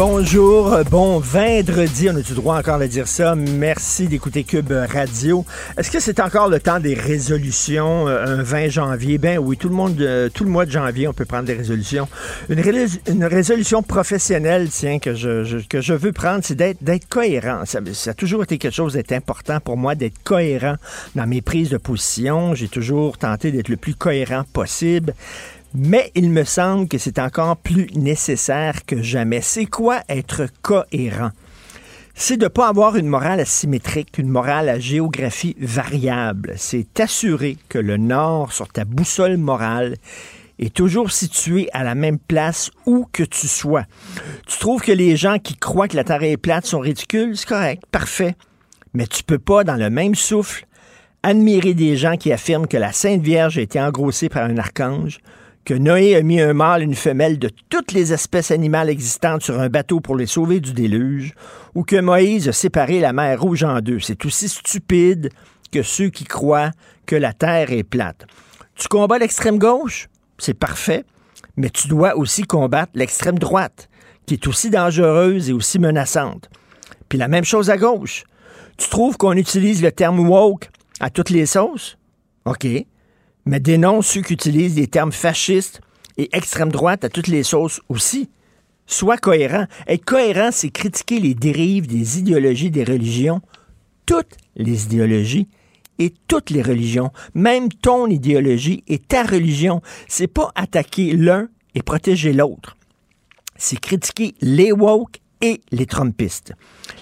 Bonjour, bon vendredi, on a du droit encore de dire ça? Merci d'écouter Cube Radio. Est-ce que c'est encore le temps des résolutions, euh, un 20 janvier? Ben oui, tout le monde, euh, tout le mois de janvier, on peut prendre des résolutions. Une, rés- une résolution professionnelle, tiens, que je, que je veux prendre, c'est d'être, cohérent. Ça, a toujours été quelque chose d'être important pour moi, d'être cohérent dans mes prises de position. J'ai toujours tenté d'être le plus cohérent possible. Mais il me semble que c'est encore plus nécessaire que jamais. C'est quoi être cohérent? C'est de ne pas avoir une morale asymétrique, une morale à géographie variable. C'est assurer que le nord sur ta boussole morale est toujours situé à la même place où que tu sois. Tu trouves que les gens qui croient que la Terre est plate sont ridicules? C'est correct, parfait. Mais tu peux pas, dans le même souffle, admirer des gens qui affirment que la Sainte Vierge a été engrossée par un archange, que Noé a mis un mâle et une femelle de toutes les espèces animales existantes sur un bateau pour les sauver du déluge, ou que Moïse a séparé la mer Rouge en deux. C'est aussi stupide que ceux qui croient que la Terre est plate. Tu combats l'extrême gauche? C'est parfait, mais tu dois aussi combattre l'extrême droite, qui est aussi dangereuse et aussi menaçante. Puis la même chose à gauche. Tu trouves qu'on utilise le terme woke à toutes les sauces? OK. Mais dénonce ceux qui utilisent des termes fascistes et extrême droite à toutes les sauces aussi. Sois cohérent. Être cohérent, c'est critiquer les dérives des idéologies des religions, toutes les idéologies et toutes les religions, même ton idéologie et ta religion. C'est pas attaquer l'un et protéger l'autre c'est critiquer les woke et les trumpistes.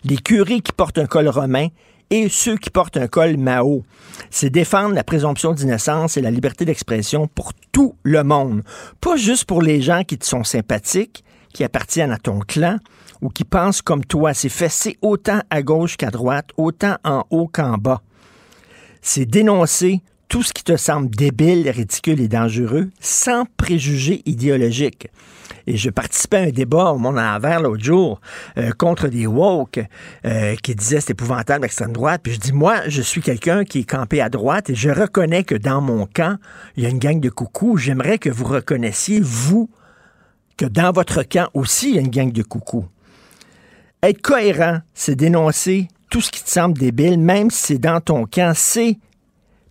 Les curés qui portent un col romain et ceux qui portent un col Mao. C'est défendre la présomption d'innocence et la liberté d'expression pour tout le monde. Pas juste pour les gens qui te sont sympathiques, qui appartiennent à ton clan ou qui pensent comme toi. C'est fessé autant à gauche qu'à droite, autant en haut qu'en bas. C'est dénoncer tout ce qui te semble débile, ridicule et dangereux sans préjugés idéologiques. Et je participais à un débat au Monde à l'envers l'autre jour euh, contre des woke euh, qui disaient c'est épouvantable l'extrême droite. Puis je dis moi, je suis quelqu'un qui est campé à droite et je reconnais que dans mon camp, il y a une gang de coucous. J'aimerais que vous reconnaissiez, vous, que dans votre camp aussi, il y a une gang de coucous. Être cohérent, c'est dénoncer tout ce qui te semble débile, même si c'est dans ton camp, c'est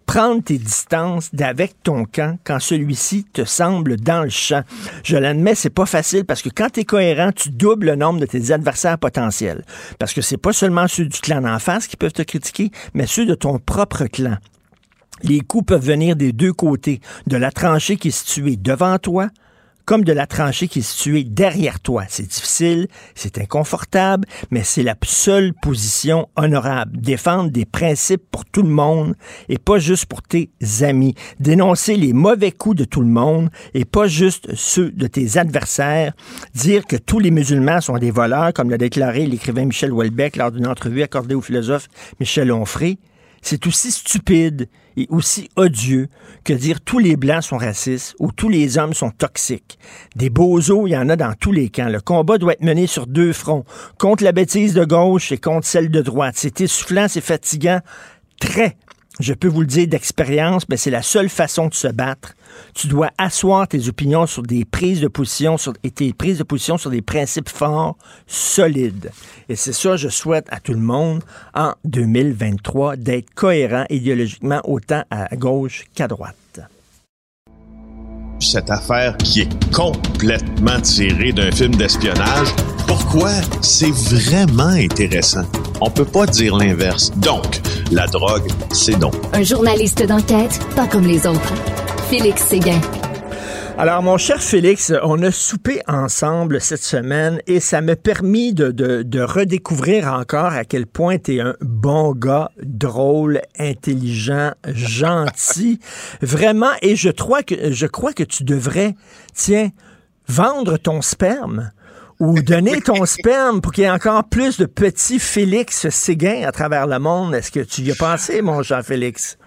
prendre tes distances d'avec ton camp quand celui-ci te semble dans le champ. Je l'admets, c'est pas facile parce que quand tu es cohérent, tu doubles le nombre de tes adversaires potentiels. Parce que c'est pas seulement ceux du clan d'en face qui peuvent te critiquer, mais ceux de ton propre clan. Les coups peuvent venir des deux côtés, de la tranchée qui est située devant toi, comme de la tranchée qui est située derrière toi. C'est difficile, c'est inconfortable, mais c'est la seule position honorable. Défendre des principes pour tout le monde et pas juste pour tes amis. Dénoncer les mauvais coups de tout le monde et pas juste ceux de tes adversaires. Dire que tous les musulmans sont des voleurs, comme l'a déclaré l'écrivain Michel Houellebecq lors d'une entrevue accordée au philosophe Michel Onfray. C'est aussi stupide et aussi odieux que dire tous les blancs sont racistes ou tous les hommes sont toxiques. Des bozos, il y en a dans tous les camps. Le combat doit être mené sur deux fronts, contre la bêtise de gauche et contre celle de droite. C'est essoufflant, c'est fatigant, très. Je peux vous le dire d'expérience, mais c'est la seule façon de se battre. Tu dois asseoir tes opinions sur des prises de position sur, et tes prises de position sur des principes forts, solides. Et c'est ça, je souhaite à tout le monde en 2023 d'être cohérent idéologiquement autant à gauche qu'à droite. cette affaire qui est complètement tirée d'un film d'espionnage. Pourquoi? C'est vraiment intéressant. On peut pas dire l'inverse. Donc, la drogue, c'est donc. Un journaliste d'enquête, pas comme les autres. Félix Séguin. Alors, mon cher Félix, on a soupé ensemble cette semaine et ça m'a permis de, de, de, redécouvrir encore à quel point tu es un bon gars, drôle, intelligent, gentil. Vraiment, et je crois que, je crois que tu devrais, tiens, vendre ton sperme ou donner ton sperme pour qu'il y ait encore plus de petits Félix Séguin à travers le monde. Est-ce que tu y as pensé, mon Jean-Félix?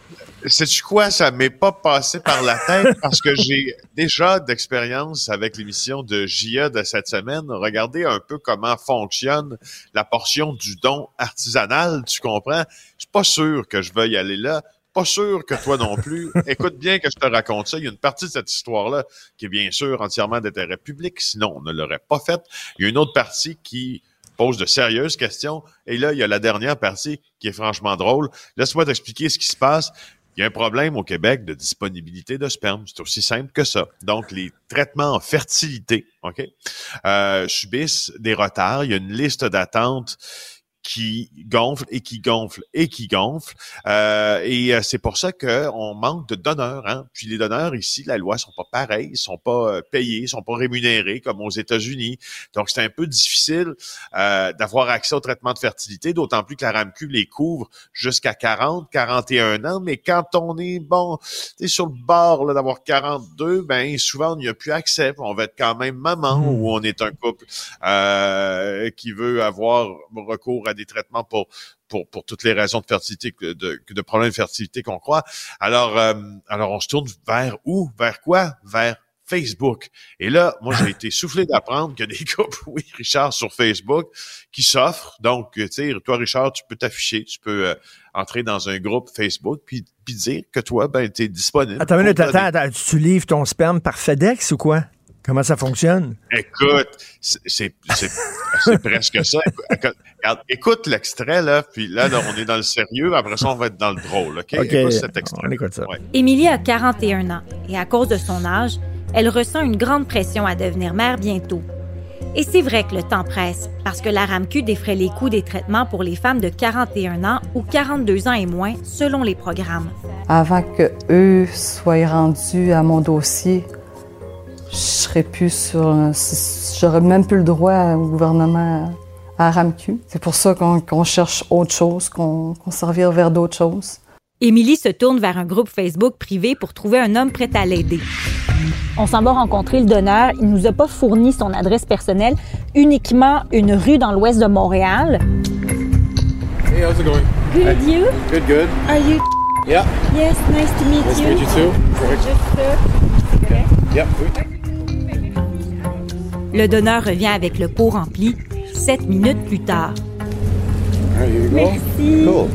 Sais-tu quoi? Ça m'est pas passé par la tête parce que j'ai déjà d'expérience avec l'émission de JA de cette semaine. Regardez un peu comment fonctionne la portion du don artisanal, tu comprends? Je suis pas sûr que je veuille aller là. Pas sûr que toi non plus. Écoute bien que je te raconte ça. Il y a une partie de cette histoire-là qui est bien sûr entièrement d'intérêt public, sinon on ne l'aurait pas faite. Il y a une autre partie qui pose de sérieuses questions. Et là, il y a la dernière partie qui est franchement drôle. Laisse-moi t'expliquer ce qui se passe. Il y a un problème au Québec de disponibilité de sperme. C'est aussi simple que ça. Donc, les traitements en fertilité, OK, euh, subissent des retards. Il y a une liste d'attente qui gonfle et qui gonfle et qui gonfle. Euh, et euh, c'est pour ça qu'on manque de donneurs. Hein? Puis les donneurs ici, la loi sont pas pareils, ils sont pas euh, payés, ils sont pas rémunérés comme aux États-Unis. Donc c'est un peu difficile euh, d'avoir accès au traitement de fertilité, d'autant plus que la RAMQ les couvre jusqu'à 40, 41 ans. Mais quand on est bon, tu sur le bord d'avoir 42, ben souvent on n'y a plus accès. On va être quand même maman mmh. ou on est un couple qui veut avoir recours à des traitements pour pour, pour toutes les raisons de fertilité, de, de problèmes de fertilité qu'on croit. Alors, euh, alors on se tourne vers où? Vers quoi? Vers Facebook. Et là, moi, j'ai été soufflé d'apprendre qu'il y a des couples, oui, Richard, sur Facebook, qui s'offrent. Donc, tu sais, toi, Richard, tu peux t'afficher, tu peux euh, entrer dans un groupe Facebook, puis, puis dire que toi, ben, tu es disponible. Attends, attends, attends, tu livres ton sperme par FedEx ou quoi? Comment ça fonctionne? Écoute, c'est presque ça. Écoute, l'extrait, là, puis là, on est dans le sérieux, après ça, on va être dans le drôle, OK? écoute cet extrait. On écoute ça. Émilie a 41 ans et à cause de son âge, elle ressent une grande pression à devenir mère bientôt. Et c'est vrai que le temps presse, parce que la RAMQ défrait les coûts des traitements pour les femmes de 41 ans ou 42 ans et moins, selon les programmes. Avant que eux soient rendus à mon dossier, je serais plus sur. J'aurais même plus le droit au gouvernement à RAMQ. C'est pour ça qu'on cherche autre chose, qu'on qu vers d'autres choses. Émilie se tourne vers un groupe Facebook privé pour trouver un homme prêt à l'aider. On s'en va rencontrer le donneur. Il nous a pas fourni son adresse personnelle, uniquement une rue dans l'ouest de Montréal. Hey, how's it going? Good, you? Good, good. Are you? Yeah. Yes, nice to meet nice you. to meet you too. Just, uh, Yep. Le donneur revient avec le pot rempli sept minutes plus tard. Merci. Cool.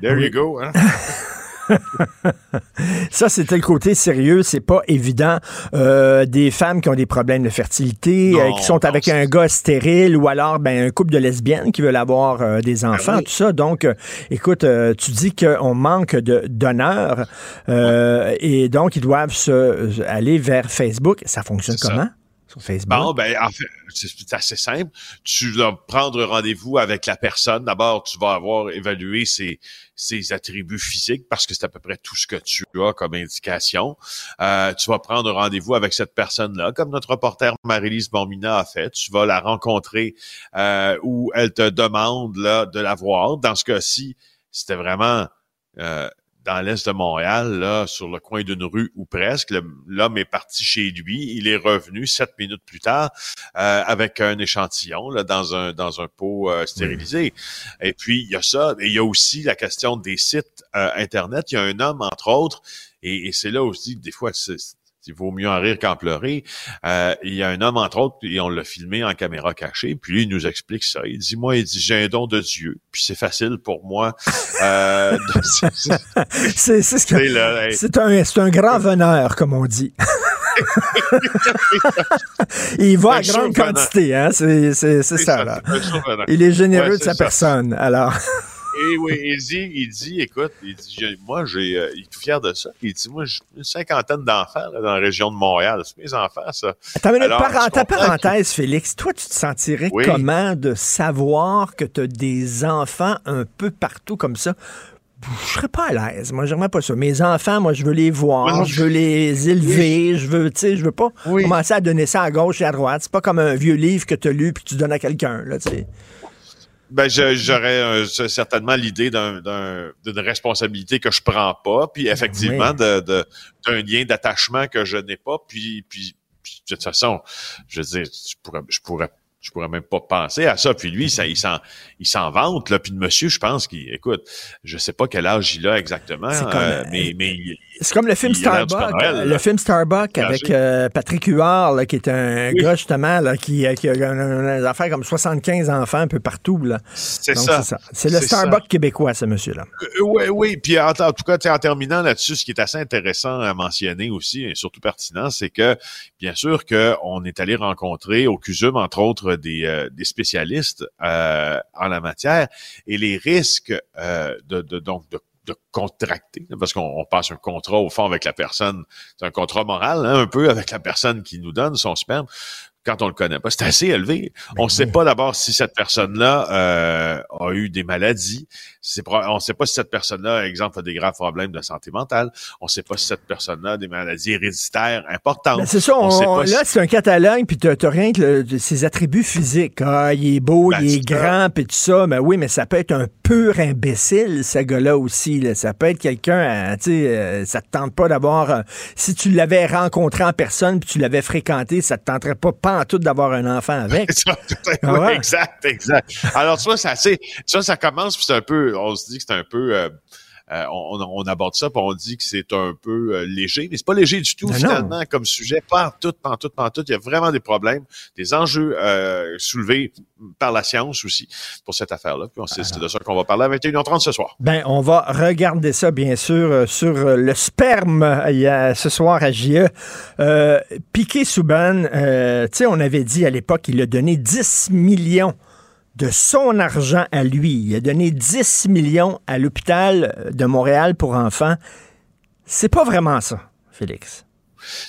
There you go. Hein? ça, c'était le côté sérieux. C'est pas évident. Euh, des femmes qui ont des problèmes de fertilité, Non, euh, qui sont non, avec un gars stérile ou alors ben, un couple de lesbiennes qui veulent avoir euh, des enfants, oui. tout ça. Donc, écoute, tu dis qu'on manque de donneurs euh, et donc ils doivent se, aller vers Facebook. Ça fonctionne ça. Facebook? Bon, ben, en fait, c'est c'est assez simple. Tu vas prendre rendez-vous avec la personne. D'abord, tu vas avoir évalué ses, ses attributs physiques parce que c'est à peu près tout ce que tu as comme indication. Euh, tu vas prendre rendez-vous avec cette personne-là, comme notre reporter Marie-Lise Bombina a fait. Tu vas la rencontrer euh, où elle te demande là, de la voir. Dans ce cas-ci, c'était vraiment... euh, dans l'est de Montréal, là, sur le coin d'une rue ou presque. L'homme est parti chez lui. Il est revenu sept minutes plus tard euh, avec un échantillon là, dans un dans un pot euh, stérilisé. Et puis il y a ça. Et il y a aussi la question des sites euh, internet. Il y a un homme entre autres, et, et c'est là aussi que des fois c'est- il vaut mieux en rire qu'en pleurer. Euh, il y a un homme, entre autres, et on l'a filmé en caméra cachée, puis lui, il nous explique ça. Il dit, moi, il dit, j'ai un don de Dieu, puis c'est facile pour moi. Euh, de- c'est- c'est- C'est c'est ce hey. un, c'est un grand veneur, comme on dit. Il va à grande quantité, hein? C'est ça, là. Il est généreux Ouais, de sa ça. personne. Alors, Et oui, il dit, écoute, il dit, moi, j'ai, euh, il est tout fier de ça. Il dit, moi, j'ai une cinquantaine d'enfants là, dans la région de Montréal. C'est mes enfants, ça. Attends, Alors, par- ta parenthèse, Félix, toi, tu te sentirais Oui. comment de savoir que tu as des enfants un peu partout comme ça? je serais pas à l'aise. Moi, j'aimerais pas ça. Mes enfants, moi, je veux les voir, je veux les élever, je veux, tu sais, je veux pas commencer à donner ça à gauche et à droite. C'est pas comme un vieux livre que tu as lu puis tu donnes à quelqu'un, là, tu sais. Ben, j'aurais euh, certainement l'idée d'une responsabilité que je prends pas, puis effectivement de d'un lien d'attachement que je n'ai pas, puis, puis, puis, de toute façon, je veux dire, je pourrais, je pourrais je pourrais même pas penser à ça. Puis lui, ça, il s'en, il s'en vante. Là. Puis le monsieur, je pense qu'il, écoute, je sais pas quel âge il a exactement, euh, mais, mais c'est comme le film Starbuck, le film Starbuck avec euh, Patrick Huard, là, qui est un gars justement là, qui, qui a une affaire comme 75 enfants un peu partout. Là. C'est ça. C'est le Starbuck québécois, ce monsieur-là. Euh, oui, oui. Puis en, tout cas, en terminant là-dessus, ce qui est assez intéressant à mentionner aussi, et surtout pertinent, c'est que bien sûr qu'on est allé rencontrer au CUSUM, entre autres, des, euh, des spécialistes en la matière et les risques de, de, donc de de contracter, parce qu'on passe un contrat au fond avec la personne, c'est un contrat moral, hein, un peu avec la personne qui nous donne son sperme quand on le connaît pas. C'est assez élevé. Ben on ne sait pas d'abord si cette personne-là euh, a eu des maladies. On ne sait pas si cette personne-là, exemple, a des graves problèmes de santé mentale. On ne sait pas si cette personne-là a des maladies héréditaires importantes. Ben, c'est ça. là, c'est un catalogue, puis tu n'as rien que ses attributs physiques. Ah, il est beau, ben, il est grand, puis tout ça. Mais oui, mais ça peut être un pur imbécile, ce gars-là aussi. Ça peut être quelqu'un, tu sais, euh, ça te tente pas d'avoir... Euh, si tu l'avais rencontré en personne, puis tu l'avais fréquenté, ça te tenterait pas, pas en tout d'avoir un enfant avec. Ah exact, exact. Alors, tu vois, ça, ça, ça commence, puis c'est un peu, on se dit que c'est un peu, euh, euh, on, aborde ça, puis on dit que c'est un peu euh, léger, mais c'est pas léger du tout finalement comme sujet. Pas en tout, pas en tout, pas en tout. Il y a vraiment des problèmes, des enjeux euh, soulevés par la science aussi pour cette affaire-là. Puis c'est de ça qu'on va parler à 21h30 ce soir. Ben, on va regarder ça bien sûr sur le sperme il y a, ce soir à JE. Piqué Souban, tu sais, on avait dit à l'époque qu'il a donné 10 millions de son argent à lui. Il a donné 10 millions à l'hôpital de Montréal pour enfants. C'est pas vraiment ça, Félix.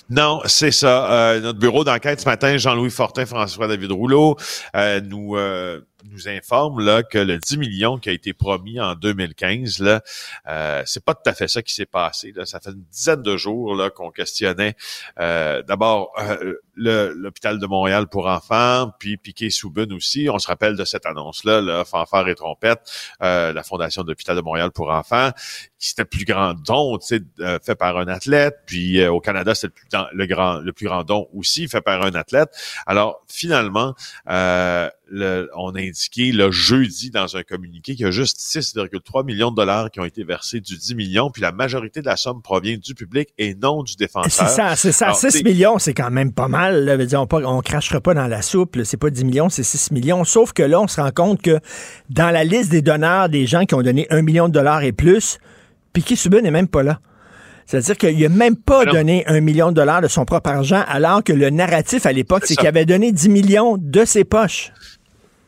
Non, c'est ça. Euh, notre bureau d'enquête ce matin, Jean-Louis Fortin, François-David Rouleau, euh, nous euh, nous informe là que le 10 millions qui a été promis en 2015 là, euh, c'est pas tout à fait ça qui s'est passé. Là. Ça fait une dizaine de jours là qu'on questionnait euh, d'abord euh, l'hôpital de Montréal pour enfants, puis Piquet Soubun aussi. On se rappelle de cette annonce-là, là, fanfare et trompette, euh, la fondation de l'hôpital de Montréal pour enfants, qui c'était le plus grand don, tu sais, euh, fait par un athlète. Puis euh, au Canada, c'est le plus le grand, le plus grand don aussi fait par un athlète. Alors finalement, le, on a indiqué le jeudi dans un communiqué qu'il y a juste 6,3 millions de dollars qui ont été versés du 10 millions, puis la majorité de la somme provient du public et non du défenseur. C'est ça, c'est ça. 6 millions, c'est quand même pas mal on, ne crachera pas dans la soupe. C'est pas 10 millions, c'est 6 millions. Sauf que là, on se rend compte que dans la liste des donneurs, des gens qui ont donné 1 million de dollars et plus, Piquet Subban n'est même pas là. C'est-à-dire qu'il n'a même pas donné un million de dollars de son propre argent, alors que le narratif à l'époque, c'est qu'il avait donné 10 millions de ses poches.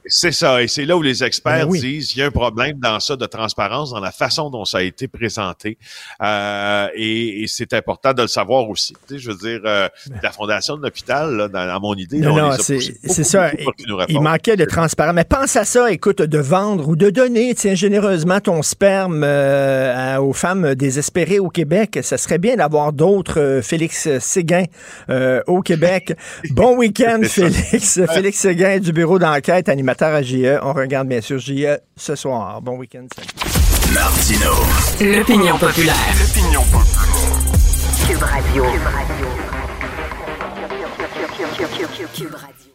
C'est ça, et c'est là où les experts ben disent il y a un problème dans ça de transparence, dans la façon dont ça a été présenté, euh, et, c'est important de le savoir aussi. Tu sais, je veux dire, euh, ben. la fondation de l'hôpital, dans, mon idée, non, non c'est ça. il manquait de transparence. Mais pense à ça, écoute, de vendre ou de donner, tiens, généreusement ton sperme euh, aux femmes désespérées au Québec. Ça serait bien d'avoir d'autres euh, Félix Séguin au Québec. bon week-end, Félix. Félix Séguin du bureau d'enquête animateur à JE. On regarde bien sûr JE ce soir. Bon week-end. Martino. L'opinion populaire. L'opinion populaire. Cube Radio. Cube Radio.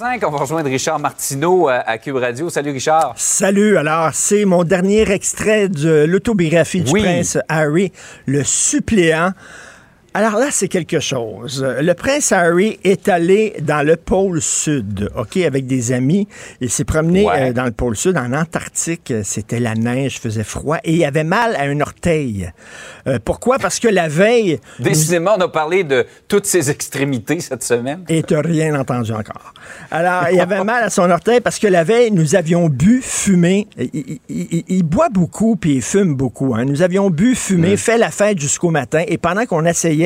On va rejoindre Richard Martineau euh, à Cube Radio. Salut Richard. Salut. Alors, c'est mon dernier extrait de l'autobiographie du prince Harry, le suppléant. Alors là, c'est quelque chose. Le prince Harry est allé dans le pôle sud, OK, avec des amis. Il s'est promené euh, dans le pôle sud, en Antarctique. C'était la neige, faisait froid et il avait mal à un orteil. Euh, pourquoi? Parce que la veille... Décidément, on a parlé de toutes ses extrémités cette semaine. Et tu rien entendu encore. Alors, il avait mal à son orteil parce que la veille, nous avions bu, fumé. Il, boit beaucoup puis il fume beaucoup. Hein. Nous avions bu, fumé, fait la fête jusqu'au matin et pendant qu'on essayait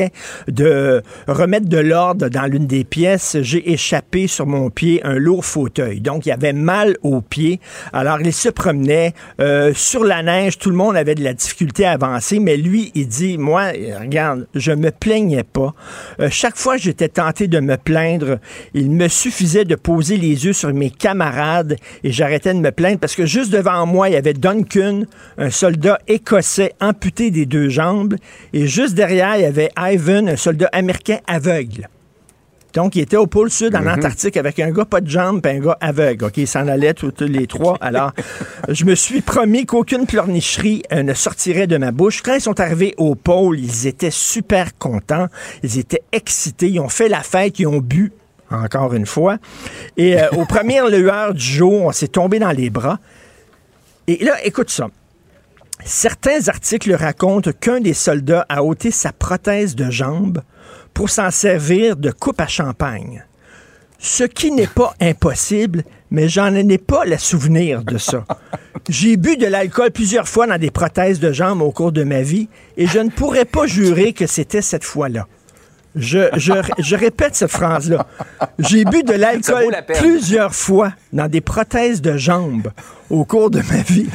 de remettre de l'ordre dans l'une des pièces, j'ai échappé sur mon pied un lourd fauteuil. Donc, il avait mal au pied. Alors, il se promenait euh, sur la neige. Tout le monde avait de la difficulté à avancer, mais lui, il dit, moi, regarde, je me plaignais pas. Euh, chaque fois j'étais tenté de me plaindre, il me suffisait de poser les yeux sur mes camarades et j'arrêtais de me plaindre parce que juste devant moi, il y avait Duncan, un soldat écossais amputé des deux jambes, et juste derrière, il y avait Ivan, un soldat américain aveugle. Donc, il était au pôle sud, en Antarctique, avec un gars pas de jambes et un gars aveugle. OK, il s'en allait tous les trois. Alors, je me suis promis qu'aucune pleurnicherie euh, ne sortirait de ma bouche. Quand ils sont arrivés au pôle, ils étaient super contents. Ils étaient excités. Ils ont fait la fête. Ils ont bu, encore une fois. Et euh, aux premières lueurs du jour, on s'est tombé dans les bras. Et là, écoute ça. Certains articles racontent qu'un des soldats a ôté sa prothèse de jambe pour s'en servir de coupe à champagne. Ce qui n'est pas impossible, mais j'en ai pas le souvenir de ça. J'ai bu de l'alcool plusieurs fois dans des prothèses de jambes au cours de ma vie et je ne pourrais pas jurer que c'était cette fois-là. Je, je, je, répète cette phrase-là. J'ai bu de l'alcool plusieurs fois dans des prothèses de jambes au cours de ma vie.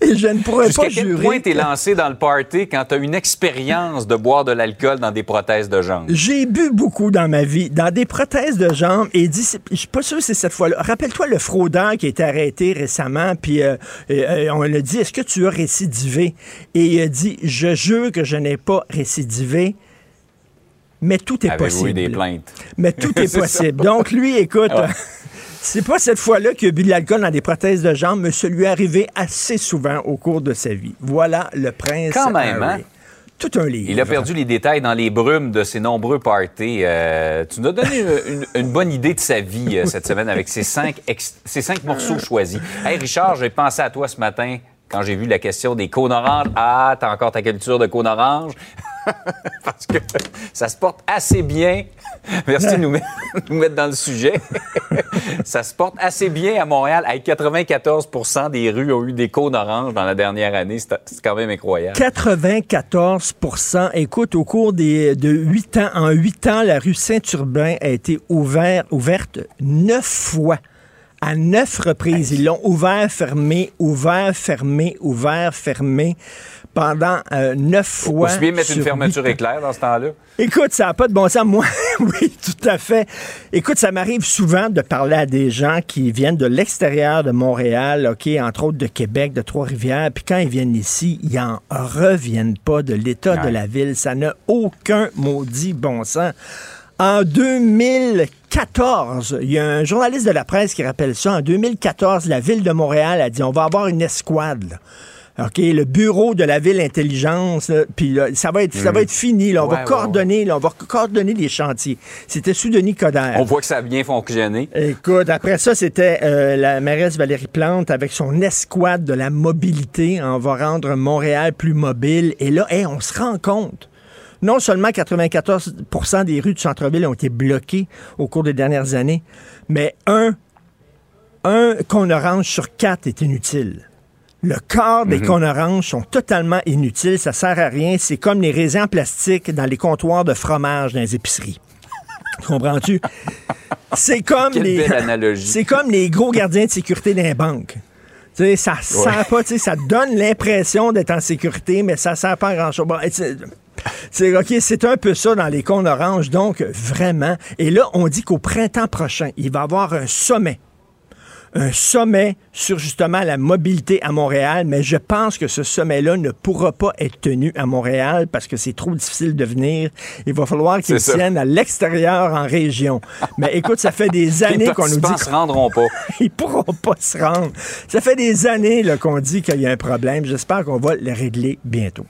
Et je ne pourrais pas quel jurer. point t'es lancé dans le party quand tu as une expérience de boire de l'alcool dans des prothèses de jambes? J'ai bu beaucoup dans ma vie, dans des prothèses de jambes, et dit, je suis pas sûr que c'est cette fois-là. Rappelle-toi le fraudeur qui a été arrêté récemment, puis euh, euh, on lui a dit, est-ce que tu as récidivé? Et il a dit, je jure que je n'ai pas récidivé mais tout est possible. des plaintes? Mais tout est, possible. Donc, lui, écoute, c'est pas cette fois-là qu'il a bu de l'alcool dans des prothèses de jambes, mais ça lui est arrivé assez souvent au cours de sa vie. Voilà le prince. Quand même, hein? Tout un livre. Il a perdu les détails dans les brumes de ses nombreux parties. Euh, tu nous as donné une, bonne idée de sa vie euh, cette semaine avec ces cinq, ces cinq morceaux choisis. Hey Richard, j'ai pensé à toi ce matin quand j'ai vu la question des cônes oranges. Ah, t'as encore ta culture de cônes oranges? parce que ça se porte assez bien. Merci de nous mettre, dans le sujet. ça se porte assez bien à Montréal. Avec 94 des rues ont eu des cônes oranges dans la dernière année. C'est quand même incroyable. 94% Écoute, au cours des, de 8 ans, en 8 ans, la rue Saint-Urbain a été ouverte neuf fois à neuf reprises. Ils l'ont ouvert, fermé, ouvert, fermé, ouvert, fermé pendant euh, neuf fois. Vous mettre une fermeture éclair dans ce temps-là? Écoute, ça n'a pas de bon sens. Moi, oui, tout à fait. Écoute, ça m'arrive souvent de parler à des gens qui viennent de l'extérieur de Montréal, OK, entre autres de Québec, de Trois-Rivières, puis quand ils viennent ici, ils n'en reviennent pas de l'état de la ville. Ça n'a aucun maudit bon sens. En 2014, il y a un journaliste de la presse qui rappelle ça. En 2014, la ville de Montréal a dit on va avoir une escouade. OK, le bureau de la ville intelligence, puis ça va être ça va être fini. on va coordonner, on va coordonner les chantiers. C'était sous Denis Coderre. On voit que ça a bien fonctionné. Écoute, après ça, c'était euh, la mairesse Valérie Plante avec son escouade de la mobilité. On va rendre Montréal plus mobile. Et là, on se rend compte non seulement 94% des rues du centre-ville ont été bloquées au cours des dernières années, mais un, un cône orange sur quatre est inutile. Le quart des mm cônes oranges sont totalement inutiles, ça sert à rien. C'est comme les raisins en plastique dans les comptoirs de fromage dans les épiceries. Comprends-tu? C'est comme les. C'est comme les gros gardiens de sécurité d'un banque. Tu sais, ça sert pas, tu sais, ça donne l'impression d'être en sécurité, mais ça sert pas à grand-chose. C'est OK, c'est un peu ça dans les cônes oranges. Donc, vraiment. Et là, on dit qu'au printemps prochain, il va y avoir un sommet un sommet sur justement la mobilité à Montréal, mais je pense que ce sommet-là ne pourra pas être tenu à Montréal parce que c'est trop difficile de venir. Il va falloir qu'il tienne à l'extérieur en région. Mais écoute, ça fait des années qu'on nous dit... Ils se rendront pas. Ils pourront pas se rendre. Ça fait des années qu'on dit qu'il y a un problème. J'espère qu'on va le régler bientôt.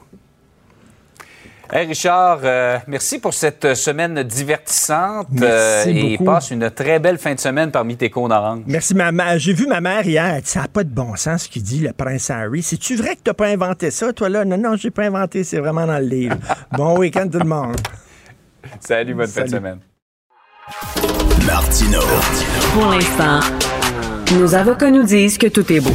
Hey Richard, euh, merci pour cette semaine divertissante euh, et passe une très belle fin de semaine parmi tes cons d'orange. Merci, maman. J'ai vu ma mère hier, ça n'a pas de bon sens ce qu'il dit, le prince Harry. C'est-tu vrai que tu n'as pas inventé ça, toi, là? Non, non, j'ai pas inventé, c'est vraiment dans le livre. bon week-end tout le monde. Salut, bonne fin de semaine. Martino. Pour l'instant, nos avocats nous disent que tout est beau.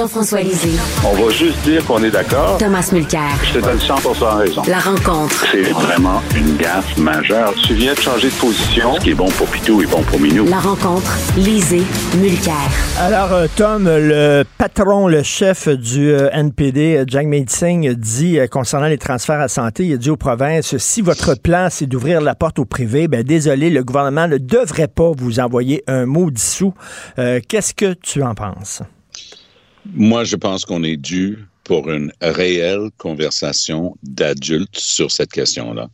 Jean-François Lisée. On va juste dire qu'on est d'accord. Thomas Mulcair. Je te donne 100 raison. La rencontre. C'est vraiment une gaffe majeure. Tu viens de changer de position. Ce qui est bon pour Pitou est bon pour Minou. La rencontre. Lisée. Mulcair. Alors, euh, Tom, le patron, le chef du euh, NPD, euh, Jack Singh, dit concernant les transferts à santé, il a dit aux provinces, si votre plan, c'est d'ouvrir la porte au privé, ben désolé, le gouvernement ne devrait pas vous envoyer un mot dissous. Qu'est-ce que tu en penses? Moi, je pense qu'on est dû pour une réelle conversation d'adultes sur cette question-là.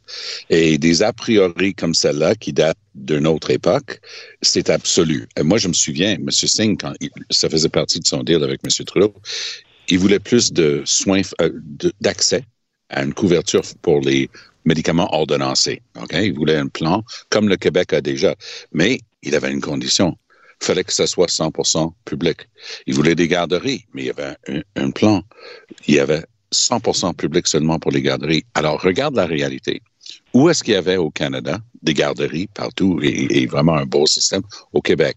Et des a priori comme celle-là, qui datent d'une autre époque, c'est absolu. Et moi, je me souviens, M. Singh, quand ça faisait partie de son deal avec M. Trudeau, il voulait plus de soins, euh, d'accès à une couverture pour les médicaments ordonnancés. Okay? Il voulait un plan comme le Québec a déjà. Mais il avait une condition fallait que ça soit 100% public. Il voulait des garderies, mais il y avait un, plan. Il y avait 100% public seulement pour les garderies. Alors, regarde la réalité. Où est-ce qu'il y avait au Canada des garderies partout? Et, vraiment un beau système au Québec?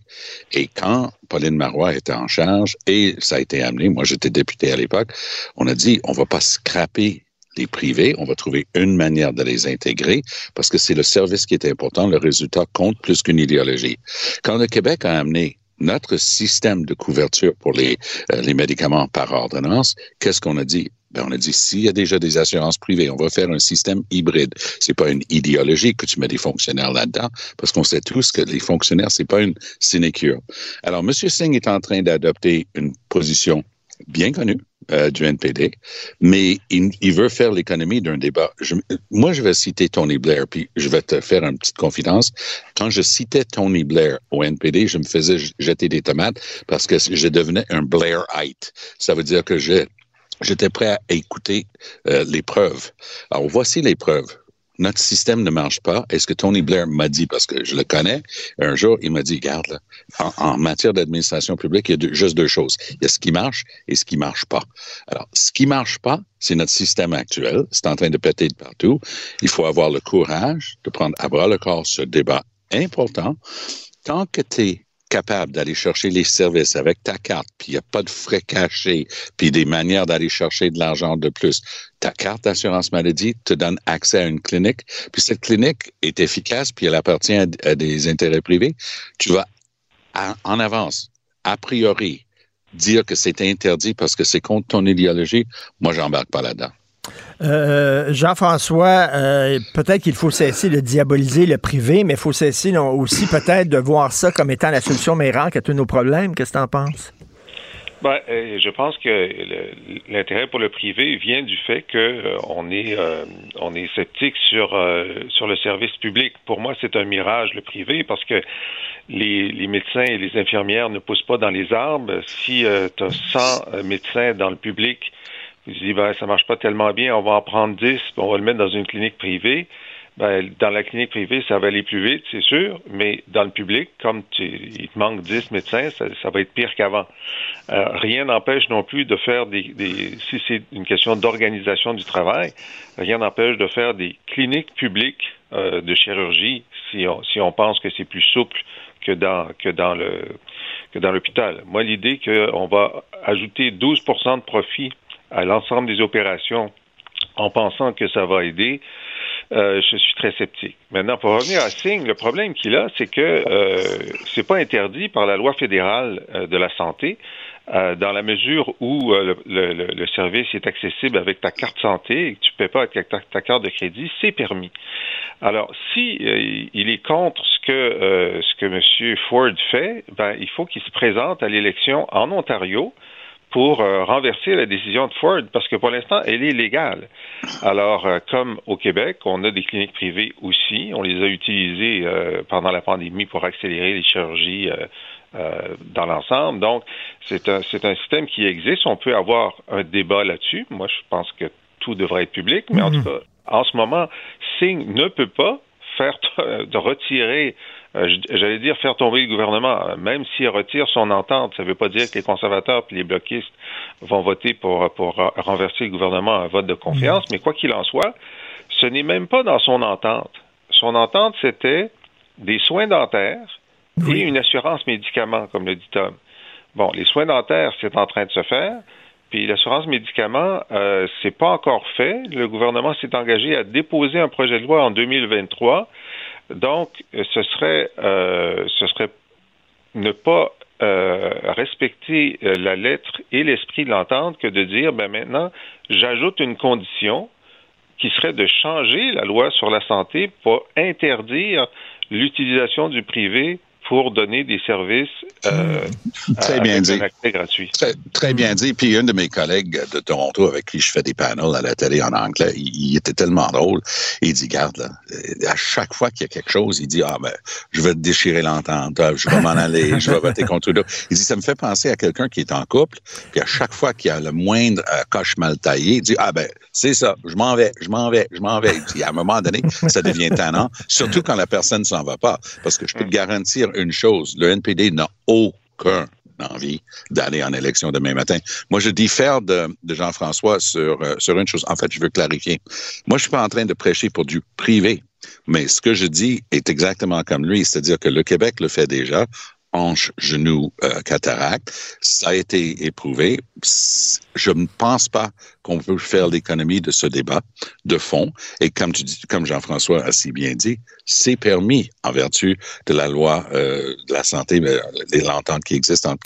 Et quand Pauline Marois était en charge et ça a été amené, moi j'étais député à l'époque, on a dit on va pas scraper les privés, on va trouver une manière de les intégrer parce que c'est le service qui est important, le résultat compte plus qu'une idéologie. Quand le Québec a amené notre système de couverture pour les, euh, les médicaments par ordonnance, qu'est-ce qu'on a dit? Ben, on a dit, s'il y a déjà des assurances privées, on va faire un système hybride. C'est pas une idéologie que tu mets des fonctionnaires là-dedans, parce qu'on sait tous que les fonctionnaires, c'est pas une sinécure. Alors, M. Singh est en train d'adopter une position bien connue, euh, du NPD, mais il, veut faire l'économie d'un débat. moi, je vais citer Tony Blair, puis je vais te faire une petite confidence. Quand je citais Tony Blair au NPD, je me faisais jeter des tomates parce que je devenais un Blairite. Ça veut dire que j'étais prêt à écouter euh, les preuves. Alors, voici les preuves notre système ne marche pas. est ce que Tony Blair m'a dit, parce que je le connais, un jour, il m'a dit, garde, en, matière d'administration publique, il y a juste deux choses. Il y a ce qui marche et ce qui marche pas. Alors, ce qui marche pas, c'est notre système actuel. C'est en train de péter de partout. Il faut avoir le courage de prendre à bras le corps ce débat important. Tant que tu es capable d'aller chercher les services avec ta carte, puis il n'y a pas de frais cachés, puis des manières d'aller chercher de l'argent de plus. Ta carte d'assurance maladie te donne accès à une clinique, puis cette clinique est efficace, puis elle appartient à, des intérêts privés. Tu vas en avance, a priori, dire que c'est interdit parce que c'est contre ton idéologie. Moi, j'embarque pas là-dedans. Euh, Jean-François, euh, peut-être qu'il faut cesser de diaboliser le privé, mais il faut cesser aussi peut-être de voir ça comme étant la solution miracle à tous nos problèmes? Qu'est-ce que tu en penses? Ben, euh, je pense que l'intérêt pour le privé vient du fait que est on est sceptique sur sur le service public. Pour moi, c'est un mirage le privé parce que les, les, médecins et les infirmières ne poussent pas dans les arbres. Si tu as 100 médecins dans le public il dit, ben, ça marche pas tellement bien, on va en prendre 10, on va le mettre dans une clinique privée. Ben, dans la clinique privée, ça va aller plus vite, c'est sûr, mais dans le public, comme il te manque 10 médecins, ça, va être pire qu'avant. Euh, rien n'empêche non plus de faire des, des si c'est une question d'organisation du travail, rien n'empêche de faire des cliniques publiques euh, de chirurgie si on, si on pense que c'est plus souple que dans que dans le que dans l'hôpital. Moi, l'idée qu'on va ajouter 12% de profit à l'ensemble des opérations en pensant que ça va aider, euh, je suis très sceptique. Maintenant, pour revenir à Singh, le problème qu'il a, c'est que euh, c'est pas interdit par la loi fédérale euh, de la santé, euh, dans la mesure où le, service est accessible avec ta carte santé et que tu ne paies pas avec ta, ta, carte de crédit, c'est permis. Alors, si il est contre ce que ce que M. Ford fait, ben il faut qu'il se présente à l'élection en Ontario pour euh, renverser la décision de Ford parce que pour l'instant, elle est légale. Alors, euh, comme au Québec, on a des cliniques privées aussi. On les a utilisées euh, pendant la pandémie pour accélérer les chirurgies dans l'ensemble. Donc, c'est un, c'est un système qui existe. On peut avoir un débat là-dessus. Moi, je pense que tout devrait être public, mais en mhm. tout cas, en ce moment, Singh ne peut pas faire de retirer euh, j'allais dire faire tomber le gouvernement, même s'il retire son entente, ça ne veut pas dire que les conservateurs et les bloquistes vont voter pour, pour renverser le gouvernement à un vote de confiance, mais quoi qu'il en soit, ce n'est même pas dans son entente. Son entente, c'était des soins dentaires et une assurance médicaments, comme le dit Tom. Bon, les soins dentaires, c'est en train de se faire. Puis l'assurance médicaments, euh, c'est pas encore fait. Le gouvernement s'est engagé à déposer un projet de loi en 2023. Donc, ce serait, euh, ce serait ne pas euh, respecter euh, la lettre et l'esprit de l'entente que de dire, ben maintenant, j'ajoute une condition qui serait de changer la loi sur la santé pour interdire l'utilisation du privé pour donner des services euh, très bien dit. un accès gratuit. Très, très, bien dit. Puis un de mes collègues de Toronto avec qui je fais des panels à la télé en anglais, il, il était tellement drôle. Il dit, garde, là, à chaque fois qu'il y a quelque chose, il dit, ah ben, je vais te déchirer l'entente, je vais m'en aller, je vais voter contre Trudeau. Il dit, ça me fait penser à quelqu'un qui est en couple, puis à chaque fois qu'il y a le moindre euh, coche mal taillé, il dit, ah ben, c'est ça, je m'en vais, je m'en vais, je m'en vais. Il dit, à un moment donné, ça devient tannant, surtout quand la personne s'en va pas. Parce que je peux te garantir une chose, le NPD n'a aucun envie d'aller en élection demain matin. Moi, je diffère de, Jean-François sur, euh, sur une chose. En fait, je veux clarifier. Moi, je suis pas en train de prêcher pour du privé. Mais ce que je dis est exactement comme lui, c'est-à-dire que le Québec le fait déjà hanche, genou, euh, cataracte. Ça a été éprouvé. Je ne pense pas qu'on peut faire l'économie de ce débat de fond. Et comme tu dis, comme Jean-François a si bien dit, c'est permis en vertu de la loi euh, de la santé, de l'entente qui existe entre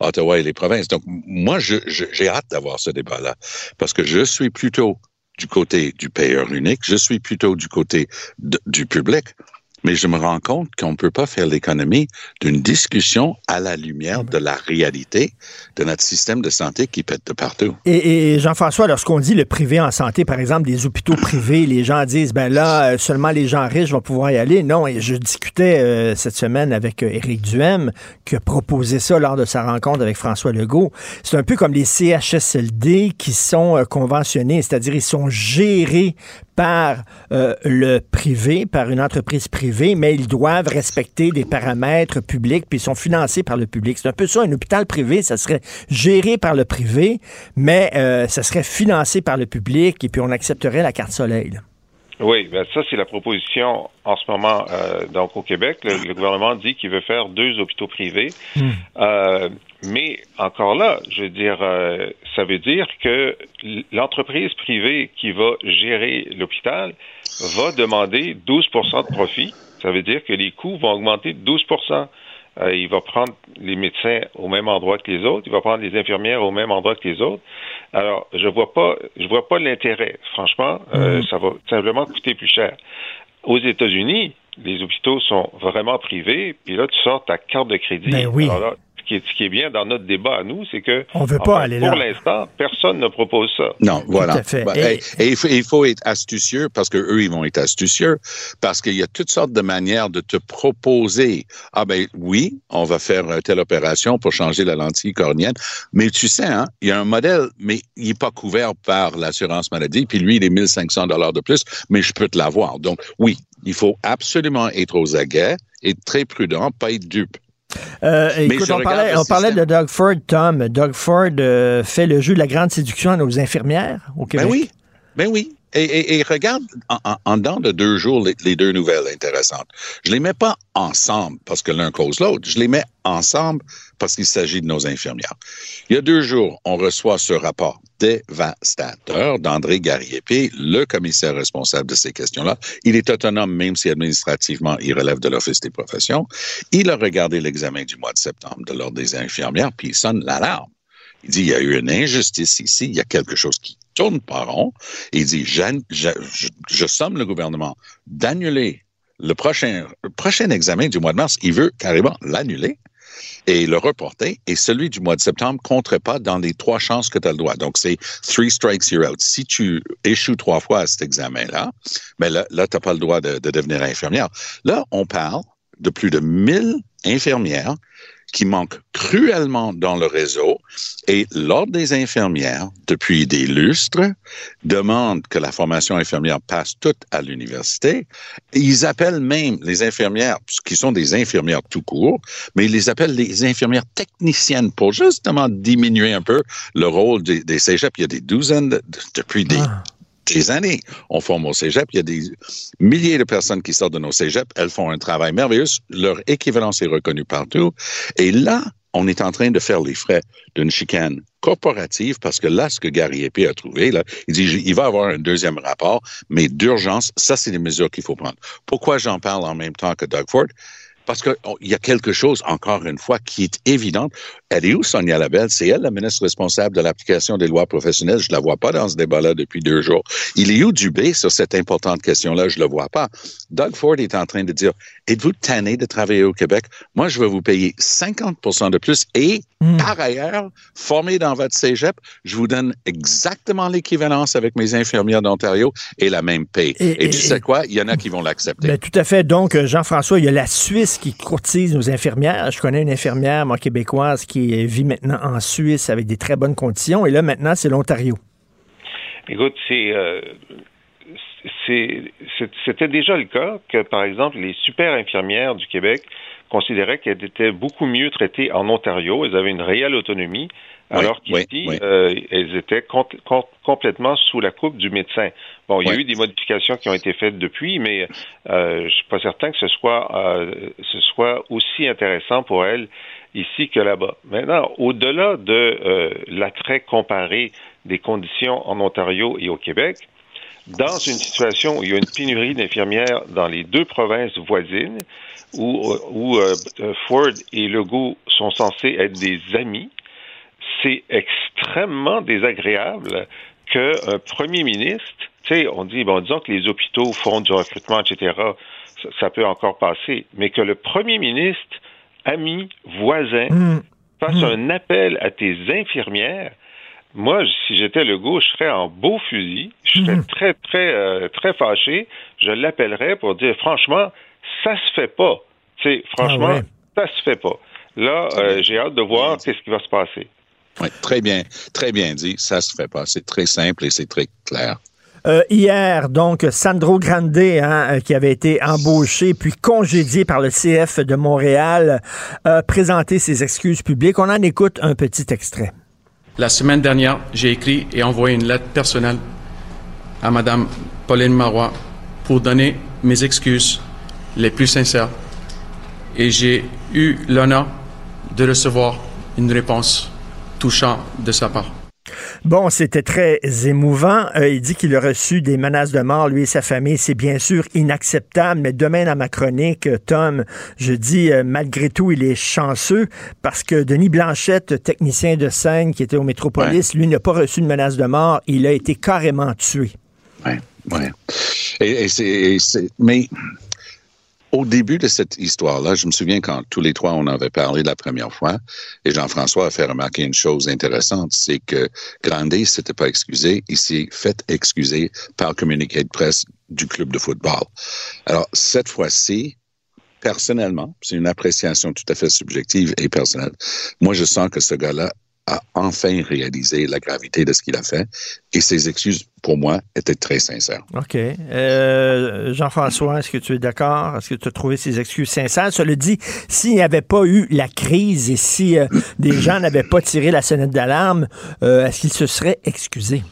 Ottawa et les provinces. Donc, moi, j'ai hâte d'avoir ce débat-là parce que je suis plutôt du côté du payeur unique, je suis plutôt du côté du public mais je me rends compte qu'on ne peut pas faire l'économie d'une discussion à la lumière de la réalité de notre système de santé qui pète de partout. Et, Jean-François, lorsqu'on dit le privé en santé, par exemple, des hôpitaux privés, les gens disent, ben là, seulement les gens riches vont pouvoir y aller. Non, et je discutais euh, cette semaine avec euh, Éric Duhem, qui a proposé ça lors de sa rencontre avec François Legault. C'est un peu comme les CHSLD qui sont euh, conventionnés, c'est-à-dire ils sont gérés par euh, le privé, par une entreprise privée, mais ils doivent respecter des paramètres publics, puis ils sont financés par le public. C'est un peu ça, un hôpital privé, ça serait géré par le privé, mais euh, ça serait financé par le public, et puis on accepterait la carte soleil. Oui, ben ça c'est la proposition en ce moment euh, donc au Québec. Le, le gouvernement dit qu'il veut faire deux hôpitaux privés, Hmm. euh, mais encore là, je veux dire, euh, ça veut dire que l'entreprise privée qui va gérer l'hôpital va demander 12% de profit. Ça veut dire que les coûts vont augmenter de 12% euh, il va prendre les médecins au même endroit que les autres, il va prendre les infirmières au même endroit que les autres. Alors, je vois pas, je vois pas l'intérêt. Franchement, euh, ça va simplement coûter plus cher. Aux États-Unis, les hôpitaux sont vraiment privés, puis là, tu sors ta carte de crédit. Ben oui. Alors là, ce qui, est, ce qui est bien dans notre débat à nous, c'est que On veut en pas fait, aller pour l'instant, personne ne propose ça. Non, voilà. à fait. Bah, Et- Et, et il, faut, il faut être astucieux parce que eux, ils vont être astucieux parce qu'il y a toutes sortes de manières de te proposer. Ah ben oui, on va faire euh, telle opération pour changer la lentille cornéenne, mais tu sais, hein, il y a un modèle, mais il n'est pas couvert par l'assurance maladie. Puis lui, il est 1500 dollars de plus, mais je peux te l'avoir. Donc oui, il faut absolument être aux aguets, être très prudent, pas être dupe. Euh, écoute, on parlait, le on parlait de. Doug Ford, Tom. Doug Ford euh, fait le jeu de la grande séduction à nos infirmières au Québec. Ben oui, ben oui. Et, et, et regarde, en, en, en dedans de deux jours, les, les deux nouvelles intéressantes. Je les mets pas ensemble parce que l'un cause l'autre. Je les mets ensemble parce qu'il s'agit de nos infirmières. Il y a deux jours, on reçoit ce rapport dévastateur d'André Garriépé, le commissaire responsable de ces questions-là. Il est autonome, même si administrativement, il relève de l'Office des professions. Il a regardé l'examen du mois de septembre de l'Ordre des infirmières, puis il sonne l'alarme. Il dit, il y a eu une injustice ici, il y a quelque chose qui tourne pas rond. Il dit, je, somme le gouvernement d'annuler le prochain, le prochain examen du mois de mars. Il veut carrément l'annuler et le reporter. Et celui du mois de septembre compterait pas dans les trois chances que tu as le droit. Donc, c'est three strikes, you're out. Si tu échoues trois fois à cet examen-là, ben là, là tu n'as pas le droit de, de devenir infirmière. Là, on parle de plus de 1000 infirmières qui manquent cruellement dans le réseau et l'Ordre des infirmières, depuis des lustres, demande que la formation infirmière passe toute à l'université. Ils appellent même les infirmières, qui sont des infirmières tout court, mais ils les appellent les infirmières techniciennes pour justement diminuer un peu le rôle des, des cégeps. Il y a des douzaines, de, depuis des, Ah. Des années, on forme au cégep. Il y a des milliers de personnes qui sortent de nos cégeps. Elles font un travail merveilleux. Leur équivalence est reconnue partout. Et là, on est en train de faire les frais d'une chicane corporative parce que là, ce que Gary Épée a trouvé, là, il dit, il va avoir un deuxième rapport, mais d'urgence, ça, c'est des mesures qu'il faut prendre. Pourquoi j'en parle en même temps que Doug Ford? Parce qu'il y a quelque chose, encore une fois, qui est évidente. Elle est où, Sonia Labelle? C'est elle, la ministre responsable de l'application des lois professionnelles. Je la vois pas dans ce débat-là depuis deux jours. Il est où Dubé sur cette importante question-là? Je le vois pas. Doug Ford est en train de dire, êtes-vous tanné de travailler au Québec? Moi, je vais vous payer 50% de plus et, par ailleurs, formé dans votre cégep, je vous donne exactement l'équivalence avec mes infirmières d'Ontario et la même paye. Et, tu sais quoi? Il y en a qui vont l'accepter. Ben, tout à fait. Donc, Jean-François, il y a la Suisse qui courtise nos infirmières. Je connais une infirmière, moi, québécoise, qui vit maintenant en Suisse avec des très bonnes conditions. Et là, maintenant, c'est l'Ontario. Écoute, euh, c'est. c'était déjà le cas que, par exemple, les super infirmières du Québec considéraient qu'elles étaient beaucoup mieux traitées en Ontario. Elles avaient une réelle autonomie, alors qu'ici, euh, elles étaient complètement sous la coupe du médecin. Bon, il y a eu des modifications qui ont été faites depuis, mais euh, je suis pas certain que ce soit, ce soit aussi intéressant pour elles ici que là-bas. Maintenant, au-delà de euh, l'attrait comparé des conditions en Ontario et au Québec, dans une situation où il y a une pénurie d'infirmières dans les deux provinces voisines, où, où euh, Ford et Legault sont censés être des amis, c'est extrêmement désagréable qu'un premier ministre, tu sais, on dit, bon, disons que les hôpitaux font du recrutement, etc., ça, ça peut encore passer, mais que le premier ministre amis, voisins, mmh. fasse mmh. un appel à tes infirmières, moi, si j'étais le goût, je serais en beau fusil, je serais mmh. très, très, euh, très fâché. Je l'appellerais pour dire, franchement, ça se fait pas. Tu sais, franchement, ah ça se fait pas. Là, euh, j'ai hâte de voir qu'est-ce qui va se passer. Oui, très bien, très bien dit. Ça se fait pas. C'est très simple et c'est très clair. Euh, hier, donc, Sandro Grande, hein, euh, qui avait été embauché puis congédié par le CF de Montréal, a présenté ses excuses publiques. On en écoute un petit extrait. La semaine dernière, j'ai écrit et envoyé une lettre personnelle à Mme Pauline Marois pour donner mes excuses les plus sincères. Et j'ai eu l'honneur de recevoir une réponse de sa part. Bon, c'était très émouvant. Euh, il dit qu'il a reçu des menaces de mort, lui et sa famille. C'est bien sûr inacceptable, mais demain dans ma chronique, Tom, je dis euh, malgré tout, il est chanceux parce que Denis Blanchette, technicien de scène qui était au Métropolis, lui n'a pas reçu de menace de mort. Il a été carrément tué. Oui, oui. Et, et c'est, mais au début de cette histoire-là, je me souviens quand tous les trois on avait parlé la première fois, et Jean-François a fait remarquer une chose intéressante, c'est que Grandet s'était pas excusé, il s'est fait excuser par communiqué de presse du club de football. Alors cette fois-ci, personnellement, c'est une appréciation tout à fait subjective et personnelle. Moi, je sens que ce gars-là a enfin réalisé la gravité de ce qu'il a fait et ses excuses, pour moi, étaient très sincères. OK. Euh, Jean-François, est-ce que tu es d'accord? Est-ce que tu as trouvé ses excuses sincères? Cela dit, s'il n'y avait pas eu la crise et si euh, des gens n'avaient pas tiré la sonnette d'alarme, euh, est-ce qu'il se serait excusé?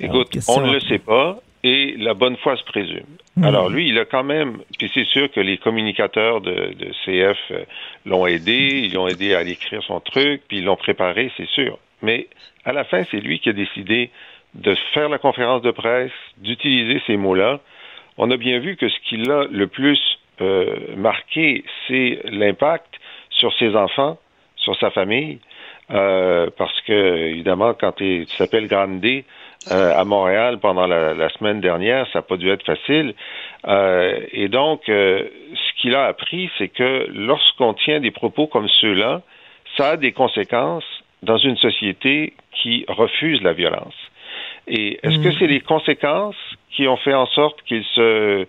Écoute, on ne le sait pas et la bonne foi se présume. Hmm. Alors lui, il a quand même, puis c'est sûr que les communicateurs de, de CF euh, l'ont aidé, ils l'ont aidé à écrire son truc, puis ils l'ont préparé, c'est sûr. Mais à la fin, c'est lui qui a décidé de faire la conférence de presse, d'utiliser ces mots-là. On a bien vu que ce qui l'a le plus euh, marqué, c'est l'impact sur ses enfants, sur sa famille, euh, parce que évidemment, quand tu s'appelles Grande, euh, à Montréal pendant la, semaine dernière. Ça n'a pas dû être facile. Euh, et donc, euh, ce qu'il a appris, c'est que lorsqu'on tient des propos comme ceux-là, ça a des conséquences dans une société qui refuse la violence. Et est-ce que mm. c'est les conséquences qui ont fait en sorte qu'il se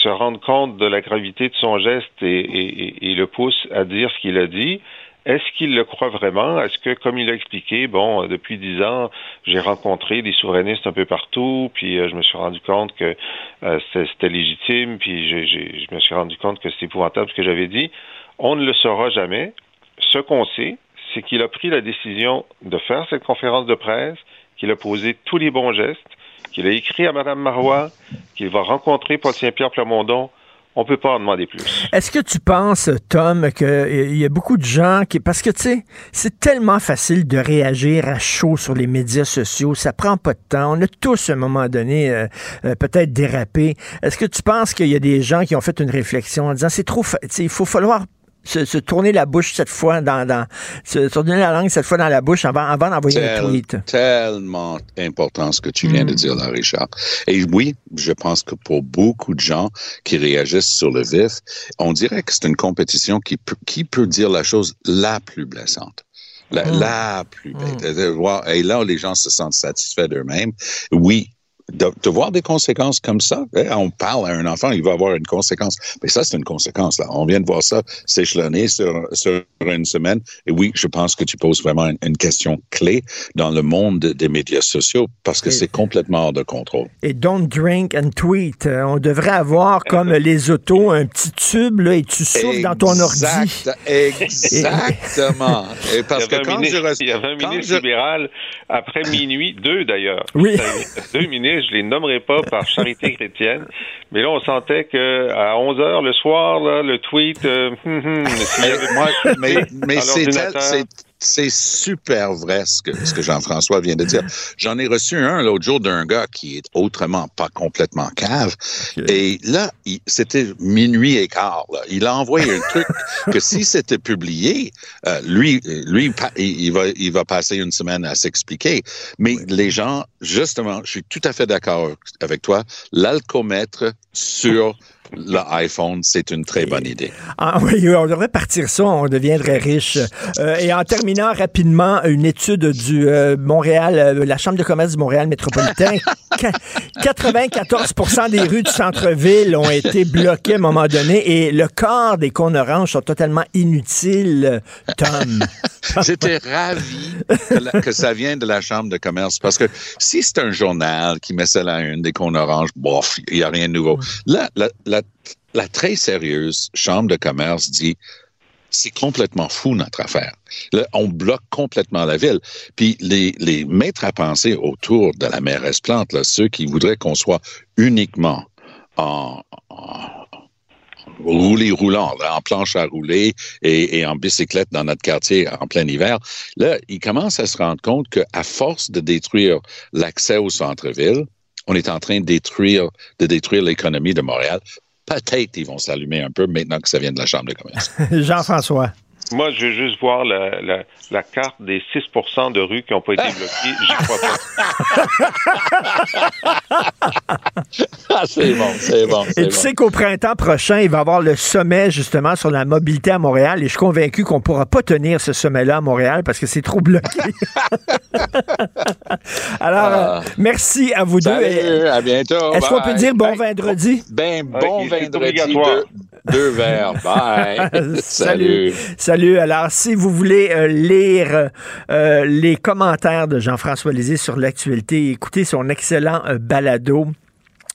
se rende compte de la gravité de son geste et, et, et le pousse à dire ce qu'il a dit? Est-ce qu'il le croit vraiment? Est-ce que, comme il a expliqué, bon, depuis dix ans, j'ai rencontré des souverainistes un peu partout, puis euh, je me suis rendu compte que euh, c'était légitime, puis je me suis rendu compte que c'était épouvantable ce que j'avais dit. On ne le saura jamais. Ce qu'on sait, c'est qu'il a pris la décision de faire cette conférence de presse, qu'il a posé tous les bons gestes, qu'il a écrit à Mme Marois, qu'il va rencontrer Paul Saint-Pierre Plamondon on peut pas en demander plus. Est-ce que tu penses, Tom, qu'il y a beaucoup de gens qui... Parce que, tu sais, c'est tellement facile de réagir à chaud sur les médias sociaux. Ça prend pas de temps. On a tous, à un moment donné, euh, euh, peut-être dérapé. Est-ce que tu penses qu'il y a des gens qui ont fait une réflexion en disant, c'est trop... Fa... Il faut falloir se, tourner la bouche cette fois dans, dans se, tourner la langue cette fois dans la bouche avant, avant d'envoyer un tweet. Tellement important ce que tu viens de mm. dire là, Richard. Et oui, je pense que pour beaucoup de gens qui réagissent sur le vif, on dirait que c'est une compétition qui, qui peut dire la chose la plus blessante. La, mm. la plus bête. Mm. Et là, les gens se sentent satisfaits d'eux-mêmes. Oui, de, voir des conséquences comme ça. Hein, on parle à un enfant, il va avoir une conséquence. Mais ça, c'est une conséquence. Là. On vient de voir ça s'échelonner sur, sur une semaine. Et oui, je pense que tu poses vraiment une, question clé dans le monde des médias sociaux parce que c'est complètement hors de contrôle. Et don't drink and tweet. Euh, on devrait avoir comme les autos un petit tube là, et tu souffles dans ton ordi. Exactement. et parce que quand je Il y avait un ministre libéral après minuit, deux d'ailleurs. Oui. Deux ministres je les nommerai pas par charité chrétienne, mais là, on sentait que à 11 heures le soir, là, le tweet, euh, hum, hum, mais, mais c'est c'est super vrai ce que, ce que Jean-François vient de dire. J'en ai reçu un l'autre jour d'un gars qui est autrement pas complètement cave. Et là, c'était minuit et quart. Là. Il a envoyé un truc que si c'était publié, euh, lui, lui, il va, il va passer une semaine à s'expliquer. Mais les gens, justement, je suis tout à fait d'accord avec toi, l'alcomètre sur l'iPhone, c'est une très bonne idée. Ah oui, on devrait partir ça, on deviendrait riche. Euh, et en terminant rapidement, une étude du euh, Montréal, euh, la Chambre de commerce du Montréal métropolitain, 94% des rues du centre-ville ont été bloquées à un moment donné et le quart des cônes oranges sont totalement inutiles, Tom. J'étais ravi que, ça vienne de la Chambre de commerce parce que si c'est un journal qui met ça à une des cônes oranges, bof, il n'y a rien de nouveau. Là, la, la, très sérieuse Chambre de commerce dit c'est complètement fou notre affaire. on bloque complètement la ville. Puis les, les maîtres à penser autour de la mairesse Plante, là, ceux qui voudraient qu'on soit uniquement en, rouler roulant, en planche à rouler et, et, en bicyclette dans notre quartier en plein hiver, là, ils commencent à se rendre compte qu'à force de détruire l'accès au centre-ville, on est en train de détruire, de détruire l'économie de Montréal. Peut-être ils vont s'allumer un peu maintenant que ça vient de la Chambre de commerce. Jean-François. Moi, je veux juste voir la, la, la carte des 6% de rues qui n'ont pas été bloquées. J'y crois pas. ah, c'est bon, c'est bon. Et tu sais qu'au printemps prochain, il va y avoir le sommet justement sur la mobilité à Montréal et je suis convaincu qu'on ne pourra pas tenir ce sommet-là à Montréal parce que c'est trop bloqué. Alors, ah. merci à vous deux. Et, à bientôt. Est-ce qu'on peut dire bon vendredi? Ben, bon vendredi. Deux, verres. Bye. Salut. Salut. Alors, si vous voulez euh, lire euh, les commentaires de Jean-François Lisée sur l'actualité, écoutez son excellent euh, balado.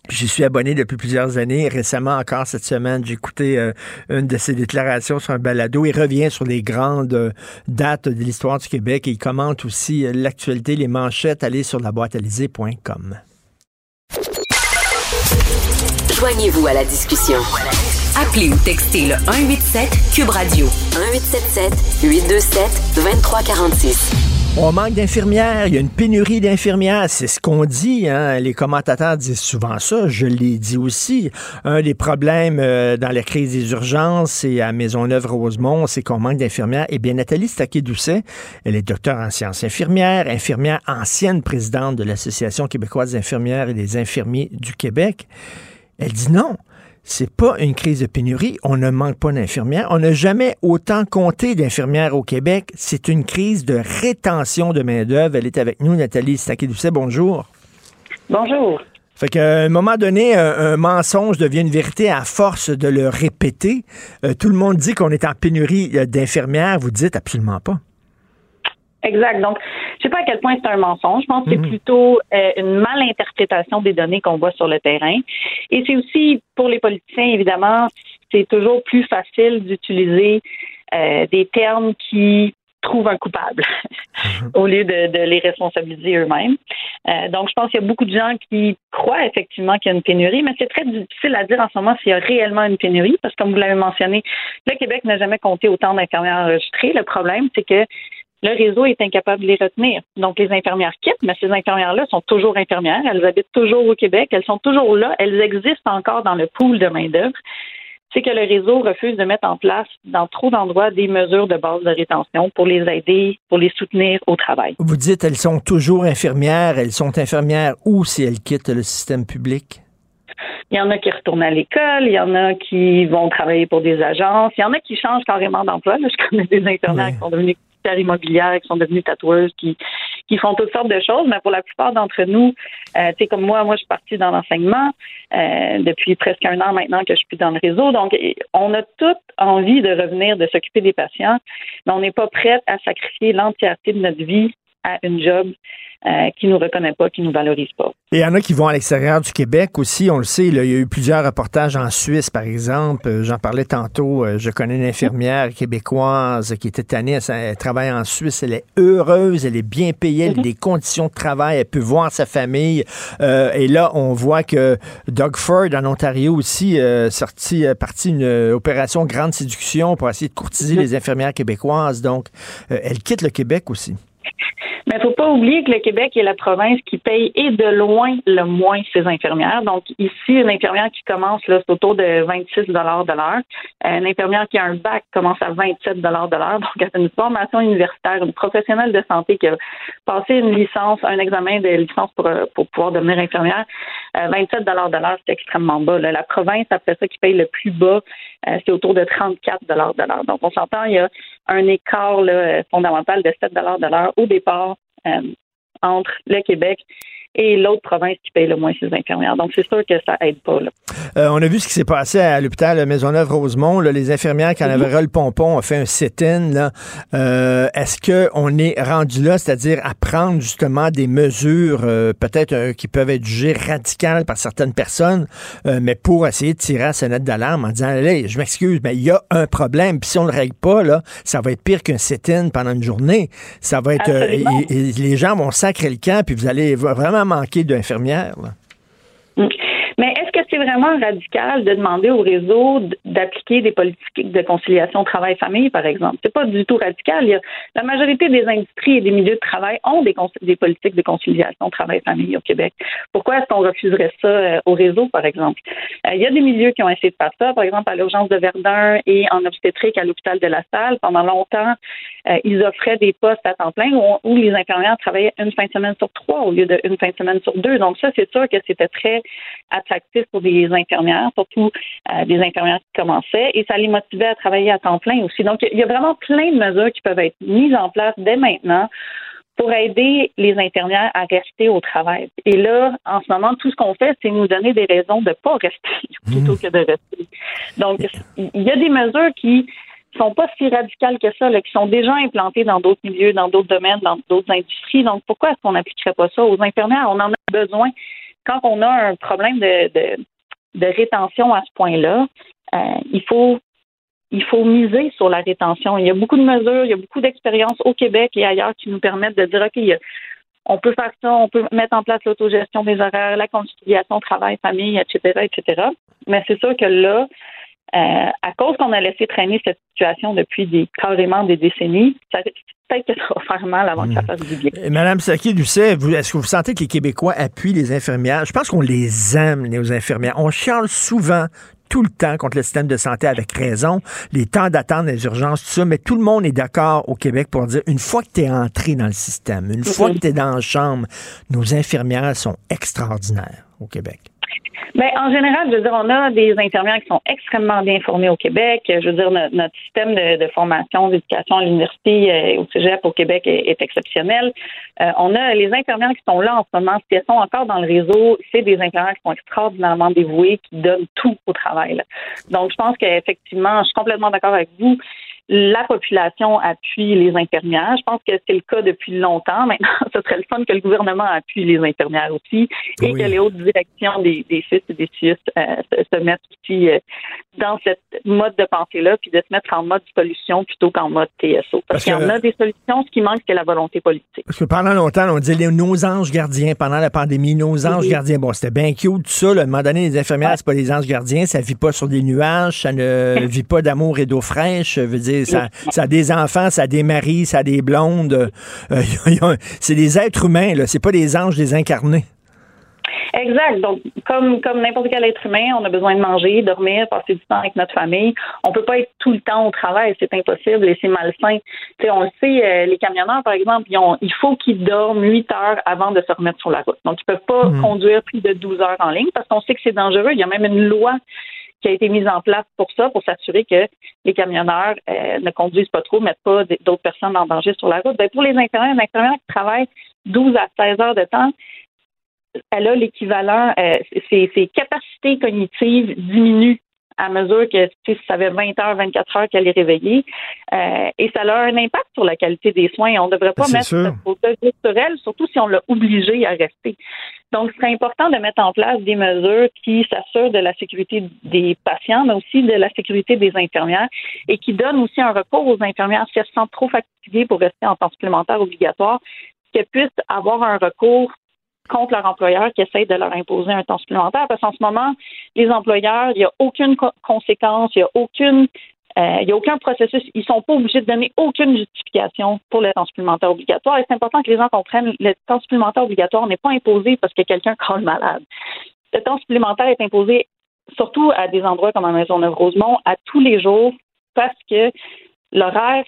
J'y suis abonné depuis plusieurs années. Récemment, encore cette semaine, j'ai écouté une de ses déclarations sur un balado. Il revient sur les grandes dates de l'histoire du Québec et il commente aussi l'actualité, les manchettes. Allez sur la Joignez-vous à la discussion. Appelez ou textez le 187 Cube Radio 1877 827 2346. On manque d'infirmières, il y a une pénurie d'infirmières, c'est ce qu'on dit. Hein? Les commentateurs disent souvent ça, je l'ai dit aussi. Un des problèmes euh, dans la crise des urgences et à Maisonneuve-Rosemont, c'est qu'on manque d'infirmières. Eh bien, Nathalie Staquet-Doucet, elle est docteur en sciences infirmières, infirmière ancienne présidente de l'Association québécoise des infirmières et des infirmiers du Québec. Elle dit non c'est pas une crise de pénurie. On ne manque pas d'infirmières. On n'a jamais autant compté d'infirmières au Québec. C'est une crise de rétention de main-d'œuvre. Elle est avec nous, Nathalie Staquet-Doucet. Bonjour. Bonjour. Fait qu'à un moment donné, un, mensonge devient une vérité à force de le répéter. Euh, tout le monde dit qu'on est en pénurie euh, d'infirmières. Vous dites absolument pas. Exact. Donc, je sais pas à quel point c'est un mensonge. Je pense que c'est mhm. plutôt euh, une malinterprétation des données qu'on voit sur le terrain. Et c'est aussi pour les politiciens, évidemment, c'est toujours plus facile d'utiliser euh, des termes qui trouvent un coupable au lieu de, les responsabiliser eux-mêmes. Euh, donc, je pense qu'il y a beaucoup de gens qui croient effectivement qu'il y a une pénurie, mais c'est très difficile à dire en ce moment s'il y a réellement une pénurie, parce que comme vous l'avez mentionné, le Québec n'a jamais compté autant d'infirmières enregistrées. Le problème, c'est que le réseau est incapable de les retenir. Donc, les infirmières quittent, mais ces infirmières-là sont toujours infirmières. Elles habitent toujours au Québec. Elles sont toujours là. Elles existent encore dans le pool de main-d'œuvre c'est que le réseau refuse de mettre en place dans trop d'endroits des mesures de base de rétention pour les aider, pour les soutenir au travail. Vous dites elles sont toujours infirmières. Elles sont infirmières où si elles quittent le système public? Il y en a qui retournent à l'école, il y en a qui vont travailler pour des agences, il y en a qui changent carrément d'emploi. Je connais des infirmières qui sont immobilières, qui sont devenues tatoueuses, qui, qui font toutes sortes de choses, mais pour la plupart d'entre nous, euh, tu sais, comme moi, moi, je suis partie dans l'enseignement euh, depuis presque un an maintenant que je suis dans le réseau. Donc, on a toute envie de revenir, de s'occuper des patients, mais on n'est pas prête à sacrifier l'entièreté de notre vie à une job euh, qui nous reconnaît pas, qui nous valorise pas. Et il y en a qui vont à l'extérieur du Québec aussi, on le sait, il y a eu plusieurs reportages en Suisse, par exemple. Euh, j'en parlais tantôt, euh, je connais une infirmière québécoise qui était tannée, elle, travaille en Suisse, elle est heureuse, elle est bien payée, elle a des conditions de travail, elle peut voir sa famille. et là, on voit que Doug Ford, en Ontario aussi, sorti, parti une opération grande séduction pour essayer de courtiser mhm. les infirmières québécoises. Donc, elle quitte le Québec aussi. Mais il faut pas oublier que le Québec est la province qui paye et de loin le moins ses infirmières. Donc ici, une infirmière qui commence c'est autour de 26 de l'heure. Une infirmière qui a un bac commence à 27 de l'heure. Donc elle a une formation universitaire, une professionnelle de santé qui a passé une licence, un examen de licence pour, pour pouvoir devenir infirmière. 27 de l'heure, c'est extrêmement bas. La province, après ça, qui paye le plus bas, euh, c'est autour de 34 de l'heure. Donc on s'entend, il y a un écart là, fondamental de 7 de l'heure au départ euh, entre le Québec et l'autre province qui paye le moins ses infirmières. Donc, c'est sûr que ça aide pas. Euh, on a vu ce qui s'est passé à l'hôpital Maisonneuve-Rosemont. Les infirmières, quand mm le pompon, ont fait un sit-in. Euh, est-ce qu'on est rendu là, c'est-à-dire à prendre justement des mesures peut-être qui peuvent être jugées radicales par certaines personnes, mais pour essayer de tirer à sonnette d'alarme en disant, allez, je m'excuse, mais il y a un problème. Puis si on ne le règle pas, là, ça va être pire qu'un sit-in pendant une journée. Ça va être... les gens vont sacrer le camp, puis vous allez vraiment manquer d'infirmières. Mm. Mais est-ce c'est vraiment radical de demander au réseau d'appliquer des politiques de conciliation travail-famille, par exemple? C'est pas du tout radical. la majorité des industries et des milieux de travail ont des, des politiques de conciliation travail-famille au Québec. Pourquoi est-ce qu'on refuserait ça euh, au réseau, par exemple? Euh, il y a des milieux qui ont essayé de faire ça, par exemple à l'urgence de Verdun et en obstétrique à l'hôpital de la Salle. Pendant longtemps, euh, ils offraient des postes à temps plein où, où, les infirmières travaillaient une fin de semaine sur trois au lieu d'une fin de semaine sur deux. Donc ça, c'est sûr que c'était très attractif pour des infirmières, surtout euh, des infirmières qui commençaient, et ça les motivait à travailler à temps plein aussi. Donc, il y a vraiment plein de mesures qui peuvent être mises en place dès maintenant pour aider les infirmières à rester au travail. Et là, en ce moment, tout ce qu'on fait, c'est nous donner des raisons de ne pas rester plutôt que de rester. Donc, il y a des mesures qui sont pas si radicales que ça, là, qui sont déjà implantées dans d'autres milieux, dans d'autres domaines, dans d'autres industries. Donc, pourquoi est-ce qu'on n'appliquerait pas ça aux infirmières? On en a besoin quand on a un problème de, de, rétention à ce point-là, euh, il faut il faut miser sur la rétention. Il y a beaucoup de mesures, il y a beaucoup d'expériences au Québec et ailleurs qui nous permettent de dire, OK, on peut faire ça, on peut mettre en place l'autogestion des horaires, la conciliation travail-famille, etc., etc. Mais c'est sûr que là, euh, à cause qu'on a laissé traîner cette situation depuis des, carrément des décennies, ça, peut-être que ça va faire mal avant que ça hmm. fasse du bien. Madame Saki Doucet, est-ce que vous sentez que les Québécois appuient les infirmières? Je pense qu'on les aime, les infirmières. On chiale souvent tout le temps contre le système de santé avec raison, les temps d'attente les urgences, tout ça, mais tout le monde est d'accord au Québec pour dire une fois que tu es entré dans le système, une fois que tu es dans la chambre, nos infirmières sont extraordinaires au Québec. Bien, en général, je veux dire, on a des infirmières qui sont extrêmement bien formées au Québec. Je veux dire, notre, système de, formation, d'éducation à l'université euh, au cégep au Québec est, exceptionnel. Euh, on a les infirmières qui sont là en ce moment, si elles sont encore dans le réseau, c'est des infirmières qui sont extraordinairement dévouées, qui donnent tout au travail. Donc, je pense qu'effectivement, je suis complètement d'accord avec vous la population appuie les infirmières. Je pense que c'est le cas depuis longtemps. Maintenant, ce serait le fun que le gouvernement appuie les infirmières aussi et que les hautes directions des, des CIS et des CIUS euh, se, mettent aussi euh, dans cette mode de pensée-là, puis de se mettre en mode solution plutôt qu'en mode TSO. Parce, qu'il y en a des solutions, ce qui manque, c'est la volonté politique. Parce que pendant longtemps, on disait nos anges gardiens pendant la pandémie, nos anges gardiens. Bon, c'était bien cute, tout ça. Là. À un moment donné, les infirmières, c'est pas des anges gardiens, ça vit pas sur des nuages, ça ne vit pas d'amour et d'eau fraîche. Je veux dire, ça, ça a des enfants, ça a des maris, ça a des blondes. Euh, c'est des êtres humains, là. C'est pas des anges désincarnés. Exact. Donc, comme, comme n'importe quel être humain, on a besoin de manger, dormir, passer du temps avec notre famille. On peut pas être tout le temps au travail, c'est impossible et c'est malsain. Tu sais, on le sait, euh, les camionneurs, par exemple, ils ont, il faut qu'ils dorment 8 heures avant de se remettre sur la route. Donc, ils peuvent pas Hmm. conduire plus de 12 heures en ligne parce qu'on sait que c'est dangereux. Il y a même une loi qui a été mise en place pour ça, pour s'assurer que les camionneurs euh, ne conduisent pas trop, mettent pas d'autres personnes en danger sur la route. Ben, pour les infirmières, les infirmières qui travaillent 12 à 16 heures de temps, elle a l'équivalent, euh, ses, ses capacités cognitives diminuent à mesure que si ça fait 20 heures, 24 heures qu'elle est réveillée. Euh, et ça a un impact sur la qualité des soins. On ne devrait pas mettre cette faute sur elle, surtout si on l'a obligée à rester. Donc, c'est important de mettre en place des mesures qui s'assurent de la sécurité des patients, mais aussi de la sécurité des infirmières et qui donnent aussi un recours aux infirmières si elles se sentent trop fatiguées pour rester en temps supplémentaire obligatoire, qu'elles puissent avoir un recours contre leur employeur qui essaie de leur imposer un temps supplémentaire. Parce qu'en ce moment, les employeurs, il n'y a aucune co- conséquence, il n'y a aucune euh, n'y a aucun processus. Ils ne sont pas obligés de donner aucune justification pour le temps supplémentaire obligatoire. Et c'est important que les gens comprennent le temps supplémentaire obligatoire n'est pas imposé parce que quelqu'un colle malade. Le temps supplémentaire est imposé surtout à des endroits comme la Maisonneuve-Rosemont à tous les jours parce que l'horaire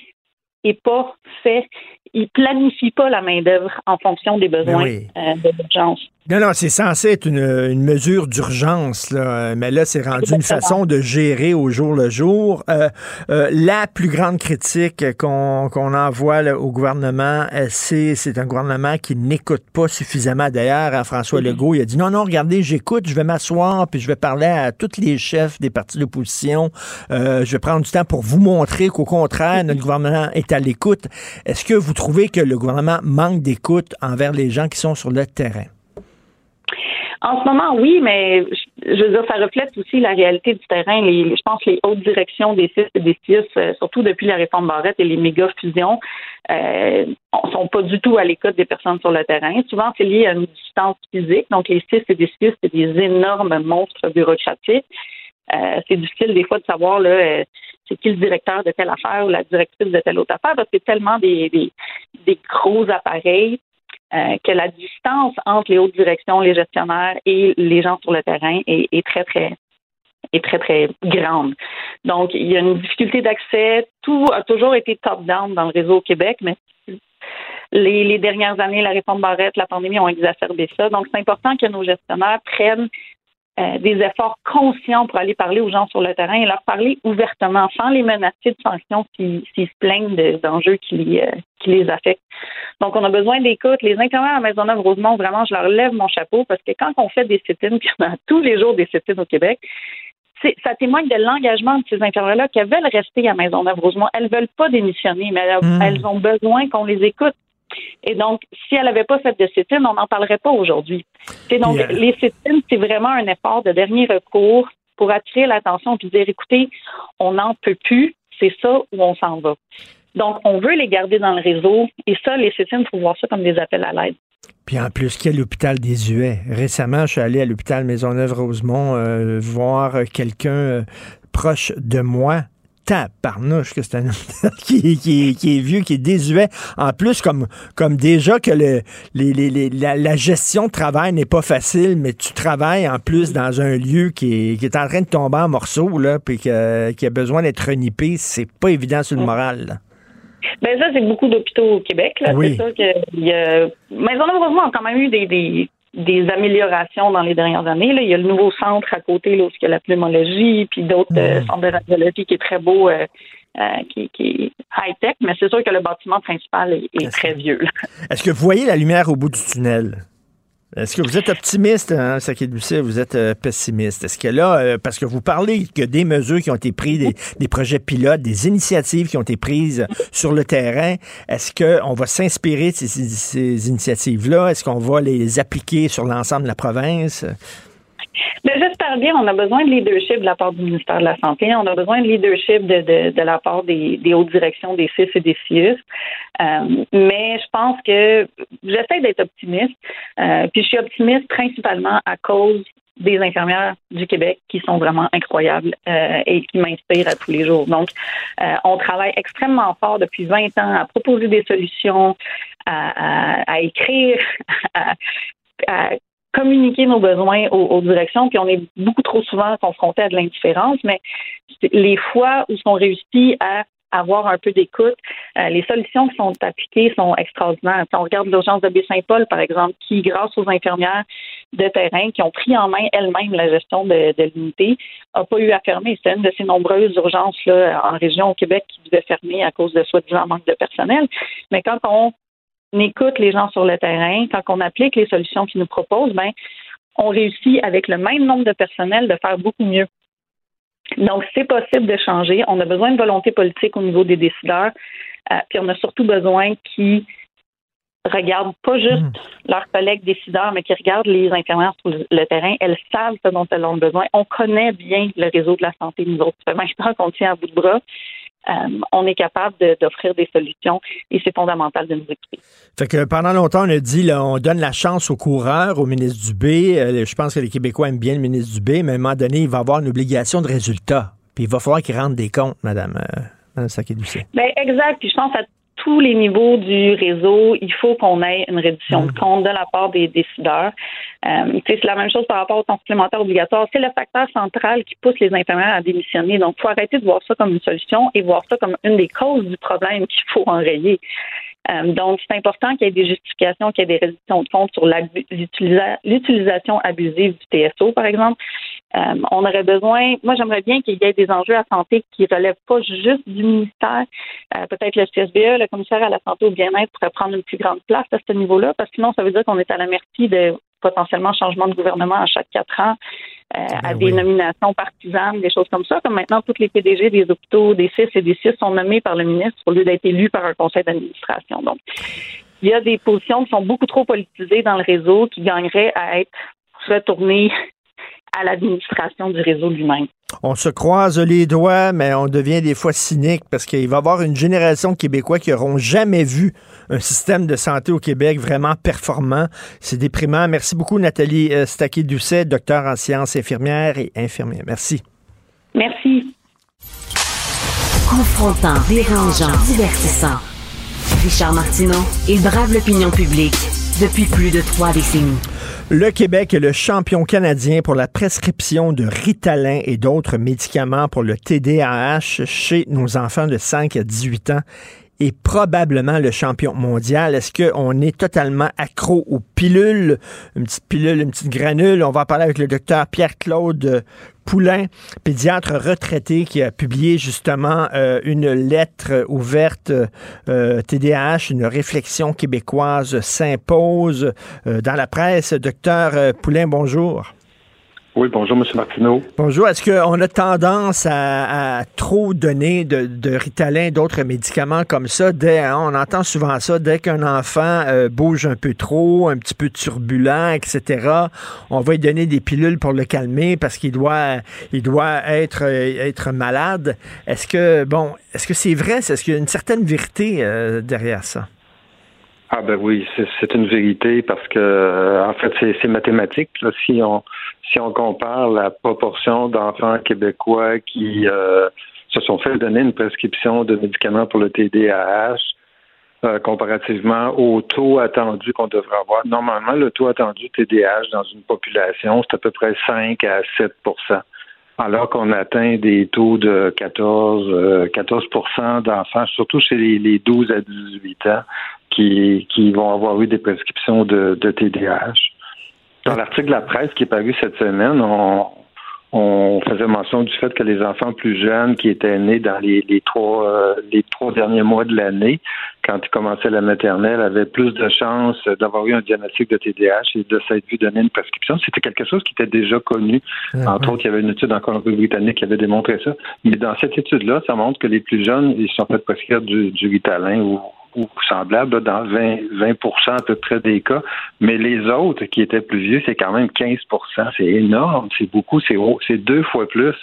n'est pas fait. Ils planifient pas la main-d'œuvre en fonction des besoins oui. euh, de l'urgence. Non, non, c'est censé être une, une mesure d'urgence, là. mais là, c'est rendu une façon de gérer au jour le jour. Euh, euh, la plus grande critique qu'on qu'on envoie là, au gouvernement, euh, c'est c'est un gouvernement qui n'écoute pas suffisamment. D'ailleurs, à François Legault, il a dit non, non, regardez, j'écoute, je vais m'asseoir, puis je vais parler à tous les chefs des partis d'opposition. Euh, je vais prendre du temps pour vous montrer qu'au contraire, notre gouvernement est à l'écoute. Est-ce que vous trouvez que le gouvernement manque d'écoute envers les gens qui sont sur le terrain? En ce moment, oui, mais je veux dire, ça reflète aussi la réalité du terrain. Je pense que les hautes directions des CIS et des CIUS, euh, surtout depuis la réforme Barrette et les méga fusions, euh, sont pas du tout à l'écoute des personnes sur le terrain. Souvent, c'est lié à une distance physique. Donc, les CIS et des CIUS, c'est des énormes monstres bureaucratiques. Euh, c'est difficile des fois de savoir euh, c'est qui le directeur de telle affaire ou la directrice de telle autre affaire parce que c'est tellement des, des, gros appareils euh, que la distance entre les hautes directions, les gestionnaires et les gens sur le terrain est, est très, très est très, très grande. Donc, il y a une difficulté d'accès. Tout a toujours été top-down dans le réseau au Québec, mais les, les dernières années, la réforme Barrette, la pandémie ont exacerbé ça. Donc, c'est important que nos gestionnaires prennent euh, des efforts conscients pour aller parler aux gens sur le terrain et leur parler ouvertement, sans les menacer de sanctions s'ils se plaignent de- d'enjeux qui, les, euh, qui les affectent. Donc, on a besoin d'écoute. Les infirmières à Maisonneuve-Rosemont, vraiment, je leur lève mon chapeau parce que quand on fait des sit-ins, puis on a tous les jours des sit-ins au Québec, ça témoigne de l'engagement de ces infirmières-là qu'elles veulent rester à Maisonneuve-Rosemont. Elles veulent pas démissionner, mais elles, Mm. elles ont besoin qu'on les écoute. Et donc, si elle n'avait pas fait de sit-in, on n'en parlerait pas aujourd'hui. C'est donc, Yeah. les sit-ins, c'est vraiment un effort de dernier recours pour attirer l'attention puis dire, écoutez, on n'en peut plus, c'est ça où on s'en va. Donc, on veut les garder dans le réseau et ça, les sit-ins, il faut voir ça comme des appels à l'aide. Puis en plus, quel hôpital désuet. Récemment, je suis allé à l'hôpital Maisonneuve-Rosemont euh, voir euh, quelqu'un euh, proche de moi. Tabarnouche que c'est un qui, qui, qui est vieux, qui est désuet. En plus, comme, comme déjà que le, les, les, les- la, la gestion de travail n'est pas facile, mais tu travailles en plus dans un lieu qui est, qui est en train de tomber en morceaux, là, puis que- qui a besoin d'être renippé. C'est pas évident sur le moral. là. Ben ça, c'est beaucoup d'hôpitaux au Québec. Là. Oui. C'est sûr que il y a... A quand même eu des, des, des améliorations dans les dernières années. Là. Il y a le nouveau centre à côté là, où il y a la pneumologie, puis d'autres euh, centres de radiologie qui est très beau, euh, euh, qui, qui est high-tech, mais c'est sûr que le bâtiment principal est, est très vieux. Est-ce que vous voyez la lumière au bout du tunnel? Est-ce que vous êtes optimiste, hein, Doucet, vous êtes euh, pessimiste? Est-ce que là, euh, parce que vous parlez que des mesures qui ont été prises, des, projets pilotes, des initiatives qui ont été prises sur le terrain, est-ce qu'on va s'inspirer de ces- ces initiatives-là? Est-ce qu'on va les appliquer sur l'ensemble de la province? Ben, J'espère bien. On a besoin de leadership de la part du ministère de la Santé. On a besoin de leadership de, de, de la part des, des, hautes directions des CIS et des CIUS. Euh, mais je pense que j'essaie d'être optimiste. Euh, puis je suis optimiste principalement à cause des infirmières du Québec qui sont vraiment incroyables euh, et qui m'inspirent à tous les jours. Donc, on travaille extrêmement fort depuis 20 ans à proposer des solutions, à, à, à écrire, à, à communiquer nos besoins aux, aux, directions, puis on est beaucoup trop souvent confronté à de l'indifférence, mais les fois où on réussit à avoir un peu d'écoute. Euh, les solutions qui sont appliquées sont extraordinaires. Si on regarde l'urgence de Baie-Saint-Paul, par exemple, qui, grâce aux infirmières de terrain qui ont pris en main elles-mêmes la gestion de, de l'unité, n'a pas eu à fermer. C'est une de ces nombreuses urgences là, en région au Québec qui devait fermer à cause de soi-disant manque de personnel. Mais quand on écoute les gens sur le terrain, quand on applique les solutions qu'ils nous proposent, ben, on réussit avec le même nombre de personnel de faire beaucoup mieux. Donc, c'est possible de changer. On a besoin de volonté politique au niveau des décideurs, euh, puis on a surtout besoin qu'ils regardent pas juste mmh. leurs collègues décideurs, mais qui regardent les infirmières sur le terrain. Elles savent ce dont elles ont besoin. On connaît bien le réseau de la santé, nous autres. Ça fait maintenant qu'on tient à bout de bras. Euh, on est capable d'offrir des solutions et c'est fondamental de nous écouter. Fait que pendant longtemps, on a dit là, on donne la chance aux coureurs, au ministre Dubé. Euh, je pense que les Québécois aiment bien le ministre Dubé, mais à un moment donné, il va avoir une obligation de résultat. Puis il va falloir qu'il rende des comptes, Madame, euh, Madame. Ben, exact. Puis je pense à tous les niveaux du réseau, il faut qu'on ait une réduction de compte de la part des décideurs. Euh, c'est la même chose par rapport au temps supplémentaire obligatoire. C'est le facteur central qui pousse les infirmières à démissionner. Donc, il faut arrêter de voir ça comme une solution et voir ça comme une des causes du problème qu'il faut enrayer. Euh, donc, c'est important qu'il y ait des justifications, qu'il y ait des réductions de compte sur l'utilisation abusive du TSO, par exemple. Euh, on aurait besoin, moi j'aimerais bien qu'il y ait des enjeux à santé qui relèvent pas juste du ministère. Euh, peut-être le CSBE, le commissaire à la santé au bien-être pourrait prendre une plus grande place à ce niveau-là, parce que sinon ça veut dire qu'on est à la merci de potentiellement changement de gouvernement à chaque quatre ans, euh, à ben des oui. nominations partisanes, des choses comme ça. Comme maintenant, tous les PDG des hôpitaux, des CIS et des CIS sont nommés par le ministre au lieu d'être élus par un conseil d'administration. Donc, il y a des positions qui sont beaucoup trop politisées dans le réseau qui gagneraient à être retournées à l'administration du réseau lui-même. On se croise les doigts, mais on devient des fois cynique parce qu'il va y avoir une génération de Québécois qui n'auront jamais vu un système de santé au Québec vraiment performant. C'est déprimant. Merci beaucoup, Nathalie euh, Staquet-Doucet, docteur en sciences infirmières et infirmière. Merci. Merci. Confrontant, dérangeant, divertissant. Richard Martineau, il brave l'opinion publique depuis plus de trois décennies. Le Québec est le champion canadien pour la prescription de Ritalin et d'autres médicaments pour le TDAH chez nos enfants de 5 à 18 ans est probablement le champion mondial. Est-ce qu'on est totalement accro aux pilules? Une petite pilule, une petite granule? On va parler avec le docteur Pierre-Claude Poulain, pédiatre retraité qui a publié justement euh, une lettre ouverte euh, TDAH, une réflexion québécoise s'impose euh, dans la presse. Docteur Poulain, bonjour. Oui, bonjour, M. Martineau. Bonjour. Est-ce qu'on a tendance à, trop donner de, de Ritalin, d'autres médicaments comme ça? Hein, on entend souvent ça, dès qu'un enfant euh, bouge un peu trop, un petit peu turbulent, etc., on va lui donner des pilules pour le calmer parce qu'il doit, il doit être, être malade. Est-ce que, bon, est-ce que c'est vrai? Est-ce qu'il y a une certaine vérité euh, derrière ça? Ah ben oui, c'est une vérité parce que euh, en fait c'est mathématique. Si on si on compare la proportion d'enfants québécois qui euh, se sont fait donner une prescription de médicaments pour le TDAH euh, comparativement au taux attendu qu'on devrait avoir. Normalement, le taux attendu TDAH dans une population, c'est à peu près 5 à 7% alors qu'on atteint des taux de 14, 14 d'enfants, surtout chez les, les 12 à 18 ans, qui, qui vont avoir eu des prescriptions de, de TDAH. Dans l'article de la presse qui est paru cette semaine, on, on faisait mention du fait que les enfants plus jeunes qui étaient nés dans les, les trois euh, les trois derniers mois de l'année, quand ils commençaient la maternelle, avaient plus de chances d'avoir eu un diagnostic de TDAH et de s'être vu donner une prescription. C'était quelque chose qui était déjà connu. Entre autres, il y avait une étude en Colombie-Britannique qui avait démontré ça. Mais dans cette étude-là, ça montre que les plus jeunes, ils sont fait prescrire du, du Ritalin ou ou semblable dans 20, 20 à peu près des cas. Mais les autres qui étaient plus vieux, c'est quand même 15% C'est énorme, c'est beaucoup, c'est deux fois plus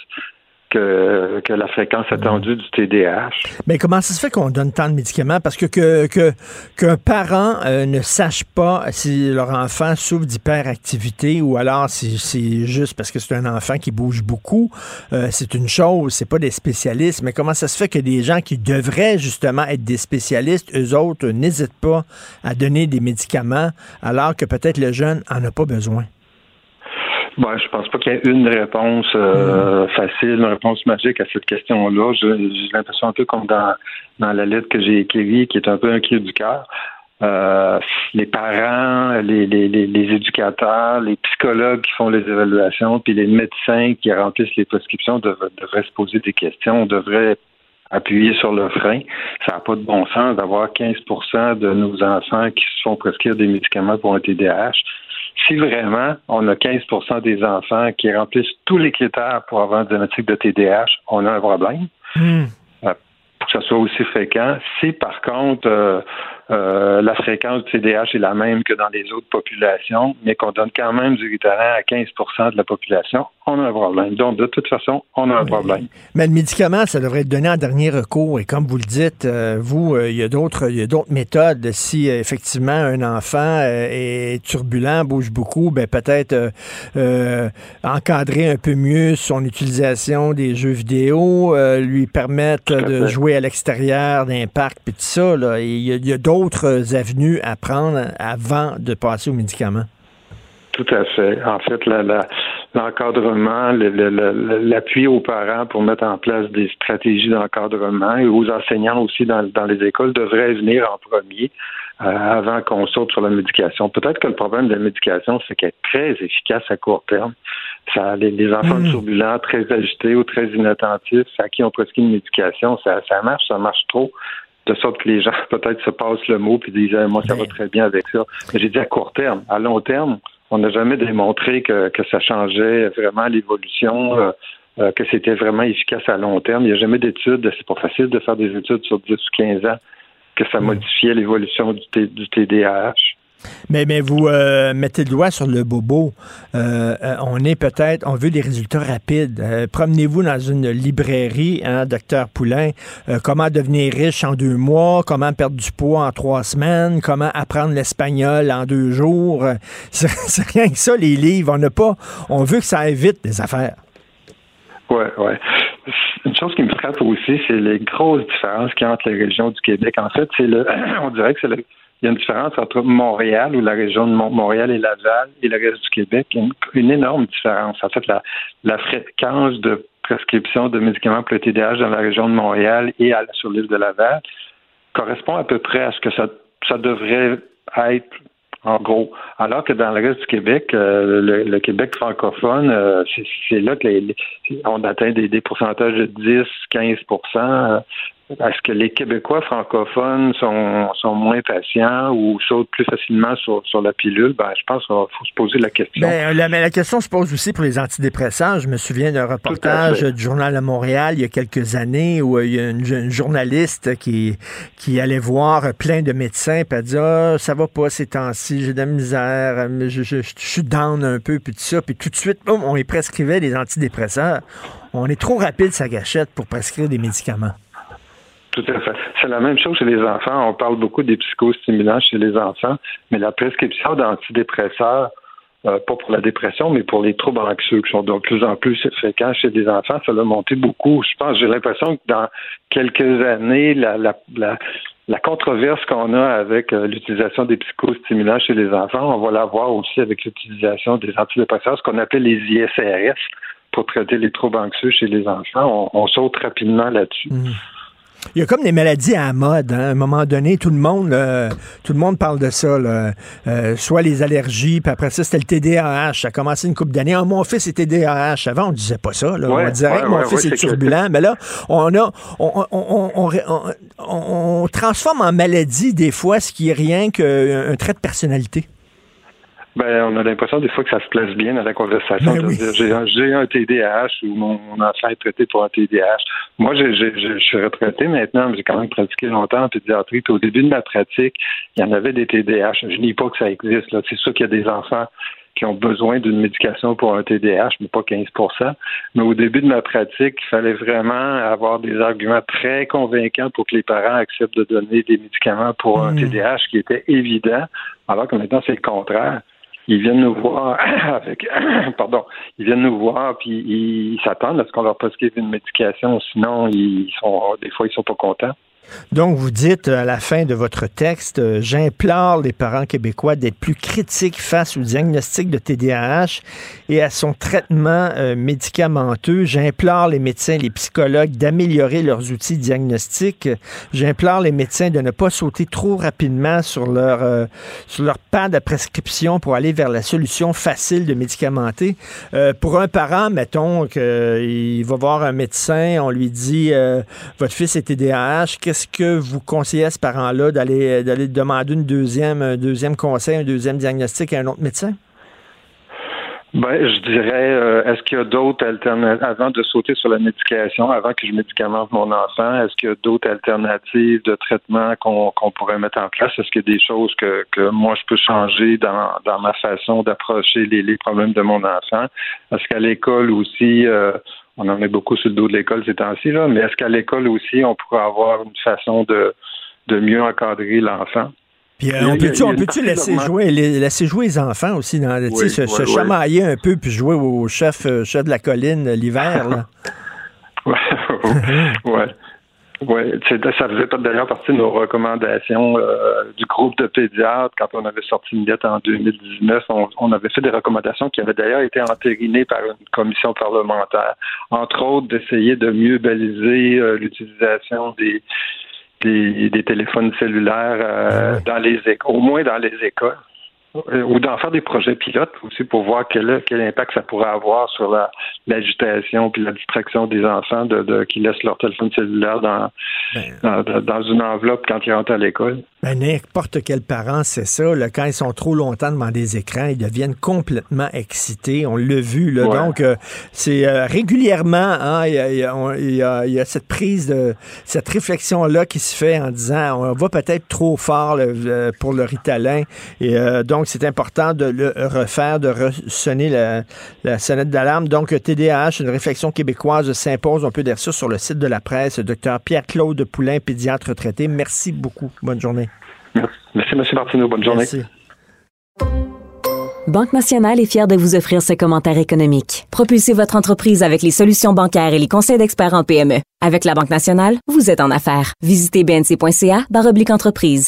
que, la fréquence attendue du TDAH. Mais comment ça se fait qu'on donne tant de médicaments? Parce que qu'un que, parent euh, ne sache pas si leur enfant souffre d'hyperactivité ou alors si c'est juste parce que c'est un enfant qui bouge beaucoup, euh, c'est une chose, c'est pas des spécialistes. Mais comment ça se fait que des gens qui devraient justement être des spécialistes, eux autres, n'hésitent pas à donner des médicaments alors que peut-être le jeune en a pas besoin? Bon, je pense pas qu'il y ait une réponse euh, facile, une réponse magique à cette question-là. J'ai l'impression un peu comme dans, dans la lettre que j'ai écrite, qui est un peu un cri du cœur. Euh, les parents, les, les, les, éducateurs, les psychologues qui font les évaluations, puis les médecins qui remplissent les prescriptions devraient, devraient se poser des questions. On devrait appuyer sur le frein. Ça n'a pas de bon sens d'avoir 15% de nos enfants qui se font prescrire des médicaments pour un TDAH si vraiment on a 15% des enfants qui remplissent tous les critères pour avoir un diagnostic de TDAH, on a un problème. Hmm. Euh, pour que ce soit aussi fréquent. Si par contre euh, euh, la fréquence du TDAH est la même que dans les autres populations, mais qu'on donne quand même du Ritalin à 15% de la population, on a un problème. Donc, de toute façon, on a un problème. Mais le médicament, ça devrait être donné en dernier recours. Et comme vous le dites, euh, vous, euh, il y a d'autres, il y a d'autres méthodes. Si effectivement un enfant est turbulent, bouge beaucoup, ben peut-être encadrer un peu mieux son utilisation des jeux vidéo, lui permettre de jouer à l'extérieur d'un parc, puis tout ça. Il y a d'autres d'autres avenues à prendre avant de passer aux médicaments? Tout à fait. En fait, l'encadrement, l'appui aux parents pour mettre en place des stratégies d'encadrement et aux enseignants aussi dans, les écoles devrait venir en premier euh, avant qu'on saute sur la médication. Peut-être que le problème de la médication, c'est qu'elle est très efficace à court terme. Ça, les, enfants mmh. turbulents, très agités ou très inattentifs, à qui on prescrit une médication, ça, ça marche, ça marche trop de sorte que les gens peut-être se passent le mot puis disent moi ça va très bien avec ça. Mais j'ai dit à court terme, à long terme, on n'a jamais démontré que, que ça changeait vraiment l'évolution, euh, euh, que c'était vraiment efficace à long terme. Il n'y a jamais d'études, c'est pas facile de faire des études sur 10 ou 15 ans que ça modifiait l'évolution du, du TDAH. Mais, mais vous euh, mettez le doigt sur le bobo. Euh, euh, on est peut-être, on veut des résultats rapides. Promenez-vous dans une librairie, hein, docteur Poulain. comment devenir riche en deux mois, comment perdre du poids en trois semaines, comment apprendre l'espagnol en deux jours? C'est rien que ça, les livres. On n'a pas, on veut que ça aille vite, les affaires. Oui, oui. Une chose qui me frappe aussi, c'est les grosses différences qu'il y a entre les régions du Québec. En fait, c'est le, on dirait que c'est le il y a une différence entre Montréal ou la région de Montréal et Laval et le reste du Québec. Il y a une, énorme différence. En fait, la, fréquence de prescription de médicaments pour le TDAH dans la région de Montréal et à, sur l'île de Laval correspond à peu près à ce que ça, devrait être en gros. Alors que dans le reste du Québec, euh, le, Québec francophone, euh, c'est là que les, on atteint des, des pourcentages de 10, 15 est-ce que les Québécois francophones sont, sont moins patients ou sautent plus facilement sur, sur la pilule? Ben, je pense qu'il faut se poser la question. Ben, la, mais la question se pose aussi pour les antidépresseurs. Je me souviens d'un reportage du Journal de Montréal il y a quelques années où euh, il y a une, journaliste qui, qui allait voir plein de médecins et elle dit ah, ça va pas ces temps-ci, j'ai de la misère, je, je, je, suis down un peu, puis tout ça. Puis tout de suite, on y prescrivait des antidépresseurs. On est trop rapide, sa gâchette, pour prescrire des médicaments. Tout à fait. C'est la même chose chez les enfants. On parle beaucoup des psychostimulants chez les enfants, mais la prescription d'antidépresseurs, euh, pas pour la dépression, mais pour les troubles anxieux qui sont de plus en plus fréquents chez les enfants, ça a monté beaucoup. Je pense, j'ai l'impression que dans quelques années, la, controverse qu'on a avec euh, l'utilisation des psychostimulants chez les enfants, on va la voir aussi avec l'utilisation des antidépresseurs, ce qu'on appelle les ISRS pour traiter les troubles anxieux chez les enfants. On, saute rapidement là-dessus. Mmh. Il y a comme des maladies à la mode. Hein. À un moment donné, tout le monde, tout le monde parle de ça. Euh, soit les allergies, puis après ça, c'était le TDAH. Ça a commencé une couple d'années. Ah, mon fils est TDAH. Avant, on disait pas ça. on dirait que mon fils est turbulent. Mais là, on a, on, transforme en maladie des fois ce qui est rien qu'un trait de personnalité. Ben, on a l'impression des fois que ça se place bien dans la conversation. Ben oui. J'ai un, un TDAH ou mon, mon enfant est traité pour un TDAH. Moi, je suis retraité maintenant, mais j'ai quand même pratiqué longtemps en pédiatrie. Puis au début de ma pratique, il y en avait des TDAH. Je nie pas que ça existe. C'est sûr qu'il y a des enfants qui ont besoin d'une médication pour un TDAH, mais pas 15% Mais au début de ma pratique, il fallait vraiment avoir des arguments très convaincants pour que les parents acceptent de donner des médicaments pour un TDAH qui était évident, alors que maintenant, c'est le contraire. Ils viennent nous voir avec, pardon, ils viennent nous voir puis ils s'attendent à ce qu'on leur prescrive une médication, sinon ils sont, des fois, ils sont pas contents. Donc, vous dites à la fin de votre texte, euh, j'implore les parents québécois d'être plus critiques face au diagnostic de TDAH et à son traitement euh, médicamenteux. J'implore les médecins les psychologues d'améliorer leurs outils diagnostiques. J'implore les médecins de ne pas sauter trop rapidement sur leur, euh, sur leur prescription pour aller vers la solution facile de médicamenter. Euh, pour un parent, mettons qu'il va voir un médecin, on lui dit votre fils est TDAH, qu'est-ce que vous conseillez à ce parent-là d'aller d'aller demander une deuxième, un deuxième conseil, un deuxième diagnostic à un autre médecin? Ben, je dirais, euh, est-ce qu'il y a d'autres alternatives, avant de sauter sur la médication, avant que je médicamente mon enfant, est-ce qu'il y a d'autres alternatives de traitement qu'on qu'on pourrait mettre en place? Est-ce qu'il y a des choses que, que moi je peux changer dans, dans ma façon d'approcher les, les problèmes de mon enfant? Est-ce qu'à l'école aussi, euh, on en met beaucoup sur le dos de l'école ces temps-ci, là, mais est-ce qu'à l'école aussi, on pourrait avoir une façon de, de mieux encadrer l'enfant? Puis euh, on peut-tu laisser jouer, les- laisser jouer les enfants aussi, dans, Oui, se, se oui, chamailler un peu puis jouer au chef, euh, chef de la colline euh, l'hiver? là? ouais. C'est- ça faisait d'ailleurs partie de nos recommandations euh, du groupe de pédiatres quand on avait sorti une lettre en 2019. On, on avait fait des recommandations qui avaient d'ailleurs été entérinées par une commission parlementaire. Entre autres, d'essayer de mieux baliser euh, l'utilisation des, des, des téléphones cellulaires euh, dans les écoles, au moins dans les écoles. Euh, ou d'en faire des projets pilotes aussi pour voir quel, quel impact ça pourrait avoir sur la l'agitation puis la distraction des enfants de, de qui laissent leur téléphone cellulaire dans, dans, dans une enveloppe quand ils rentrent à l'école. Ben, n'importe quel parent, c'est ça. Là, quand ils sont trop longtemps devant des écrans, ils deviennent complètement excités. On l'a vu. Là, Ouais. Donc, euh, c'est euh, régulièrement, hein, il y, a- y y y cette prise de cette réflexion-là qui se fait en disant on va peut-être trop fort là, euh, pour le Ritalin. Et euh, donc, c'est important de le refaire, de sonner la, la sonnette d'alarme. Donc, TDAH, une réflexion québécoise s'impose. On peut dire ça sur le site de la presse. Docteur Pierre-Claude Poulain, pédiatre retraité. Merci beaucoup. Bonne journée. Merci, M. Martineau. Bonne journée. Merci. Banque Nationale est fière de vous offrir ce commentaire économique. Propulsez votre entreprise avec les solutions bancaires et les conseils d'experts en PME. Avec la Banque Nationale, vous êtes en affaires. Visitez bnc.ca barre oblique entreprise.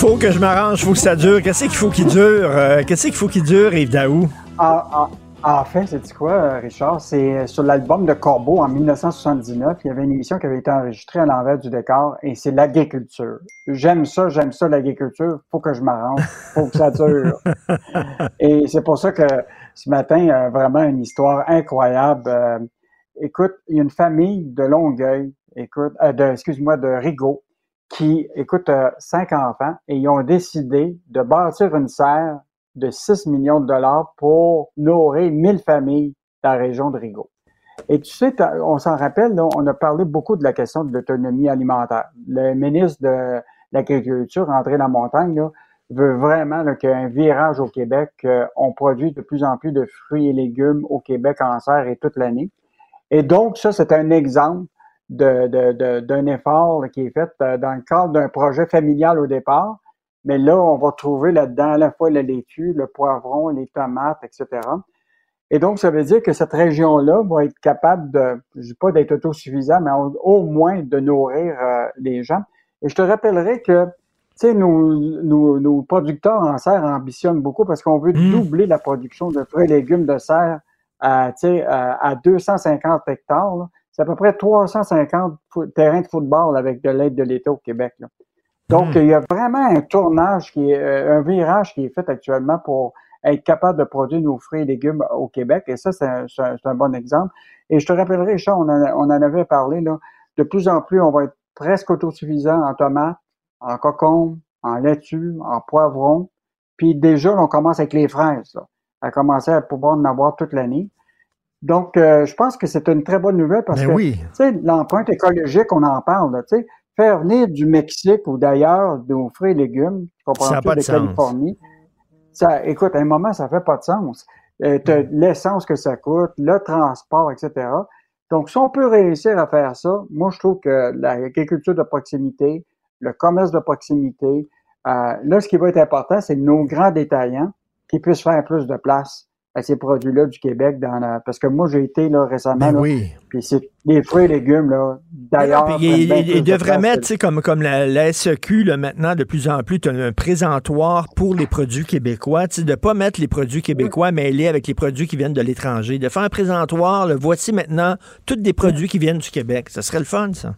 Faut que je m'arrange, faut que ça dure. Qu'est-ce qu'il faut qu'il dure? Euh, Qu'est-ce qu'il faut qu'il dure, Yves Daou? En, en- en fait, c'est quoi, euh, Richard? C'est euh, sur l'album de Corbeau en 1979. Il y avait une émission qui avait été enregistrée à l'envers du décor et c'est l'agriculture. J'aime ça, j'aime ça, l'agriculture. Faut que je m'arrange. Faut que ça dure. et c'est pour ça que ce matin, vraiment une histoire incroyable. Euh, écoute, il y a une famille de Longueuil, écoute, euh, de, excuse-moi, de Rigaud, qui, écoute, euh, cinq enfants et ils ont décidé de bâtir une serre de 6 millions de dollars pour nourrir 1000 familles dans la région de Rigaud. Et tu sais, on s'en rappelle, on a parlé beaucoup de la question de l'autonomie alimentaire. Le ministre de l'Agriculture, André Lamontagne, là, veut vraiment qu'il y ait un virage au Québec. euh, on produit de plus en plus de fruits et légumes au Québec en serre et toute l'année. Et donc, ça, c'est un exemple de, de- de- d'un effort qui est fait euh, dans le cadre d'un projet familial au départ. Mais là, on va trouver là-dedans à la fois la laitue, le poivron, les tomates, etc. Et donc, ça veut dire que cette région-là va être capable de, je dis pas d'être autosuffisant, mais au, moins de nourrir euh, les gens. Et je te rappellerai que, tu sais, nos, nos, nos, producteurs en serre ambitionnent beaucoup parce qu'on veut Mm. doubler la production de fruits et légumes de serre à, tu sais, à, à 250 hectares. là. C'est à peu près 350 fo- terrains de football avec de l'aide de l'État au Québec. là. Donc, Mm. il y a vraiment un tournage, qui est, euh, un virage qui est fait actuellement pour être capable de produire nos fruits et légumes au Québec. Et ça, c'est un, bon exemple. Et je te rappellerai, Richard, on en, a- on en avait parlé, là, de plus en plus, on va être presque autosuffisant en tomates, en cocombes, en laitue, en poivrons. Puis déjà, là, on commence avec les fraises, là, à commencer à pouvoir en avoir toute l'année. Donc, euh, je pense que c'est une très bonne nouvelle parce Ben que, oui. tu sais, l'empreinte écologique, on en parle, là, tu sais, faire venir du Mexique ou d'ailleurs nos fruits et légumes, comprends de de. Californie, ça, écoute, à un moment, ça fait pas de sens. Euh, t'as l'essence que ça coûte, le transport, etc. Donc, si on peut réussir à faire ça, moi, je trouve que l'agriculture de proximité, le commerce de proximité, euh, là, ce qui va être important, c'est nos grands détaillants qui puissent faire plus de place à ces produits-là du Québec dans la... parce que moi j'ai été là récemment Ben là, oui. puis c'est les fruits et légumes là d'ailleurs il, il- plus il de devrait mettre, que- comme, comme la, la SEQ, là, maintenant, de plus en plus, as un présentoir pour les produits québécois. Tu de ne pas mettre les produits québécois mêlés avec les produits qui viennent de l'étranger. De faire un présentoir, là, voici maintenant tous des produits qui viennent du Québec. Ça serait le fun, ça.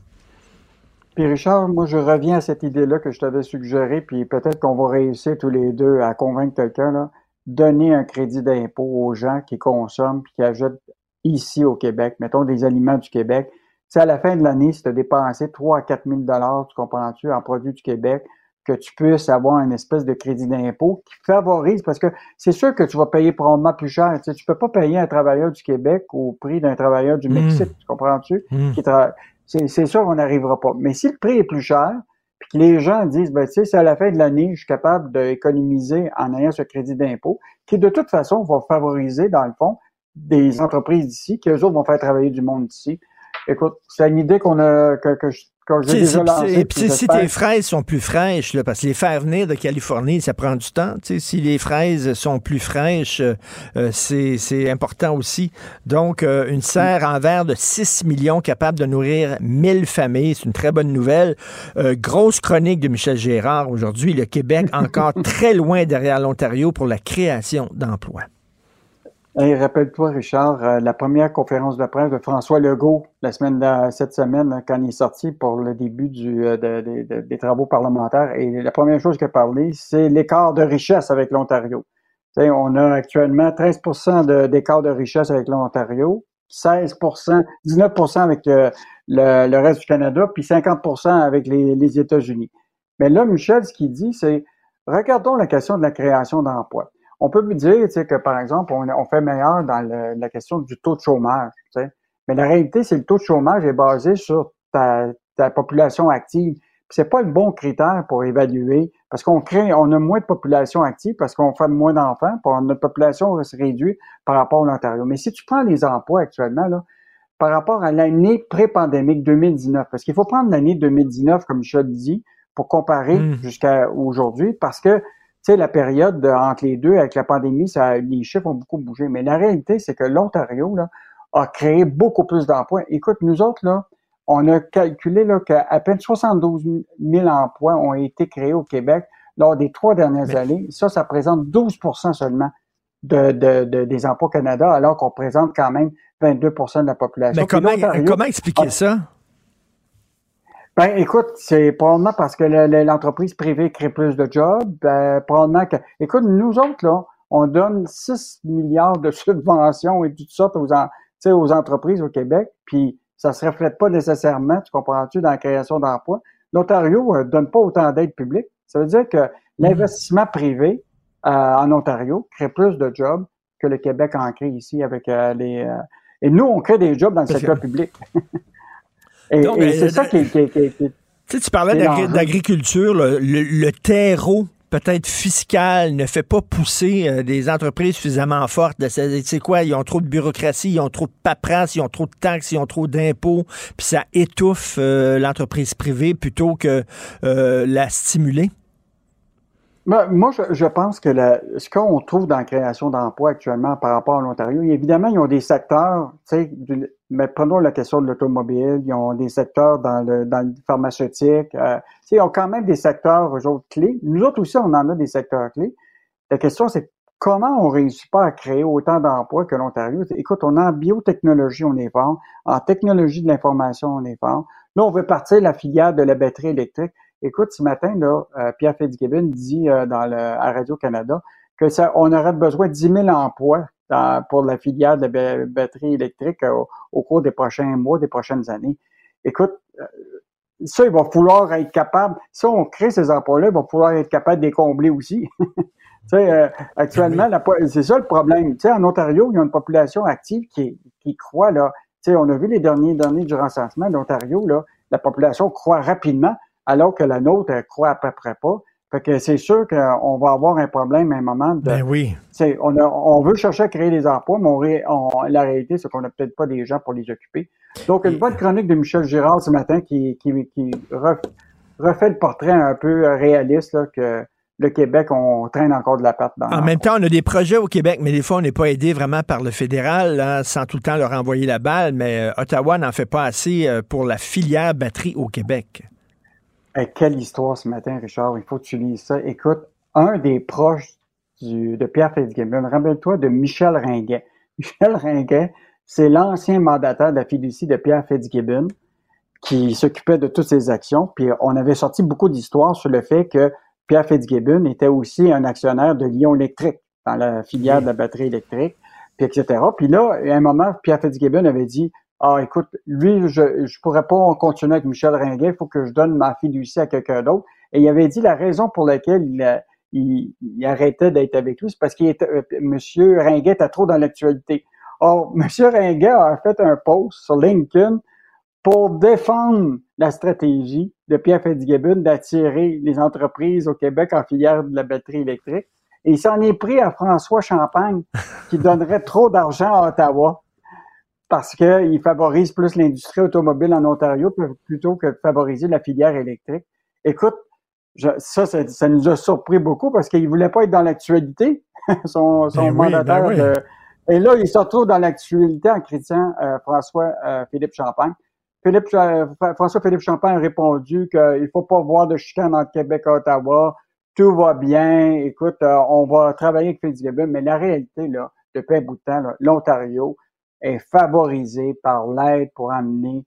Puis Richard, moi je reviens à cette idée-là que je t'avais suggérée, puis peut-être qu'on va réussir tous les deux à convaincre quelqu'un, là, donner un crédit d'impôt aux gens qui consomment puis qui achètent ici au Québec, mettons des aliments du Québec. Sais, à la fin de l'année, si tu as dépensé 3 à 4 000 tu comprends-tu, en produits du Québec, que tu puisses avoir une espèce de crédit d'impôt qui favorise, parce que c'est sûr que tu vas payer probablement plus cher. Tu sais, tu peux pas payer un travailleur du Québec au prix d'un travailleur du Mm. Mexique, tu comprends-tu? Mm. Tra- c'est, sûr qu'on n'arrivera pas. Mais si le prix est plus cher, les gens disent, ben, tu sais, c'est à la fin de l'année, je suis capable d'économiser en ayant ce crédit d'impôt, qui de toute façon va favoriser, dans le fond, des entreprises d'ici, qui eux autres vont faire travailler du monde d'ici. Écoute, c'est une idée qu'on a, que, que, je- si- puis si, tes fraises sont plus fraîches, là, parce que les faire venir de Californie, ça prend du temps. Si les fraises sont plus fraîches, euh, euh, c'est c'est important aussi. Donc, euh, une serre en verre de 6 millions capable de nourrir 1000 familles, c'est une très bonne nouvelle. Euh, grosse chronique de Michel Gérard aujourd'hui. Le Québec encore très loin derrière l'Ontario pour la création d'emplois. Rappelle-toi, Richard, euh, la première conférence de presse de François Legault la semaine cette semaine, hein, quand il est sorti pour le début du, euh, de- de- de- des travaux parlementaires. Et la première chose qu'il a parlé, c'est l'écart de richesse avec l'Ontario. On a actuellement 13 de- d'écart de, richesse avec l'Ontario, 16% 19% avec euh, le, le reste du Canada, puis 50% avec les, les États-Unis. Mais là, Michel, ce qu'il dit, c'est regardons la question de la création d'emplois. On peut lui dire tu sais, que, par exemple, on, on fait meilleur dans le- la question du taux de chômage. Mais la réalité, c'est que le taux de chômage est basé sur ta, ta population active. C'est pas le bon critère pour évaluer, parce qu'on crée, on a moins de population active parce qu'on fait moins d'enfants, notre population se réduit par rapport à l'Ontario. Mais si tu prends les emplois actuellement, là, par rapport à l'année pré-pandémique 2019, parce qu'il faut prendre l'année 2019, comme je le dis, pour comparer jusqu'à aujourd'hui, parce que sais, la période de- entre les deux, avec la pandémie, ça, les chiffres ont beaucoup bougé. Mais la réalité, c'est que l'Ontario là, a créé beaucoup plus d'emplois. Écoute, nous autres, là, on a calculé là, qu'à à peine 72 000 emplois ont été créés au Québec lors des trois dernières années. Ça, ça représente 12% seulement de, de- de- des emplois au Canada, alors qu'on représente quand même 22% de la population. Mais comment, comment expliquer a- ça? Ben, écoute, c'est probablement parce que le- le- l'entreprise privée crée plus de jobs. Ben, probablement que, écoute, nous autres, là, on donne 6 milliards de subventions et toutes sortes aux, en- aux entreprises au Québec, puis ça se reflète pas nécessairement, tu comprends-tu, dans la création d'emplois. L'Ontario euh, donne pas autant d'aide publique. Ça veut dire que l'investissement privé euh, en Ontario crée plus de jobs que le Québec en crée ici avec euh, les... euh, et nous, on crée des jobs dans le secteur public. et c'est ça qui, qui, qui, qui- Tu sais, tu parlais d'agriculture, le, le- le terreau peut-être fiscal ne fait pas pousser euh, des entreprises suffisamment fortes. C'est quoi? Ils ont trop de bureaucratie, ils ont trop de paperasse, ils ont trop de taxes, ils ont trop d'impôts, puis ça étouffe euh, l'entreprise privée plutôt que euh, la stimuler. Moi, moi, je, je pense que la- ce qu'on trouve dans la création d'emplois actuellement par rapport à l'Ontario, évidemment, ils ont des secteurs, tu sais, du- mais prenons la question de l'automobile. Ils ont des secteurs dans le, dans le pharmaceutique. Euh, ils ont quand même des secteurs, autres, clés. Nous autres aussi, on en a des secteurs clés. La question, c'est comment on réussit pas à créer autant d'emplois que l'Ontario? Écoute, on est en biotechnologie, on est fort. En technologie de l'information, on est fort. Là, on veut partir la filière de la batterie électrique. Écoute, ce matin, là, euh, Pierre Fitzgibbon dit euh, dans le, à Radio-Canada que ça, on aurait besoin de 10 000 emplois pour la filière de la batterie électrique euh, au, cours des prochains mois, des prochaines années. Écoute, ça, il va falloir être capable, si on crée ces emplois-là, il va falloir être capable de les combler aussi. tu sais, actuellement, c'est ça le problème. Tu sais, en Ontario, il y a une population active qui, qui croît, là. Tu sais, on a vu les derniers données du recensement d'Ontario, là, la population croît rapidement, alors que la nôtre, elle croît à peu près pas. Fait que c'est sûr qu'on va avoir un problème à un moment. De, ben oui. On, on veut chercher à créer des emplois, mais la réalité, c'est qu'on n'a peut-être pas des gens pour les occuper. Donc, une bonne chronique de Michel Girard ce matin qui, qui, refait le portrait un peu réaliste là, que le Québec, on traîne encore de la patte dans En même temps, on a des projets au Québec, mais des fois, on n'est pas aidé vraiment par le fédéral, sans tout le temps leur envoyer la balle. Mais euh, Ottawa n'en fait pas assez euh, pour la filière batterie au Québec quelle histoire ce matin, Richard. Il faut que tu lises ça. Écoute, un des proches de Pierre Fitzgibbon, rappelle-toi de Michel Ringuet. Michel Ringuet, c'est l'ancien mandataire de la fiducie de Pierre Fitzgibbon qui s'occupait de toutes ses actions. Puis on avait sorti beaucoup d'histoires sur le fait que Pierre Fitzgibbon était aussi un actionnaire de Lyon Électrique dans la filière de la batterie électrique, puis etc. Puis là, à un moment, Pierre Fitzgibbon avait dit ah, écoute, lui, je ne pourrais pas continuer avec Michel Ringuet, il faut que je donne ma fiducie à quelqu'un d'autre. Et il avait dit la raison pour laquelle il, il, arrêtait d'être avec lui, c'est parce était, euh, Monsieur Ringuet était trop dans l'actualité. Or, Monsieur Ringuet a fait un post sur LinkedIn pour défendre la stratégie de Pierre Fitzgibbon d'attirer les entreprises au Québec en filière de la batterie électrique. Et il s'en est pris à François Champagne, qui donnerait trop d'argent à Ottawa parce qu'il favorise plus l'industrie automobile en Ontario plutôt que de favoriser la filière électrique. Écoute, ça, ça, nous a surpris beaucoup parce qu'il voulait pas être dans l'actualité, son, son ben mandataire. Ben et là, il se retrouve dans l'actualité en critiquant euh, François euh, Philippe Champagne. Philippe, euh, François Philippe Champagne a répondu qu'il faut pas voir de chicane entre Québec et Ottawa. Tout va bien. Écoute, on va travailler avec Fitzgibbon, mais la réalité, là, depuis un bout de temps, l'Ontario, est favorisé par l'aide pour amener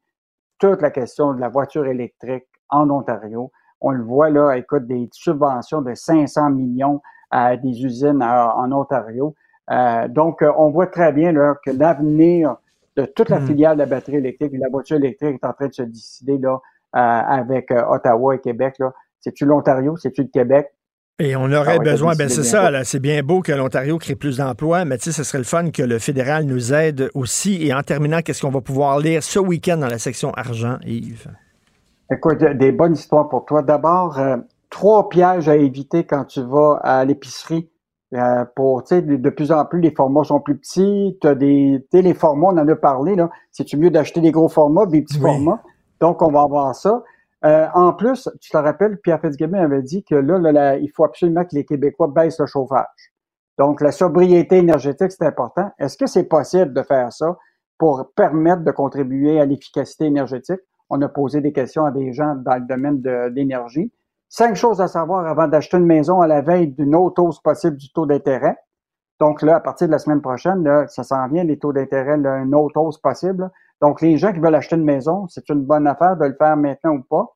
toute la question de la voiture électrique en Ontario. On le voit là, écoute, des subventions de 500 millions à des usines en Ontario. Euh, donc, euh, on voit très bien là, que l'avenir de toute la hmm. filière de la batterie électrique et de la voiture électrique est en train de se décider là, euh, avec Ottawa et Québec. C'est-tu l'Ontario, c'est-tu le Québec? Et on aurait besoin, ben c'est ça, là, c'est bien beau que l'Ontario crée plus d'emplois, mais tu sais, ce serait le fun que le fédéral nous aide aussi. Et en terminant, qu'est-ce qu'on va pouvoir lire ce week-end dans la section argent, Yves? Écoute, des bonnes histoires pour toi. D'abord, euh, trois pièges à éviter quand tu vas à l'épicerie. Euh, pour, tu sais, de, plus en plus, les formats sont plus petits. Tu as des, les formats, on en a parlé, là. C'est-tu mieux d'acheter des gros formats, des petits formats? Donc, on va avoir ça. Euh, en plus, tu te rappelles, Pierre Fitzgibbon avait dit que là, il faut absolument que les Québécois baissent le chauffage. Donc, la sobriété énergétique, c'est important. Est-ce que c'est possible de faire ça pour permettre de contribuer à l'efficacité énergétique? On a posé des questions à des gens dans le domaine de, l'énergie. Cinq choses à savoir avant d'acheter une maison à la veille d'une autre hausse possible du taux d'intérêt. Donc là, à partir de la semaine prochaine, là, ça s'en vient, les taux d'intérêt, une autre hausse possible. Donc, les gens qui veulent acheter une maison, c'est une bonne affaire de le faire maintenant ou pas.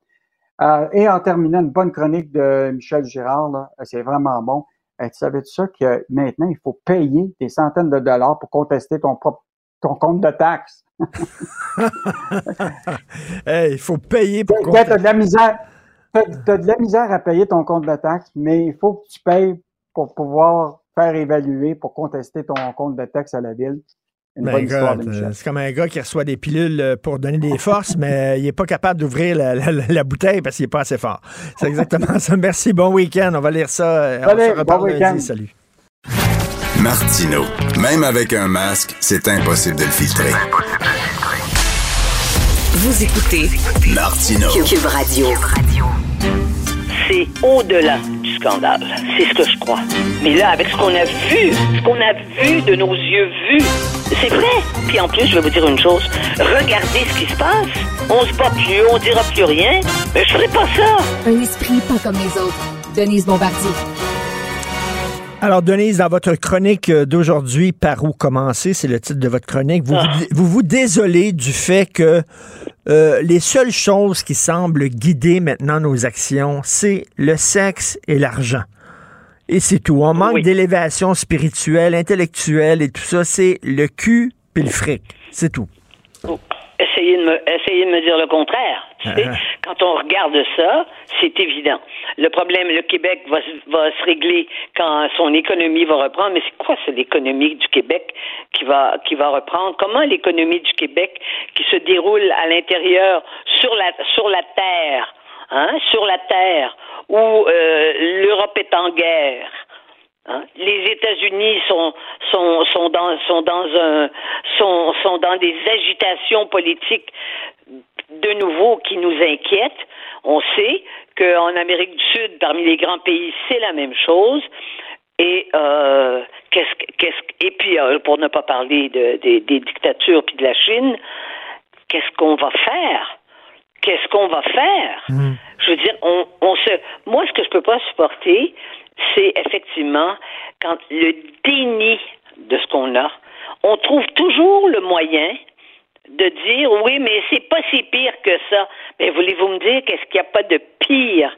Euh, et en terminant, une bonne chronique de Michel Girard, c'est vraiment bon. Euh, tu savais ça que maintenant, il faut payer des centaines de dollars pour contester ton propre ton compte de taxes? il faut payer pour contester. Tu as de la misère. T'as de la misère à payer ton compte de taxes, mais il faut que tu payes pour pouvoir faire évaluer, pour contester ton compte de taxes à la ville. Ben, c'est comme un gars qui reçoit des pilules euh, pour donner des forces, mais il n'est pas capable d'ouvrir la, bouteille parce qu'il n'est pas assez fort. C'est exactement ça. Merci, bon week-end. On va lire ça. Euh, on se reparle lundi. Salut. Martino, même avec un masque, c'est impossible de le filtrer. Vous écoutez Martino. Cube Radio. C'est au-delà scandale. C'est ce que je crois. Mais là, avec ce qu'on a vu, ce qu'on a vu de nos yeux vus, c'est vrai. Puis en plus, je vais vous dire une chose. Regardez ce qui se passe. On se bat plus, on dira plus rien. Mais je ferai pas ça. Un esprit pas comme les autres. Denise Bombardier. Alors, Denise, dans votre chronique d'aujourd'hui, Par où commencer, c'est le titre de votre chronique, vous Ah. vous désolez du fait que euh, les seules choses qui semblent guider maintenant nos actions, c'est le sexe et l'argent. Et c'est tout. On manque d'élévation spirituelle, intellectuelle et tout ça. C'est le cul puis le fric. C'est tout. Essayez de, me, essayez de me dire le contraire. Tu sais, Ah. quand on regarde ça, c'est évident. Le problème, le Québec va, se- va se régler quand son économie va reprendre. Mais c'est quoi, c'est l'économie du Québec qui va, qui va reprendre? Comment l'économie du Québec qui se déroule à l'intérieur, sur la, sur la terre, hein, sur la terre, où euh, l'Europe est en guerre, Hein? Les États-Unis sont sont sont dans sont dans un sont sont dans des agitations politiques de nouveau qui nous inquiètent. On sait qu'en Amérique du Sud, parmi les grands pays, c'est la même chose. Et euh, qu'est-ce que- qu'est-ce que- et puis euh, pour ne pas parler de, des- des dictatures puis de la Chine, qu'est-ce qu'on va faire? Qu'est-ce qu'on va faire? Je veux dire, on, on se. Moi, ce que je peux pas supporter, c'est effectivement quand le déni de ce qu'on a, on trouve toujours le moyen de dire oui, mais c'est pas si pire que ça. Mais voulez-vous me dire qu'est-ce qu'il n'y a pas de pire?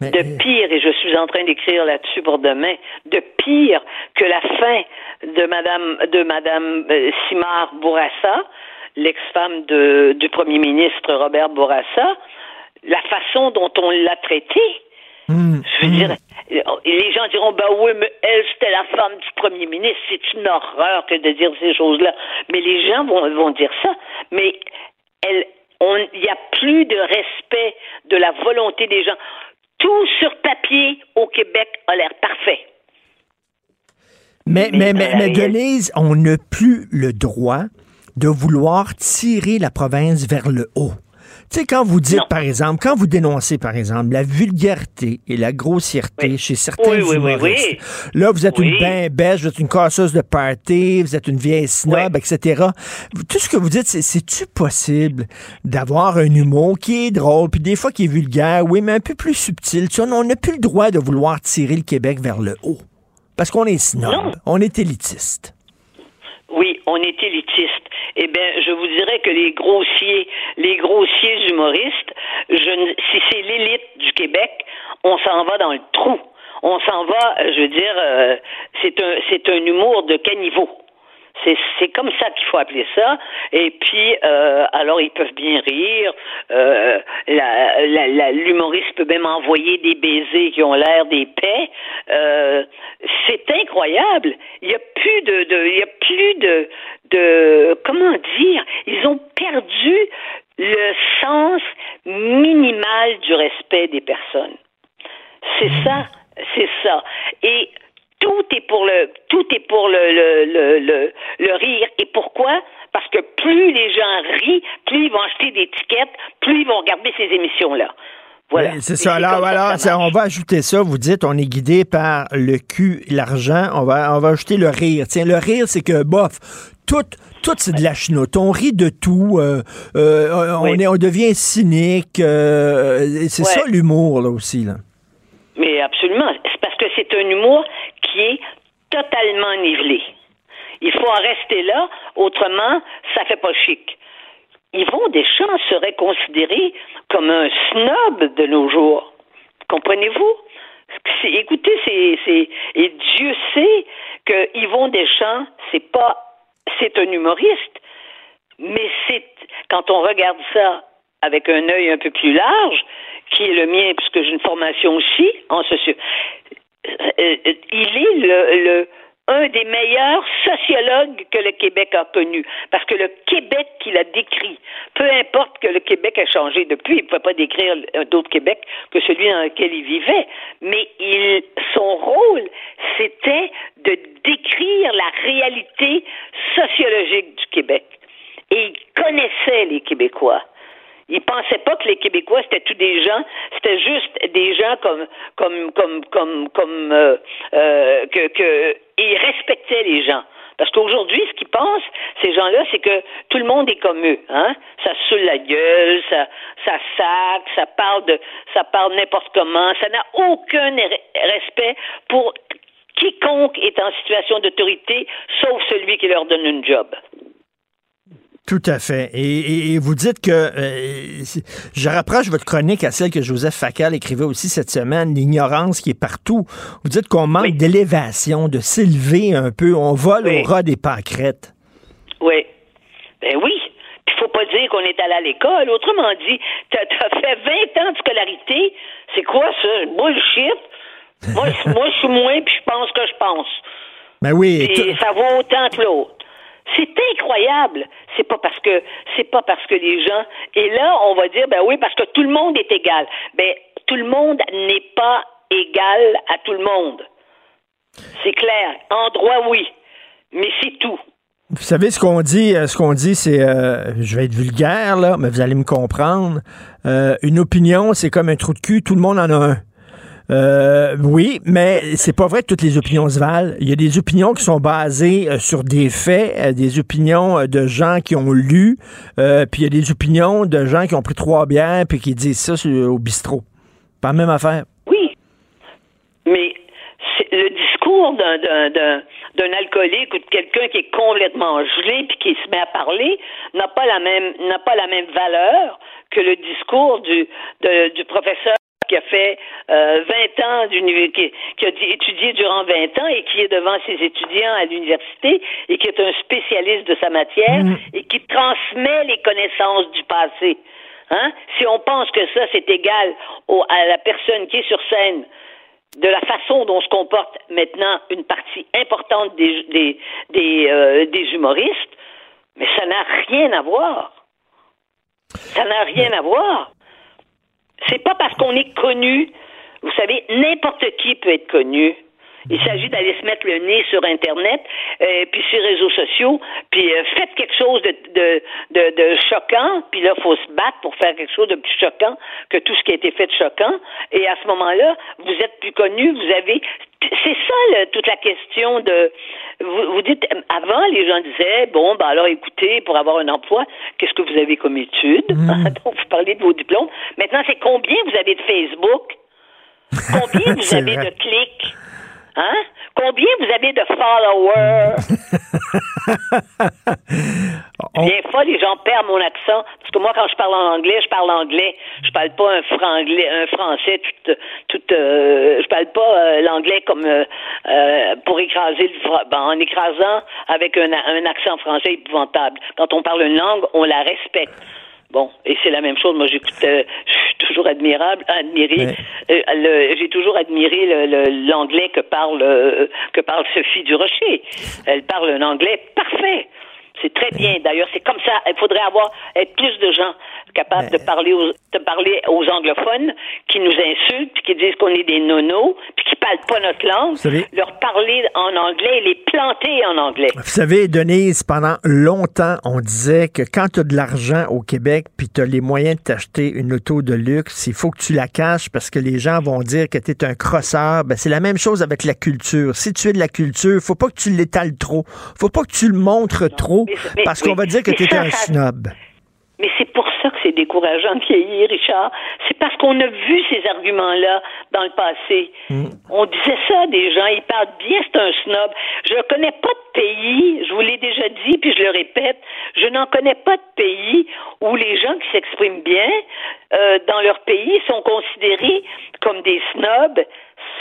De pire, et je suis en train d'écrire là-dessus pour demain, de pire que la fin de Madame de Madame euh, Simard Bourassa, l'ex-femme du premier ministre Robert Bourassa, la façon dont on l'a traitée. Je veux dire, les gens diront, ben oui, mais elle, c'était la femme du premier ministre. C'est une horreur que de dire ces choses-là. Mais les gens vont, vont dire ça. Mais elle, on, il n'y a plus de respect de la volonté des gens. Tout sur papier au Québec a l'air parfait. Mais, mais, mais, mais Denise, on n'a plus le droit de vouloir tirer la province vers le haut. Tu sais, quand vous dites, par exemple, quand vous dénoncez, par exemple, la vulgarité et la grossièreté chez certains Oui, oui, oui, humoristes, là, vous êtes une bain bêche, vous êtes une casseuse de party, vous êtes une vieille snob, etc. Tout ce que vous dites, c'est, c'est-tu possible d'avoir un humour qui est drôle, puis des fois qui est vulgaire, oui, mais un peu plus subtil? Tu sais, on n'a plus le droit de vouloir tirer le Québec vers le haut. Parce qu'on est snob, on est élitiste. Oui, on est élitiste. Eh bien, je vous dirais que les grossiers, les grossiers humoristes, je si c'est l'élite du Québec, on s'en va dans le trou. On s'en va, je veux dire, euh, c'est un, c'est un humour de caniveau. C'est, c'est comme ça qu'il faut appeler ça. Et puis, euh, alors ils peuvent bien rire. Euh, la, la- la- l'humoriste peut même envoyer des baisers qui ont l'air des paix. Euh, c'est incroyable. Il n'y a plus de, de- il y a plus de, de, comment dire, ils ont perdu le sens minimal du respect des personnes. C'est ça, c'est ça. Et tout est pour le tout est pour le le, le, le, le rire. Et pourquoi? Parce que plus les gens rient, plus ils vont acheter des tickets, plus ils vont regarder ces émissions-là. Voilà. Oui, c'est ça. Alors, ça, on va ajouter ça. Vous dites, on est guidé par le cul, l'argent. On va, on va ajouter le rire. Tiens, le rire, c'est que, bof, tout, tout c'est de la chenoute. On rit de tout. euh, euh, on, est, on devient cynique. euh, c'est ça l'humour, là aussi. Là. Mais absolument. C'est parce que c'est un humour qui est totalement nivelé. Il faut en rester là, autrement, ça fait pas chic. Yvon Deschamps serait considéré comme un snob de nos jours. Comprenez-vous? Écoutez, c'est, et Dieu sait que Yvon Deschamps, c'est pas, c'est un humoriste, mais c'est, quand on regarde ça avec un œil un peu plus large, qui est le mien, puisque j'ai une formation aussi en socio, euh, il est le, le un des meilleurs sociologues que le Québec a connu. Parce que le Québec qu'il a décrit, peu importe que le Québec a changé depuis, il ne pouvait pas décrire un d'autre Québec que celui dans lequel il vivait, mais il, son rôle, c'était de décrire la réalité sociologique du Québec. Et il connaissait les Québécois. Ils pensaient pas que les Québécois c'était tous des gens, c'était juste des gens comme comme comme comme comme euh, euh, que que ils respectaient les gens. Parce qu'aujourd'hui, ce qu'ils pensent, ces gens-là, c'est que tout le monde est comme eux, hein. Ça saoule la gueule, ça, ça sac, ça parle de, ça parle n'importe comment, ça n'a aucun re- respect pour quiconque est en situation d'autorité, sauf celui qui leur donne une job. Tout à fait. Et, et- et vous dites que, euh, je rapproche votre chronique à celle que Joseph Facal écrivait aussi cette semaine, l'ignorance qui est partout. Vous dites qu'on manque d'élévation, de s'élever un peu. On vole au ras des pâquerettes. Oui. Ben oui. Puis faut pas dire qu'on est allé à l'école. Autrement dit, t'as as fait 20 ans de scolarité. C'est quoi ça? Bullshit. Moi, je- moi, je suis moins, puis je pense que je pense. Ben oui. Tout- ça vaut autant que l'autre. C'est incroyable. C'est pas parce que pas parce que les gens et là on va dire ben oui parce que tout le monde est égal. Ben tout le monde n'est pas égal à tout le monde. C'est clair. En droit oui, mais c'est tout. Vous savez ce qu'on dit, euh, ce qu'on dit, c'est, euh, je vais être vulgaire là, mais vous allez me comprendre. Euh, une opinion, c'est comme un trou de cul, tout le monde en a un. Euh, oui, mais c'est pas vrai que toutes les opinions se valent. Il y a des opinions qui sont basées euh, sur des faits, euh, des opinions euh, de gens qui ont lu, puis il y a des opinions de gens qui ont pris trois bières puis qui disent ça au bistrot. Pas la même affaire. Oui. Mais le discours d'un, alcoolique ou de quelqu'un qui est complètement gelé puis qui se met à parler n'a pas la même n'a pas la même valeur que le discours du du professeur qui a fait euh, 20 ans d'université, qui, a étudié durant 20 ans et qui est devant ses étudiants à l'université et qui est un spécialiste de sa matière et qui transmet les connaissances du passé. Hein? Si on pense que ça, c'est égal au- à la personne qui est sur scène, de la façon dont se comporte maintenant une partie importante des, des, des, euh, des humoristes, mais ça n'a rien à voir. Ça n'a rien à voir. C'est pas parce qu'on est connu, vous savez, n'importe qui peut être connu. Il s'agit d'aller se mettre le nez sur Internet, euh, puis sur les réseaux sociaux, puis euh, faites quelque chose de, de, de, de choquant, puis là, il faut se battre pour faire quelque chose de plus choquant que tout ce qui a été fait de choquant. Et à ce moment-là, vous êtes plus connu, vous avez... C'est ça, toute la question de... Vous, vous dites, avant, les gens disaient, bon, ben alors écoutez, pour avoir un emploi, qu'est-ce que vous avez comme études? Donc, vous parlez de vos diplômes. Maintenant, c'est combien vous avez de Facebook? Combien vous avez vrai. de clics? Hein? Combien vous avez de followers? Des fois, les gens perdent mon accent. Parce que moi, quand je parle en anglais, je parle anglais. Je parle pas un franglais, un français tout, tout euh, je parle pas euh, l'anglais comme euh, euh, pour écraser le fra- ben, en écrasant avec un, un accent français épouvantable. Quand on parle une langue, on la respecte. Bon, et c'est la même chose. Moi, j'écoute, euh, je suis toujours admirable, admiré. euh, j'ai toujours admiré le- le- l'anglais que parle euh, que parle Sophie Durocher. Elle parle un anglais parfait. C'est très bien. D'ailleurs, c'est comme ça. Il faudrait avoir être plus de gens capables de parler aux, de parler aux anglophones qui nous insultent, puis qui disent qu'on est des nonos, puis qui parlent pas notre langue. savez- Leur parler en anglais et les planter en anglais. Vous savez, Denise, pendant longtemps, on disait que quand tu as de l'argent au Québec puis tu as les moyens de t'acheter une auto de luxe, il faut que tu la caches parce que les gens vont dire que tu es un crosseur. Ben, c'est la même chose avec la culture. Si tu es de la culture, faut pas que tu l'étales trop. faut pas que tu le montres trop mais- parce qu'on va dire que tu es ça, un snob. Mais c'est pour ça que c'est décourageant de vieillir, Richard. C'est parce qu'on a vu ces arguments-là dans le passé. On disait ça des gens, ils parlent bien, c'est un snob. Je ne connais pas de pays, je vous l'ai déjà dit, puis je le répète, je n'en connais pas de pays où les gens qui s'expriment bien euh, dans leur pays sont considérés comme des snobs.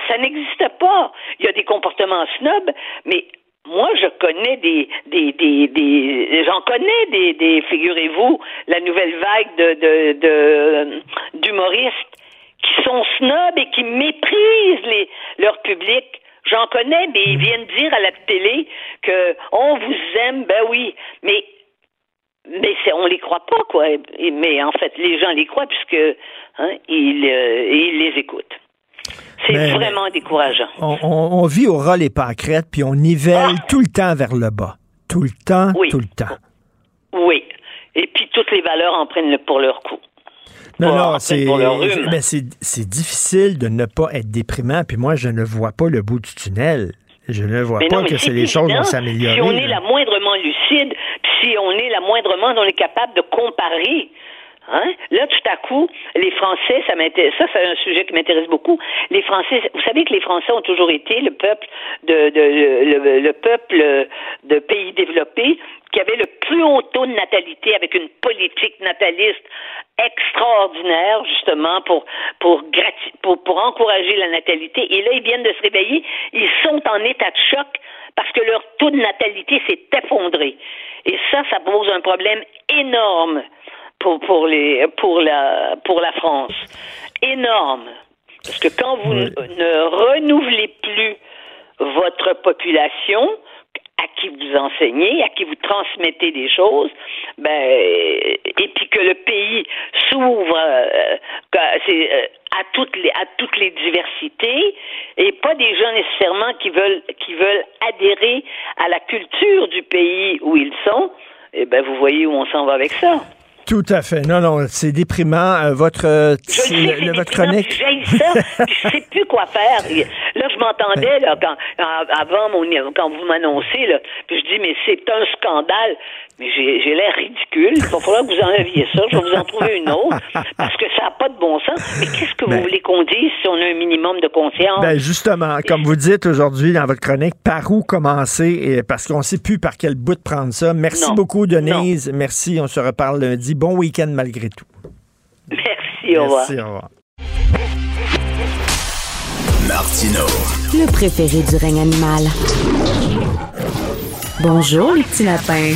Ça n'existe pas. Il y a des comportements snobs, mais moi, je connais des, des, des, des j'en connais des, des figurez-vous, la nouvelle vague de, de, de d'humoristes qui sont snobs et qui méprisent les, leur public. J'en connais, mais ils viennent dire à la télé que on vous aime, ben oui, mais mais c'est, on les croit pas quoi. Et- Mais en fait, les gens les croient puisque hein, ils, euh, ils les écoutent. C'est Mais- vraiment décourageant. On, on- on vit au ras les pâquerettes puis on nivelle tout le temps vers le bas. Tout le temps, Ah! Oui. tout le temps. Oui. Et puis toutes les valeurs en prennent pour leur coup. Non, non, c'est ben, c'est c'est difficile de ne pas être déprimant. Puis moi, je ne vois pas le bout du tunnel. Je ne vois Mais pas non, que c'est les choses vont s'améliorer. Si on est là. la moindrement lucide, puis si on est la moindrement, on est capable de comparer. Hein? Là, tout à coup, les Français, ça m'intéresse. Ça, c'est un sujet qui m'intéresse beaucoup. Les Français, vous savez que les Français ont toujours été le peuple de, de le, le peuple de pays développés qui avait le plus haut taux de natalité avec une politique nataliste extraordinaire justement pour pour pour encourager la natalité et là ils viennent de se réveiller ils sont en état de choc parce que leur taux de natalité s'est effondré et ça ça pose un problème énorme pour pour les pour la pour la France énorme parce que quand vous ne, ne renouvelez plus votre population à qui vous enseignez, à qui vous transmettez des choses, ben et puis que le pays s'ouvre euh, euh, à toutes les à toutes les diversités et pas des gens nécessairement qui veulent qui veulent adhérer à la culture du pays où ils sont. Eh ben vous voyez où on s'en va avec ça. Tout à fait. Non, non, c'est déprimant. Euh, votre, euh, Je le sais, le- votre chronique. j'haïs ça, je sais plus quoi faire. Là, je m'entendais là quand à- avant mon quand vous m'annoncez là, puis je dis mais c'est un scandale. Mais j'ai l'air ridicule. Il va falloir que vous enleviez ça. Je vais vous en trouver une autre parce que ça n'a pas de bon sens. Mais qu'est-ce que Ben- vous voulez qu'on dise si on a un minimum de conscience? Ben justement, comme vous dites aujourd'hui dans votre chronique, par où commencer? Et parce qu'on ne sait plus par quel bout de prendre ça. Merci Non. beaucoup, Denise. Merci. On se reparle lundi. Bon week-end malgré tout. Merci, au revoir. Merci, au revoir. Martino. Le préféré du règne animal. Bonjour, les petits lapins.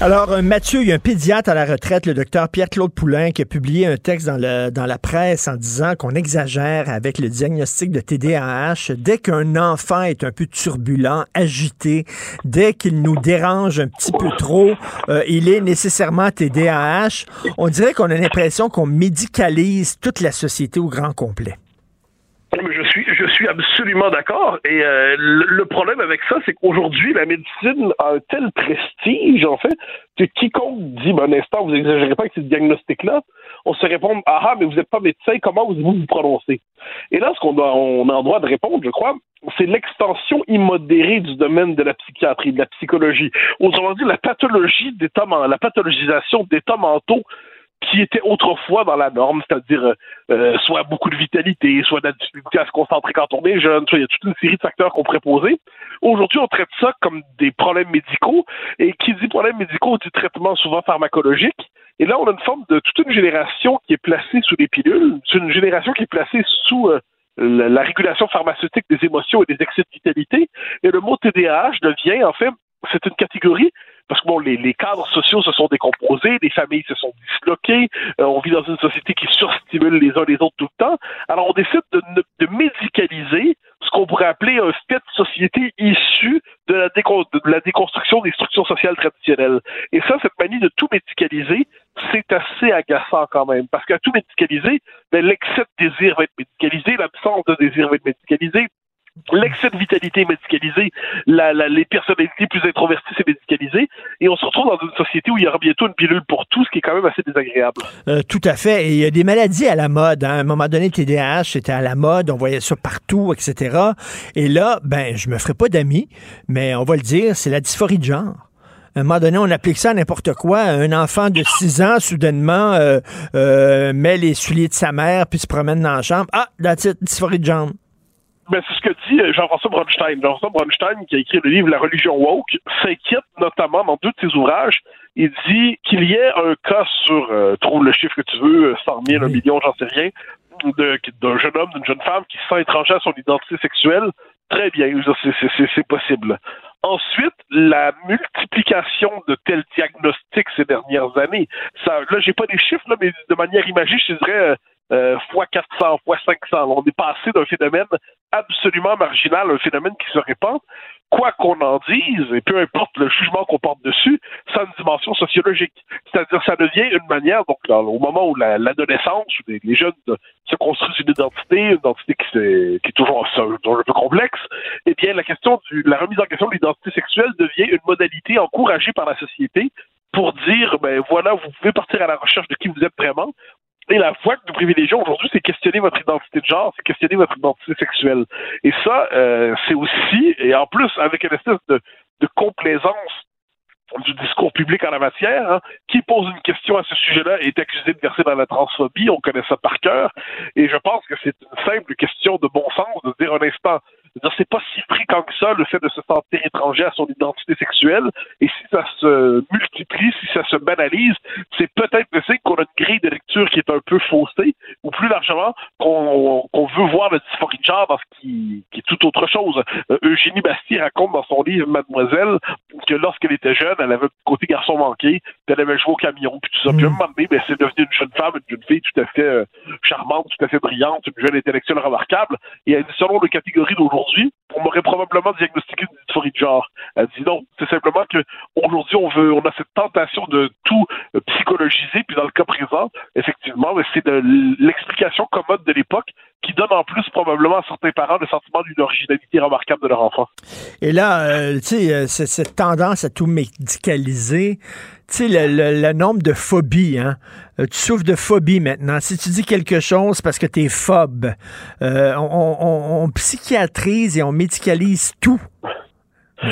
Alors, euh, Mathieu, il y a un pédiatre à la retraite, le docteur Pierre-Claude Poulain, qui a publié un texte dans, le, la presse en disant qu'on exagère avec le diagnostic de TDAH. Dès qu'un enfant est un peu turbulent, agité, dès qu'il nous dérange un petit peu trop, euh, il est nécessairement TDAH. On dirait qu'on a l'impression qu'on médicalise toute la société au grand complet. Je suis absolument d'accord. Et euh, le, problème avec ça, c'est qu'aujourd'hui, la médecine a un tel prestige, en fait, que quiconque dit, ben, un instant, vous n'exagérez pas avec ce diagnostic-là, on se répond, ah ah, mais vous n'êtes pas médecin, comment vous vous prononcez? Et là, ce qu'on doit, on a en droit de répondre, je crois, c'est l'extension immodérée du domaine de la psychiatrie, de la psychologie. Autrement dit, la pathologie men- la pathologisation d'états mentaux qui était autrefois dans la norme, c'est-à-dire euh, soit beaucoup de vitalité, soit de la difficulté à se concentrer quand on est jeune, soit il y a toute une série de facteurs qu'on pourrait poser. Aujourd'hui, on traite ça comme des problèmes médicaux, et qui dit problèmes médicaux dit traitement souvent pharmacologique. Et là, on a une forme de toute une génération qui est placée sous les pilules, c'est une génération qui est placée sous euh, la régulation pharmaceutique des émotions et des excès de vitalité. Et le mot TDAH devient, en fait, c'est une catégorie parce que bon, les, les cadres sociaux se sont décomposés, les familles se sont disloquées, euh, on vit dans une société qui surstimule les uns les autres tout le temps. Alors on décide de, de médicaliser ce qu'on pourrait appeler un fait de société issu de la, décon- de la déconstruction des structures sociales traditionnelles. Et ça, cette manie de tout médicaliser, c'est assez agaçant quand même, parce qu'à tout médicaliser, ben, l'excès de désir va être médicalisé, l'absence de désir va être médicalisé, L'excès de vitalité est médicalisé, les personnalités plus introverties c'est médicalisé, et on se retrouve dans une société où il y aura bientôt une pilule pour tout, ce qui est quand même assez désagréable. Euh, tout à fait. Il y a des maladies à la mode. hein. À un moment donné, TDAH, c'était à la mode. On voyait ça partout, etc. Et là, ben, je me ferai pas d'amis, mais on va le dire, c'est la dysphorie de genre. À un moment donné, on applique ça à n'importe quoi. Un enfant de 6 ans, soudainement, euh, euh, met les souliers de sa mère puis se promène dans la chambre. Ah, la dysphorie de genre. Ben, c'est ce que dit euh, Jean-François Bronstein. Jean-François Bronstein, qui a écrit le livre La religion woke, s'inquiète notamment dans deux de ses ouvrages. Il dit qu'il y ait un cas sur, euh, trouve le chiffre que tu veux, euh, 100 000, un million, j'en sais rien, de- d'un jeune homme, d'une jeune femme qui se sent étranger à son identité sexuelle. Très bien, c'est- possible. Ensuite, la multiplication de tels diagnostics ces dernières années. Ça, là, j'ai pas des chiffres, là, mais de manière imagée, je dirais euh, euh, fois 400, fois 500. On est passé d'un phénomène absolument marginal un phénomène qui se répand quoi qu'on en dise, et peu importe le jugement qu'on porte dessus, ça a une dimension sociologique. C'est-à-dire, ça devient une manière, donc, au moment où l'adolescence, où les, jeunes se construisent une identité, une identité qui, est, qui est toujours un, peu complexe, eh bien, la question du, la remise en question de l'identité sexuelle devient une modalité encouragée par la société pour dire, ben voilà, vous pouvez partir à la recherche de qui vous êtes vraiment. Et la voie que nous privilégions aujourd'hui, c'est questionner votre identité de genre, c'est questionner votre identité sexuelle. Et ça, euh, c'est aussi, et en plus, avec une espèce de, de complaisance du discours public en la matière, hein, qui pose une question à ce sujet-là est accusé de verser dans la transphobie, on connaît ça par cœur, et je pense que c'est une simple question de bon sens de dire un instant, c'est pas si fréquent que ça, le fait de se sentir étranger à son identité sexuelle. Et si ça se multiplie, si ça se banalise, c'est peut-être le signe qu'on a une grille de lecture qui est un peu faussée, ou plus largement, qu'on veut voir le dysphorie de genre dans ce qui, qui est tout autre chose. Euh, Eugénie Bastille raconte dans son livre Mademoiselle que lorsqu'elle était jeune, elle avait un côté garçon manqué, elle avait joué au camion, puis tout ça. Puis à un moment donné, ben, c'est devenu une jeune femme, une jeune fille tout à fait euh, charmante, tout à fait brillante, une jeune intellectuelle remarquable. Et selon les catégories d'aujourd'hui, aujourd'hui, on m'aurait probablement diagnostiqué une dysphorie de genre. Elle dit non, c'est simplement que aujourd'hui on veut, on a cette tentation de tout euh, psychologiser, puis dans le cas présent, effectivement, c'est de l'explication commode de l'époque qui donne en plus probablement à certains parents le sentiment d'une originalité remarquable de leur enfant. Et là, euh, tu sais, euh, cette tendance à tout médicaliser, tu sais, le, nombre de phobies, hein? Euh, tu souffres de phobie maintenant. Si tu dis quelque chose parce que tu es phobe, on, psychiatrise et on médicalise tout.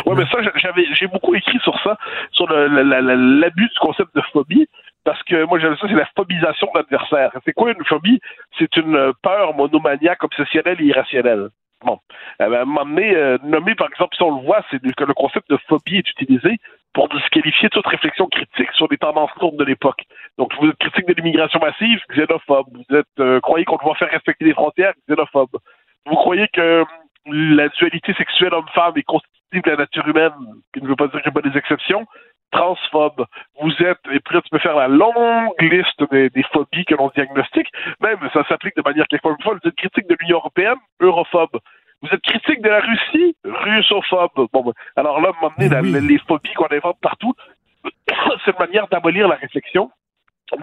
Oui, mais ça, j'avais, j'ai beaucoup écrit sur ça, sur l'abus du concept de phobie parce que moi j'aime ça, c'est la phobisation de l'adversaire. C'est quoi une phobie? C'est une peur monomaniaque, obsessionnelle et irrationnelle. Bon. Euh, à un moment donné, euh, nommé par exemple, si on le voit, c'est que le concept de phobie est utilisé pour disqualifier toute réflexion critique sur les tendances lourdes de l'époque. Donc, vous êtes critique de l'immigration massive, xénophobe. Vous êtes euh, croyez qu'on doit faire respecter les frontières, xénophobe. Vous croyez que la dualité sexuelle homme-femme est constitutive de la nature humaine, qui ne veut pas dire qu'il n'y a pas des exceptions, transphobe. Vous êtes, et puis là, tu peux faire la longue liste des, phobies que l'on diagnostique. Même, ça s'applique de manière quelquefois fois. Vous êtes critique de l'Union européenne, europhobe. Vous êtes critique de la Russie, russophobe. Bon, ben, alors là, un moment les phobies qu'on invente partout, c'est une manière d'abolir la réflexion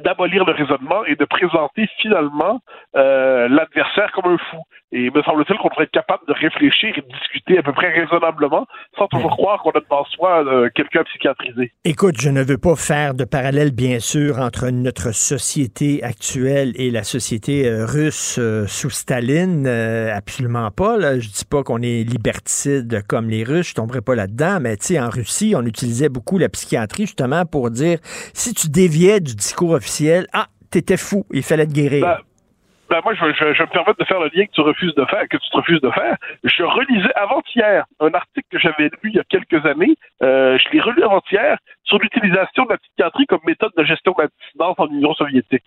d'abolir le raisonnement et de présenter finalement euh, l'adversaire comme un fou. Et me semble-t-il qu'on devrait être capable de réfléchir et de discuter à peu près raisonnablement sans toujours croire qu'on a devant soi euh, quelqu'un psychiatrisé. Écoute, je ne veux pas faire de parallèle, bien sûr, entre notre société actuelle et la société euh, russe sous Staline. absolument pas. Là. Je dis pas qu'on est liberticide comme les Russes, je tomberai pas là-dedans, mais tu sais, en Russie, on utilisait beaucoup la psychiatrie justement pour dire si tu déviais du discours officiel, ah, t'étais fou, il fallait te guérir. Ben, ben moi, je, je, me permets de faire le lien que tu refuses de faire, que tu te refuses de faire. Je relisais avant-hier un article que j'avais lu il y a quelques années. Euh, je l'ai relu avant-hier sur l'utilisation de la psychiatrie comme méthode de gestion de la dissidence en Union soviétique.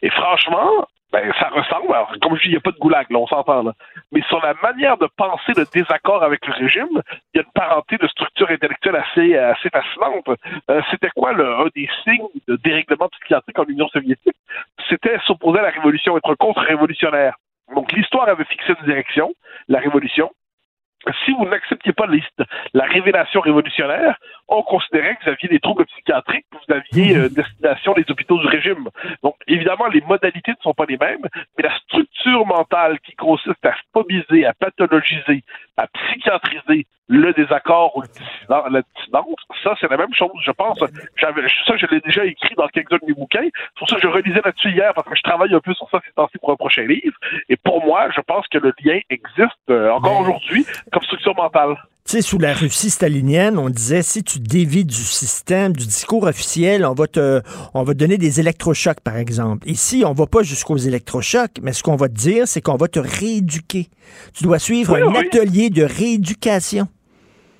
Et franchement, ben, ça ressemble. Alors, comme je dis, il n'y a pas de goulag, là, on s'entend. Là. Mais sur la manière de penser le désaccord avec le régime, il y a une parenté de structure intellectuelle assez, assez fascinante. Euh, c'était quoi le, un des signes de dérèglement psychiatrique en Union soviétique? C'était s'opposer à la révolution, être contre-révolutionnaire. Donc l'histoire avait fixé une direction, la révolution, si vous n'acceptiez pas la révélation révolutionnaire, on considérait que vous aviez des troubles psychiatriques, que vous aviez euh, destination des hôpitaux du régime. Donc, évidemment, les modalités ne sont pas les mêmes, mais la structure mentale qui consiste à phobiser, à pathologiser, à psychiatriser le désaccord ou la dissidence, ça, c'est la même chose, je pense. ça, je l'ai déjà écrit dans quelques-uns de mes bouquins. C'est pour ça que je relisais là-dessus hier, parce que je travaille un peu sur ça ces temps-ci pour un prochain livre. Et pour moi, je pense que le lien existe euh, encore aujourd'hui mentale. Tu sais, sous la Russie stalinienne, on disait si tu dévis du système, du discours officiel, on va te, on va donner des électrochocs, par exemple. Ici, on va pas jusqu'aux électrochocs, mais ce qu'on va te dire, c'est qu'on va te rééduquer. Tu dois suivre un atelier de rééducation.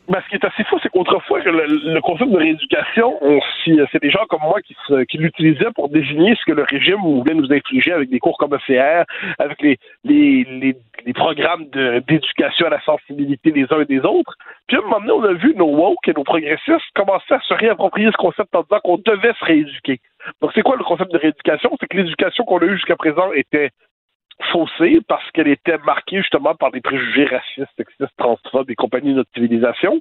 Ben, ce qui est assez fou, c'est qu'autrefois, le, concept de rééducation, c'est des gens comme moi qui, l'utilisaient pour désigner ce que le régime voulait nous infliger avec des cours comme ECR, avec les, les, les, programmes d'éducation à la sensibilité des uns et des autres. Puis à un moment donné, on a vu nos woke et nos progressistes commencer à se réapproprier ce concept en disant qu'on devait se rééduquer. Donc c'est quoi le concept de rééducation? C'est que l'éducation qu'on a eue jusqu'à présent était faussée parce qu'elle était marquée justement par des préjugés racistes, sexistes, transphobes et compagnie de notre civilisation.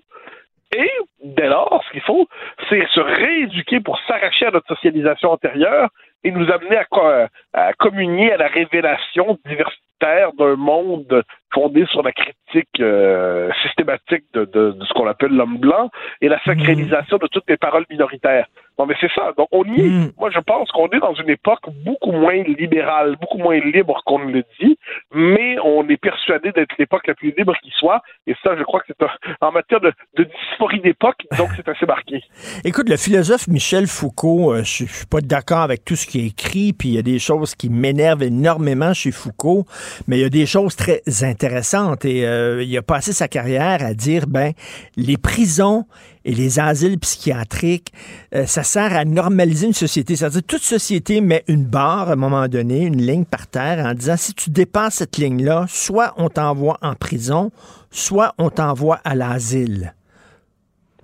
Et dès lors, ce qu'il faut, c'est se rééduquer pour s'arracher à notre socialisation antérieure et nous amener à, à communier à la révélation diversitaire d'un monde fondé sur la critique euh, systématique de, de, de ce qu'on appelle l'homme blanc et la sacralisation de toutes les paroles minoritaires. Non, mais c'est ça. Donc, on y est. Moi, je pense qu'on est dans une époque beaucoup moins libérale, beaucoup moins libre qu'on ne le dit, mais on est persuadé d'être l'époque la plus libre qui soit. Et ça, je crois que c'est en matière de, de dysphorie d'époque, donc c'est assez marqué. Écoute, le philosophe Michel Foucault, euh, je je suis pas d'accord avec tout ce qui est écrit, puis il y a des choses qui m'énervent énormément chez Foucault, mais il y a des choses très intéressantes et euh, il a passé sa carrière à dire, ben, les prisons et les asiles psychiatriques, euh, ça sert à normaliser une société. C'est-à-dire, toute société met une barre à un moment donné, une ligne par terre, en disant, si tu dépasses cette ligne-là, soit on t'envoie en prison, soit on t'envoie à l'asile.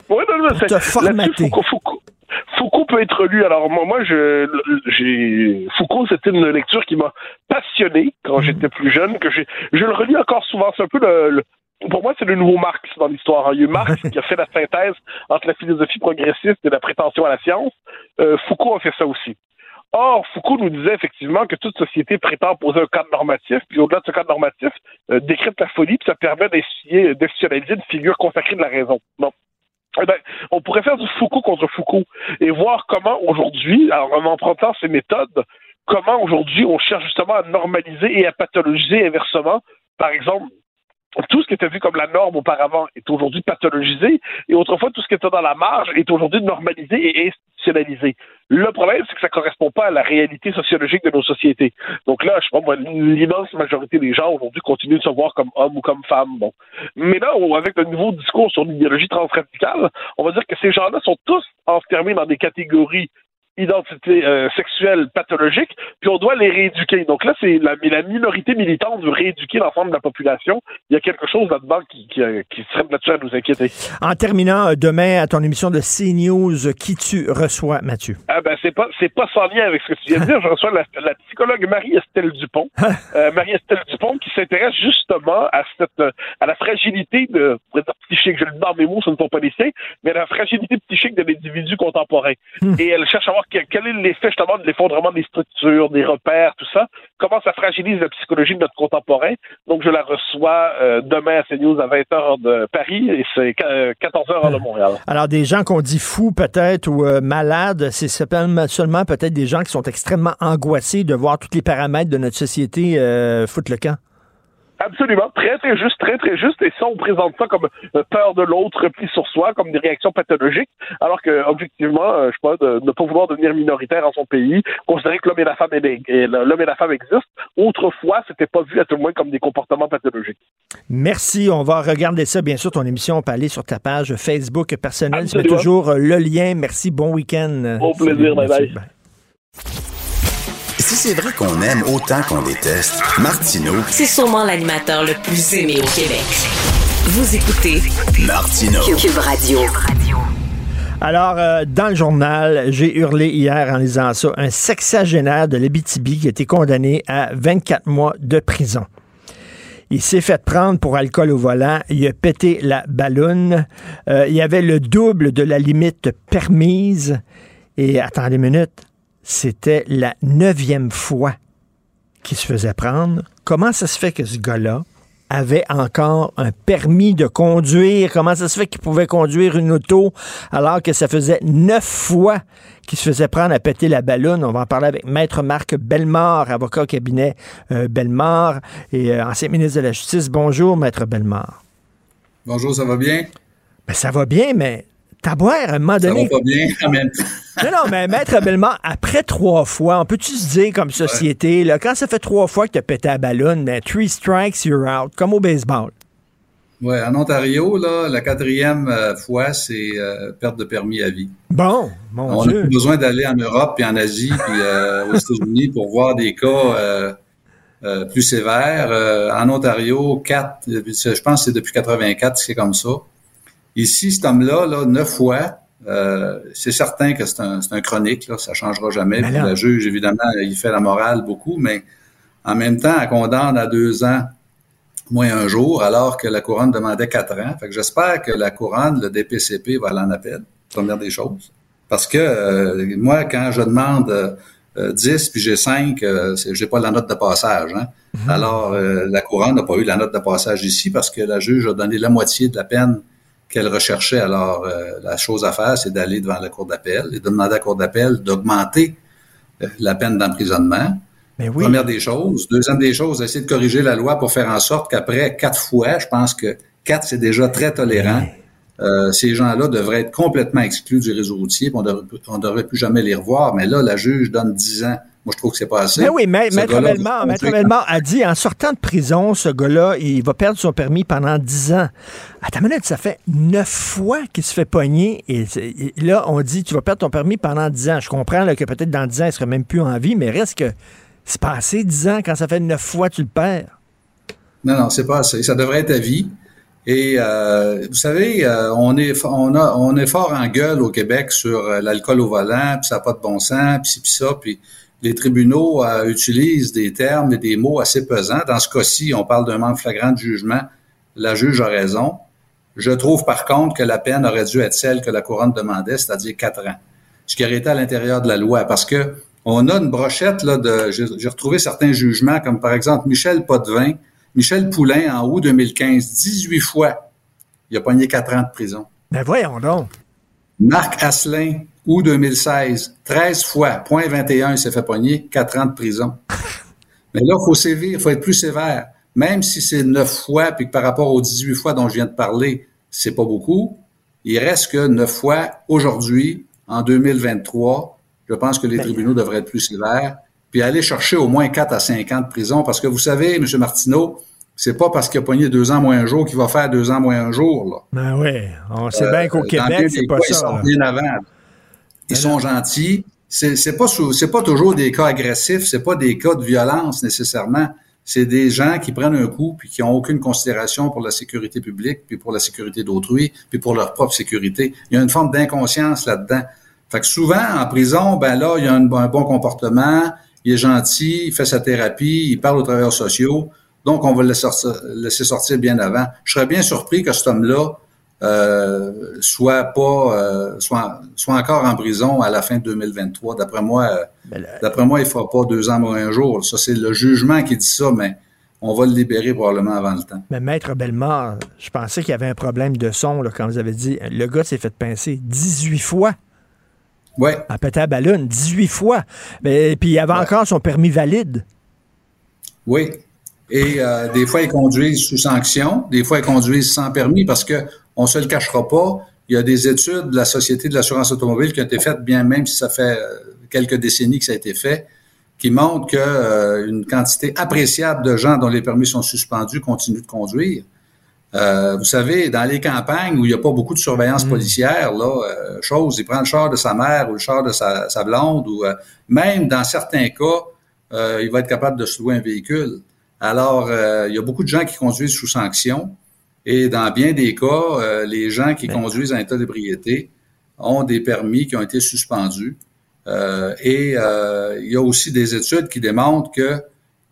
Oui, non, non, Pour c'est- te formater. Foucault peut être lu. Alors moi, moi, je, j'ai Foucault, c'était une lecture qui m'a passionné quand j'étais plus jeune. Que je le relis encore souvent. C'est un peu le, le- pour moi, c'est le nouveau Marx dans l'histoire. Il y a eu Marx qui a fait la synthèse entre la philosophie progressiste et la prétention à la science. Euh, Foucault a fait ça aussi. Or, Foucault nous disait effectivement que toute société prétend poser un cadre normatif, puis au-delà de ce cadre normatif, euh, décrypte la folie, puis ça permet d'instituer- d'institutionnaliser une figure consacrée de la raison. Bon. Eh ben, on pourrait faire du Foucault contre Foucault et voir comment aujourd'hui, en empruntant ces méthodes, comment aujourd'hui on cherche justement à normaliser et à pathologiser inversement. Par exemple, tout ce qui était vu comme la norme auparavant est aujourd'hui pathologisé et autrefois tout ce qui était dans la marge est aujourd'hui normalisé et institutionnalisé. Le problème, c'est que ça correspond pas à la réalité sociologique de nos sociétés. Donc là, je moi, l'immense majorité des gens aujourd'hui continuent de se voir comme hommes ou comme femmes. Bon. Mais là, avec le nouveau discours sur l'idéologie transradicale, on va dire que ces gens-là sont tous enfermés dans des catégories identité euh, sexuelle pathologique, puis on doit les rééduquer. Donc là, c'est la, la minorité militante veut rééduquer l'ensemble de la population. Il y a quelque chose là-dedans qui, qui, qui serait là-dessus à nous inquiéter. En terminant, euh, demain, à ton émission de CNews, qui tu reçois, Mathieu? Ah ben c'est pas c'est pas sans lien avec ce que tu viens de dire. Je reçois la, la psychologue Marie-Estelle Dupont, euh, Marie-Estelle Dupont qui s'intéresse justement à cette à la fragilité de dire psychique. Je le dis dans mes mots, ce ne sont pas siens, mais à la fragilité psychique de l'individu contemporain. Et elle cherche à voir quel, quel est l'effet justement de l'effondrement des structures, des repères, tout ça? Comment ça fragilise la psychologie de notre contemporain? Donc je la reçois euh, demain à CNews à 20h de Paris et c'est 14h de Montréal. Alors, des gens qu'on dit fous peut-être ou euh, malades, c'est seulement seulement peut-être des gens qui sont extrêmement angoissés de voir tous les paramètres de notre société euh, foutre le camp. Absolument, très très juste, très très juste. Et ça, on présente ça comme euh, peur de l'autre, repli sur soi, comme des réactions pathologiques, alors que objectivement, euh, je sais pas, de ne pas vouloir devenir minoritaire en son pays, considérer que l'homme et la femme et- l'homme et la femme existent. Autrefois, c'était pas vu à tout le moins comme des comportements pathologiques. Merci. On va regarder ça, bien sûr, ton émission. On peut aller sur ta page Facebook personnelle. Tu mets toujours euh, le lien. Merci. Bon week-end. Au plaisir, bye bye. Si c'est vrai qu'on aime autant qu'on déteste, Martineau, C'est sûrement l'animateur le plus aimé au Québec. Vous écoutez Martineau. Cube Radio. Alors, euh, dans le journal, j'ai hurlé hier en lisant ça, un sexagénaire de l'Abitibi qui a été condamné à 24 mois de prison. Il s'est fait prendre pour alcool au volant. Il a pété la balloune. Euh, il y avait le double de la limite permise. Et attendez une minute, c'était la neuvième fois qu'il se faisait prendre. Comment ça se fait que ce gars-là avait encore un permis de conduire? Comment ça se fait qu'il pouvait conduire une auto alors que ça faisait neuf fois qu'il se faisait prendre à péter la balloune? On va en parler avec Maître Marc Bellemare, avocat au cabinet euh, Bellemare et euh, ancien ministre de la Justice. Bonjour, Maître Bellemare. Bonjour, ça va bien? Ben, ça va bien, mais taboire, à un moment Ça donné... va pas bien même. Non, non, mais Maître Bellemare, après trois fois, on peut-tu se dire comme société, là, quand ça fait trois fois que tu as pété la ballonne, ben, three strikes, you're out, comme au baseball? Ouais, en Ontario, là, la quatrième euh, fois, c'est euh, perte de permis à vie. Bon, mon On Dieu. plus besoin d'aller en Europe et en Asie puis euh, aux États-Unis pour voir des cas plus sévères. En Ontario, quatre, je pense que c'est depuis 84 que c'est comme ça. Ici, cet homme-là, là, neuf fois, euh, c'est certain que c'est un, c'est un chronique, là, ça changera jamais. Puis le juge, évidemment, il fait la morale beaucoup, mais En même temps, elle condamne à deux ans moins un jour, alors que la couronne demandait quatre ans. Fait que j'espère que la couronne, le DPCP, va aller en appel, première des choses. Parce que euh, moi, quand je demande euh, 10 puis j'ai 5, euh, c'est- j'ai pas la note de passage. Hein? Alors, euh, la couronne n'a pas eu la note de passage ici parce que la juge a donné la moitié de la peine qu'elle recherchait. Alors, euh, la chose à faire, c'est d'aller devant la cour d'appel et de demander à la cour d'appel d'augmenter euh, la peine d'emprisonnement. Mais oui. Première des choses. Deuxième des choses, essayer de corriger la loi pour faire en sorte qu'après quatre fois, je pense que quatre, c'est déjà très tolérant. Euh, ces gens-là devraient être complètement exclus du réseau routier, on on devrait plus jamais les revoir. Mais là, la juge donne 10 ans. Moi, je trouve que c'est pas assez. Mais Ben oui, Ma- Ce Maître Bellemare, a dit, en sortant de prison, ce gars-là, il va perdre son permis pendant 10 ans. Attends une minute, ça fait neuf fois qu'il se fait pogner. Et, là, on dit, tu vas perdre ton permis pendant 10 ans. Je comprends là, que peut-être dans 10 ans, il serait même plus en vie, mais reste que c'est passé 10 ans quand ça fait neuf fois tu le perds. Non, non, c'est pas assez. Ça devrait être à vie. Et euh, vous savez, euh, on est on a on est fort en gueule au Québec sur euh, l'alcool au volant, puis ça n'a pas de bon sens, puis puis ça, puis les tribunaux euh, utilisent des termes et des mots assez pesants. Dans ce cas-ci, on parle d'un manque flagrant de jugement. La juge a raison. Je trouve par contre que la peine aurait dû être celle que la couronne demandait, c'est-à-dire quatre ans, ce qui aurait été à l'intérieur de la loi, parce que on a une brochette là de. J'ai retrouvé certains jugements, comme par exemple Michel Potvin, Michel Poulain en août 2015, 18 fois, il a pogné quatre ans de prison. Mais voyons donc. Marc Asselin, août 2016, 13 fois, point 21, il s'est fait pogner, 4 ans de prison. Mais là, il faut sévir, il faut être plus sévère. Même si c'est 9 fois, puis que par rapport aux 18 fois dont je viens de parler, c'est pas beaucoup, il reste que 9 fois aujourd'hui, en 2023, je pense que les tribunaux devraient être plus sévères, puis aller chercher au moins 4 à 5 ans de prison, parce que vous savez, M. Martineau, c'est pas parce qu'il a pogné deux ans moins un jour qu'il va faire deux ans moins un jour, là. Ben oui, on sait Euh, bien qu'au Québec, c'est pas Ils ça. bien avant. Ils sont gentils. C'est c'est pas c'est pas toujours des cas agressifs. C'est pas des cas de violence nécessairement. C'est des gens qui prennent un coup puis qui ont aucune considération pour la sécurité publique puis pour la sécurité d'autrui puis pour leur propre sécurité. Il y a une forme d'inconscience là-dedans. Fait que souvent en prison, ben là, il y a un, un bon comportement, il est gentil, il fait sa thérapie, il parle aux travailleurs sociaux. Donc, on va le sortir- laisser sortir bien avant. Je serais bien surpris que cet homme-là euh, soit pas euh, soit, soit encore en prison à la fin de 2023. D'après moi, euh, d'après moi, il ne fera pas deux ans moins un jour. Ça, c'est le jugement qui dit ça, mais on va le libérer probablement avant le temps. Mais Maître Bellemare, je pensais qu'il y avait un problème de son là, quand vous avez dit le gars s'est fait pincer 18 fois. Oui. En pétant à ballon, 18 fois. Mais, puis il avait encore son permis valide. Oui. Et euh, des fois, ils conduisent sous sanction, des fois, ils conduisent sans permis parce que on se le cachera pas. Il y a des études de la Société de l'assurance automobile qui ont été faites, bien même si ça fait euh, quelques décennies que ça a été fait, qui montrent que euh, une quantité appréciable de gens dont les permis sont suspendus continuent de conduire. Euh, vous savez, dans les campagnes où il n'y a pas beaucoup de surveillance policière, là, euh, chose, il prend le char de sa mère ou le char de sa, sa blonde, ou euh, même dans certains cas, euh, il va être capable de se louer un véhicule. Alors, euh, il y a beaucoup de gens qui conduisent sous sanction, et dans bien des cas, euh, les gens qui conduisent en état d'ébriété ont des permis qui ont été suspendus. Euh, et euh, il y a aussi des études qui démontrent que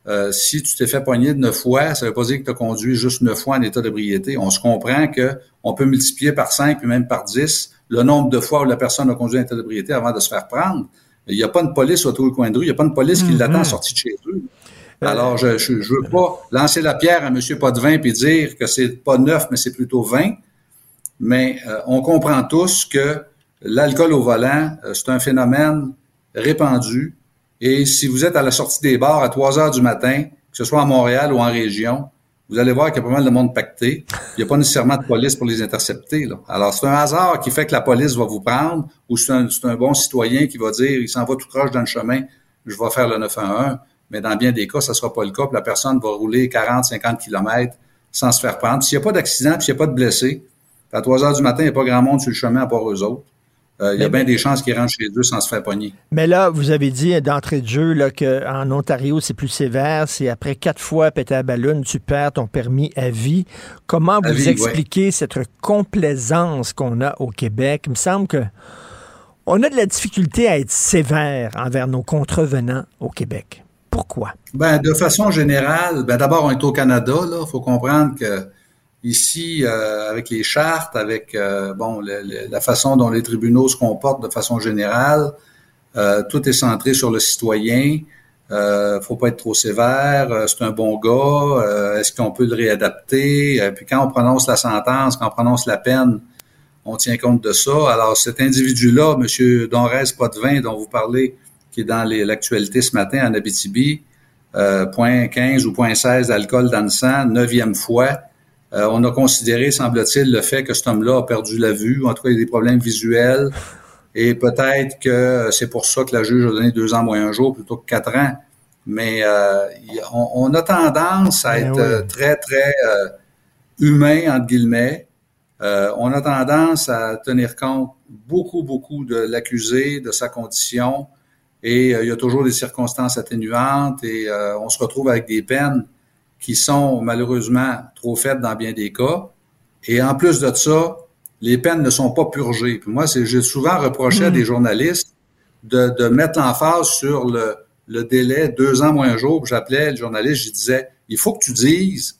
euh, si tu t'es fait poigner de neuf fois, ça veut pas dire que tu as conduit juste neuf fois en état d'ébriété. On se comprend que on peut multiplier par cinq puis même par dix le nombre de fois où la personne a conduit en état d'ébriété avant de se faire prendre. Il n'y a pas une police autour du coin de rue, il n'y a pas une police qui Mhm. l'attend sorti de chez eux. Alors, je, je veux pas lancer la pierre à M. Potvin puis dire que c'est pas neuf, mais c'est plutôt 20. Mais euh, on comprend tous que l'alcool au volant, euh, c'est un phénomène répandu. Et si vous êtes à la sortie des bars à 3 heures du matin, que ce soit à Montréal ou en région, vous allez voir qu'il y a pas mal de monde pacté. Il n'y a pas nécessairement de police pour les intercepter. Alors, c'est un hasard qui fait que la police va vous prendre ou c'est un, c'est un bon citoyen qui va dire, il s'en va tout croche dans le chemin, je vais faire le 911. Mais dans bien des cas, ça ne sera pas le cas. Puis la personne va rouler 40, 50 kilomètres sans se faire prendre. S'il n'y a pas d'accident, puis s'il n'y a pas de blessés, à 3 heures du matin, il n'y a pas grand monde sur le chemin à part eux autres. Euh, il y a bien des chances qu'ils rentrent chez eux sans se faire pogner. Mais là, vous avez dit d'entrée de jeu qu'en Ontario, c'est plus sévère. C'est après quatre fois péter à ballon, tu perds ton permis à vie. Comment À vous vie, expliquez cette complaisance qu'on a au Québec? Il me semble que on a de la difficulté à être sévère envers nos contrevenants au Québec. Pourquoi? Ben, de façon générale, ben, d'abord, on est au Canada. Il faut comprendre que ici, euh, avec les chartes, avec euh, bon, la façon dont les tribunaux se comportent de façon générale, euh, tout est centré sur le citoyen. Euh, faut pas être trop sévère. c'est un bon gars. Est-ce qu'on peut le réadapter? Puis quand on prononce la sentence, quand on prononce la peine, on tient compte de ça. Alors cet individu-là, Monsieur Donrez Potvin, dont vous parlez, qui est dans l'actualité ce matin en Abitibi, euh, point 15 ou point 16 d'alcool dans le sang, neuvième fois. Euh, on a considéré, semble-t-il, le fait que cet homme-là a perdu la vue, en tout cas, il a des problèmes visuels, et peut-être que c'est pour ça que la juge a donné deux ans moins un jour plutôt que quatre ans. Mais euh, on, a tendance à ben être très, très humain, entre guillemets. on a tendance à tenir compte beaucoup, beaucoup de l'accusé, de sa condition, et il y a toujours des circonstances atténuantes, et on se retrouve avec des peines qui sont malheureusement trop faibles dans bien des cas. Et en plus de ça, les peines ne sont pas purgées. Puis moi, j'ai souvent reproché à hmm. des journalistes de, de mettre l'emphase sur le, le, délai deux ans moins un jour. J'appelais le journaliste, je disais, il faut que tu dises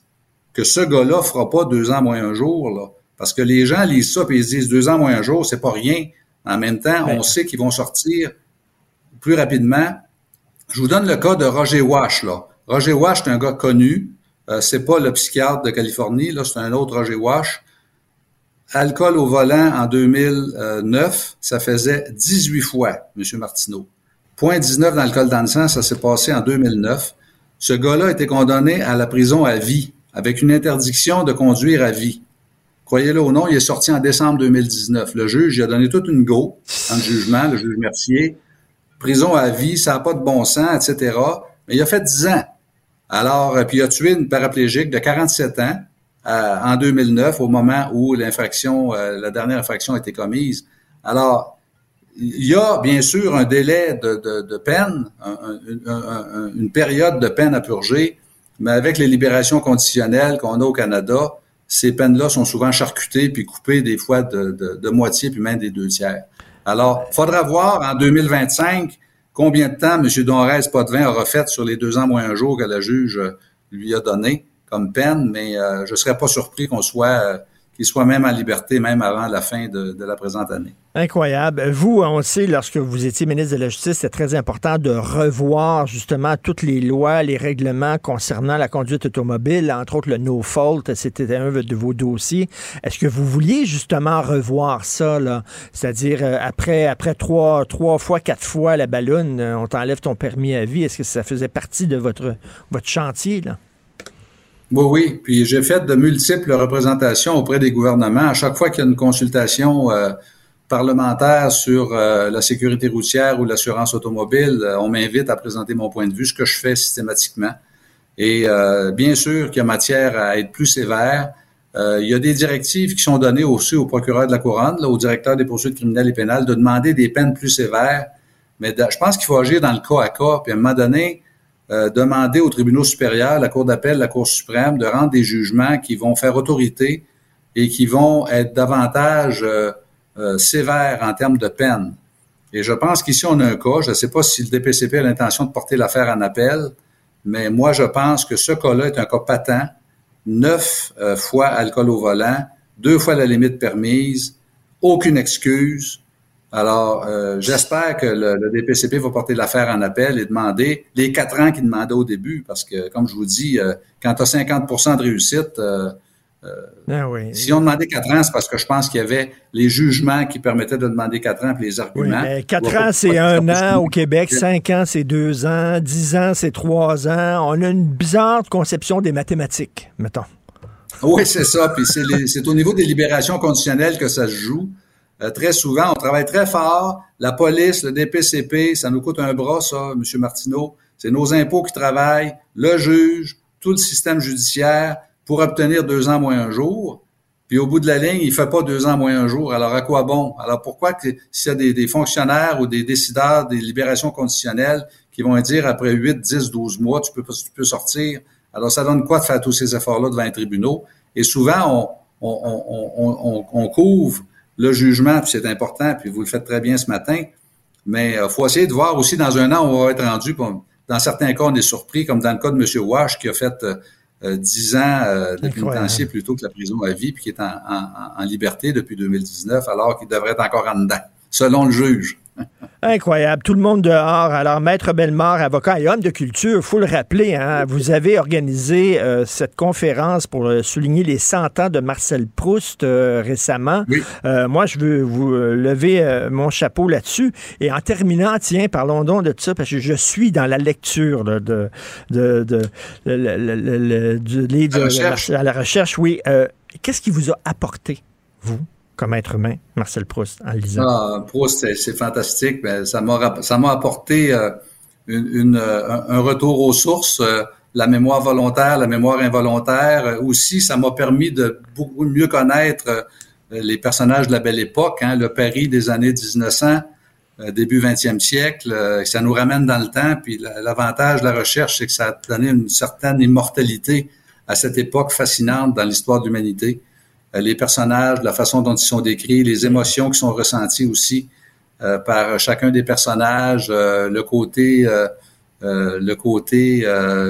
que ce gars-là fera pas deux ans moins un jour, là. Parce que les gens lisent ça et ils se disent deux ans moins un jour, c'est pas rien. En même temps, on sait qu'ils vont sortir plus rapidement. Je vous donne le cas de Roger Wash. Roger Wash, c'est un gars connu. Euh, c'est pas le psychiatre de Californie, là, c'est un autre Roger Wash. Alcool au volant en 2009, ça faisait 18 fois, M. Martineau. Point 19 dans dans le sang, ça s'est passé en 2009. Ce gars-là a été condamné à la prison à vie, avec une interdiction de conduire à vie. Croyez-le ou non, il est sorti en décembre 2019. Le juge, il a donné toute une go en jugement, le juge Mercier. Prison à vie, ça n'a pas de bon sens, etc. Mais il a fait 10 ans. Alors, euh, puis il a tué une paraplégique de 47 ans euh, en 2009, au moment où l'infraction, euh, la dernière infraction a été commise. Alors, il y a bien sûr un délai de, peine, une période de peine à purger, mais avec les libérations conditionnelles qu'on a au Canada, ces peines-là sont souvent charcutées puis coupées des fois de, de, moitié puis même des deux tiers. Alors, faudra voir en 2025 combien de temps M. Donrez Potvin aura fait sur les deux ans moins un jour que la juge lui a donné comme peine, mais euh, je ne serais pas surpris qu'on soit euh, qu'il soit même en liberté, même avant la fin de, la présente année. Incroyable. Vous, on sait, lorsque vous étiez ministre de la Justice, c'est très important de revoir justement toutes les lois, les règlements concernant la conduite automobile, entre autres le no fault, c'était un de vos dossiers. Est-ce que vous vouliez justement revoir ça? C'est-à-dire, euh, après, après trois, trois fois, quatre fois la ballonne, euh, on t'enlève ton permis à vie. Est-ce que ça faisait partie de votre, votre chantier, là? Oui, oui. Puis j'ai fait de multiples représentations auprès des gouvernements. À chaque fois qu'il y a une consultation euh, parlementaire sur euh, la sécurité routière ou l'assurance automobile, euh, on m'invite à présenter mon point de vue, ce que je fais systématiquement. Et bien sûr qu'il y a matière à être plus sévère. il y a des directives qui sont données aussi au procureur de la couronne, là, au directeur des poursuites criminelles et pénales, de demander des peines plus sévères. Mais je pense qu'il faut agir dans le cas à cas. Puis à un moment donné, euh, demander aux tribunaux supérieurs, la Cour d'appel, la Cour suprême, de rendre des jugements qui vont faire autorité et qui vont être davantage euh, euh, sévères en termes de peine. Et je pense qu'ici, on a un cas, je ne sais pas si le DPCP a l'intention de porter l'affaire en appel, mais moi, je pense que ce cas-là est un cas patent, neuf fois alcool au volant, deux fois la limite permise, aucune excuse, alors, euh, j'espère que le, DPCP va porter l'affaire en appel et demander les quatre ans qu'il demandait au début, parce que, comme je vous dis, euh, quand tu as 50% de réussite, euh, ah Si on demandait quatre ans, c'est parce que je pense qu'il y avait les jugements qui permettaient de demander quatre ans, puis les arguments. quatre ans, c'est un an au Québec, cinq ans, c'est deux ans, dix ans, c'est trois ans. On a une bizarre conception des mathématiques, mettons. Oui, c'est ça. Puis c'est au niveau des libérations conditionnelles que ça se joue. Euh, très souvent, on travaille très fort. La police, le DPCP, ça nous coûte un bras, ça, M. Martineau. C'est nos impôts qui travaillent, le juge, tout le système judiciaire pour obtenir deux ans moins un jour. Puis au bout de la ligne, il fait pas deux ans moins un jour. Alors à quoi bon? Alors pourquoi que s'il y a des, fonctionnaires ou des décideurs des libérations conditionnelles qui vont dire après 8, 10, 12 mois, tu peux, tu peux sortir? Alors ça donne quoi de faire tous ces efforts-là devant les tribunaux? Et souvent, on, on, on, on couvre le jugement, puis c'est important, puis vous le faites très bien ce matin, mais il euh, faut essayer de voir aussi dans un an où on va être rendu. dans certains cas, on est surpris, comme dans le cas de M. Wash, qui a fait euh, 10 ans euh, de pénitencier plutôt que la prison à vie, puis qui est en, en, en liberté depuis 2019, alors qu'il devrait être encore en dedans, selon le juge. Incroyable. Tout le monde dehors. Alors, Maître Bellemare, avocat et homme de culture, faut le rappeler, hein, vous avez organisé euh, cette conférence pour euh, souligner les 100 ans de Marcel Proust euh, récemment. moi, je veux vous lever mon chapeau là-dessus. Et en terminant, tiens, parlons donc de ça, parce que je suis dans la lecture de, de, de, du livre à la recherche. Oui. Qu'est-ce qui vous a apporté, vous? Comme être humain, Marcel Proust, en? Ah, Proust, c'est fantastique. Ça m'a ça m'a apporté euh, une, euh, un, retour aux sources, euh, la mémoire volontaire, la mémoire involontaire. Aussi, ça m'a permis de beaucoup mieux connaître les personnages de la belle époque, hein, le Paris des années 1900, début 20e siècle. ça nous ramène dans le temps. Puis l'avantage de la recherche, c'est que ça a donné une certaine immortalité à cette époque fascinante dans l'histoire de l'humanité. Euh, les personnages, la façon dont ils sont décrits, les émotions qui sont ressenties aussi euh, par chacun des personnages, euh, le côté le côté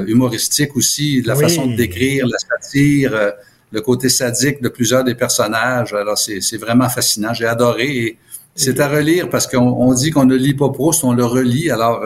humoristique aussi, la façon de décrire, la satire, le côté sadique de plusieurs des personnages. Alors c'est vraiment fascinant. J'ai adoré. Et c'est à relire parce qu'on dit qu'on ne lit pas Proust, on le relit. Alors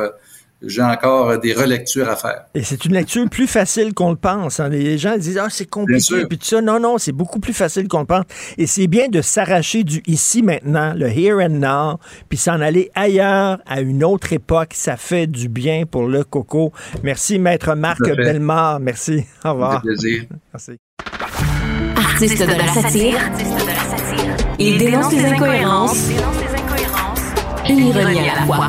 j'ai encore des relectures à faire. Et c'est une lecture plus facile qu'on le pense. Hein. Les gens disent ah c'est compliqué puis tout ça. Non non, c'est beaucoup plus facile qu'on le pense. Et c'est bien de s'arracher du ici maintenant, le here and now, puis s'en aller ailleurs à une autre époque. Ça fait du bien pour le coco. Merci maître Marc Bellemare. Merci. Au revoir. plaisir. Merci. Artiste de la satire. Il dénonce les incohérences. Ironie à la fois.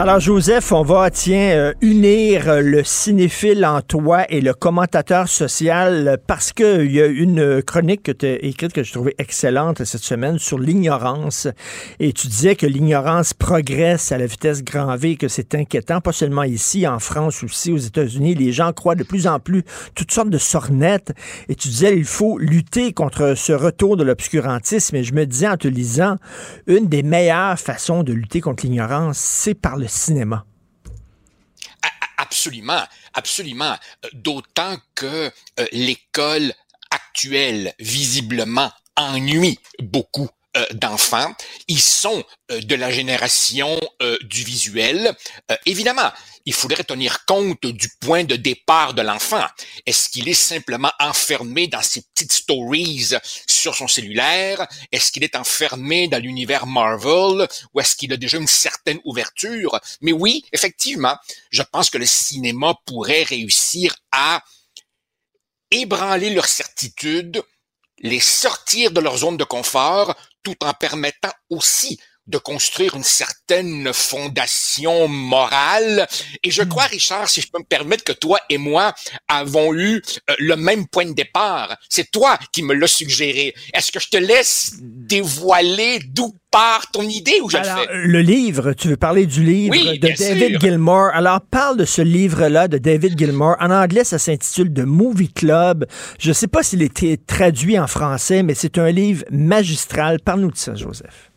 Alors, Joseph, on va, tiens, euh, unir euh, le cinéphile en toi et le commentateur social parce qu'il y a une chronique que tu as écrite que je trouvais excellente cette semaine sur l'ignorance. Et tu disais que l'ignorance progresse à la vitesse grand V et que c'est inquiétant, pas seulement ici, en France aussi, aux États-Unis. Les gens croient de plus en plus toutes sortes de sornettes. Et tu disais, il faut lutter contre ce retour de l'obscurantisme. Et je me disais en te lisant, une des meilleures façons de lutter contre l'ignorance, c'est par le cinéma. Absolument, absolument. Euh, d'autant que euh, l'école actuelle, visiblement, ennuie beaucoup euh, d'enfants. Ils sont de la génération du visuel. évidemment, il faudrait tenir compte du point de départ de l'enfant. Est-ce qu'il est simplement enfermé dans ses petites stories sur son cellulaire? Est-ce qu'il est enfermé dans l'univers Marvel? Ou est-ce qu'il a déjà une certaine ouverture? Mais oui, effectivement, je pense que le cinéma pourrait réussir à ébranler leur certitude, les sortir de leur zone de confort, tout en permettant aussi de construire une certaine fondation morale. Et je crois, Richard, si je peux me permettre, que toi et moi avons eu euh, le même point de départ. C'est toi qui me l'as suggéré. Est-ce que je te laisse dévoiler d'où part ton idée ou je Alors, le fais? Le livre, tu veux parler du livre Oui, de David sûr. Gilmour. Alors, parle de ce livre-là de David Gilmour. En anglais, ça s'intitule The Movie Club. Je ne sais pas s'il était traduit en français, mais c'est un livre magistral. Parle-nous de ça, Joseph.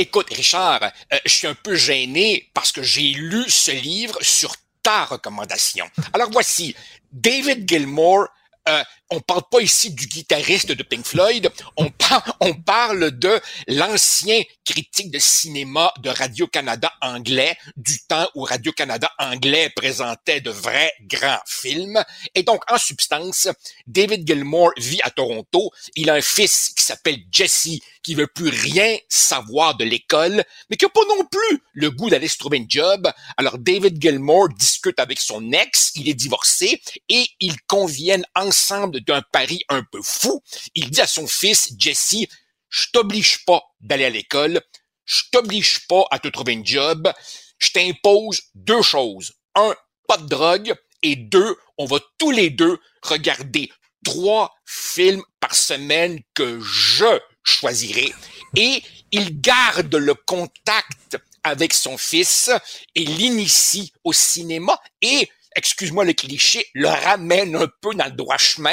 Écoute, Richard, euh, je suis un peu gêné parce que j'ai lu ce livre sur ta recommandation. Alors voici, David Gilmour. Euh, on parle pas ici du guitariste de Pink Floyd, on, par- on parle de l'ancien critique de cinéma de Radio-Canada anglais, du temps où Radio-Canada anglais présentait de vrais grands films. Et donc, en substance, David Gilmour vit à Toronto. Il a un fils qui s'appelle Jesse, qui veut plus rien savoir de l'école, mais qui a pas non plus le goût d'aller se trouver une job. Alors, David Gilmour discute avec son ex, il est divorcé, et ils conviennent ensemble d'un pari un peu fou. Il dit à son fils, Jesse, je t'oblige pas d'aller à l'école, je t'oblige pas à te trouver une job, je t'impose deux choses. Un, pas de drogue Et deux, on va tous les deux regarder trois films par semaine que je choisirai. Et il garde le contact avec son fils et l'initie au cinéma et excuse-moi le cliché, le ramène un peu dans le droit chemin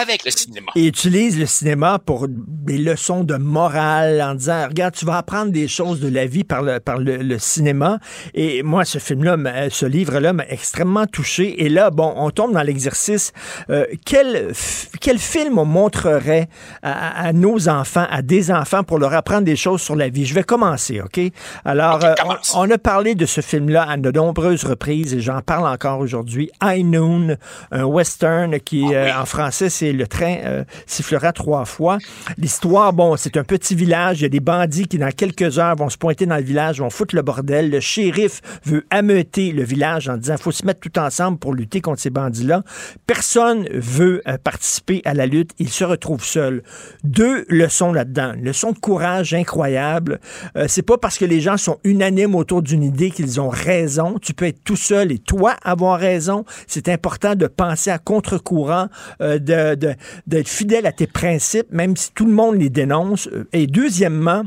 avec le cinéma. Et utilise le cinéma pour des leçons de morale en disant, regarde, tu vas apprendre des choses de la vie par le, par le, cinéma. Et moi, ce film-là, ce livre-là m'a extrêmement touché. Et là, bon, on tombe dans l'exercice. Euh, quel, quel film on montrerait à, nos enfants, à des enfants pour leur apprendre des choses sur la vie? Je vais commencer, OK? Alors, euh, on, on a parlé de ce film-là à de nombreuses reprises et j'en parle encore aujourd'hui. High Noon, un western qui, ah euh, en français, c'est Le train euh, sifflera trois fois. L'histoire, bon, c'est un petit village. Il y a des bandits qui, dans quelques heures, vont se pointer dans le village, vont foutre le bordel. Le shérif veut ameuter le village en disant, faut se mettre tout ensemble pour lutter contre ces bandits-là. Personne veut euh, participer à la lutte. Il se retrouve seul. Deux leçons là-dedans. Leçon de courage incroyable. c'est pas parce que les gens sont unanimes autour d'une idée qu'ils ont raison. Tu peux être tout seul et toi avoir raison. C'est important de penser à contre-courant, euh, de, d'être fidèle à tes principes, même si tout le monde les dénonce. Et deuxièmement,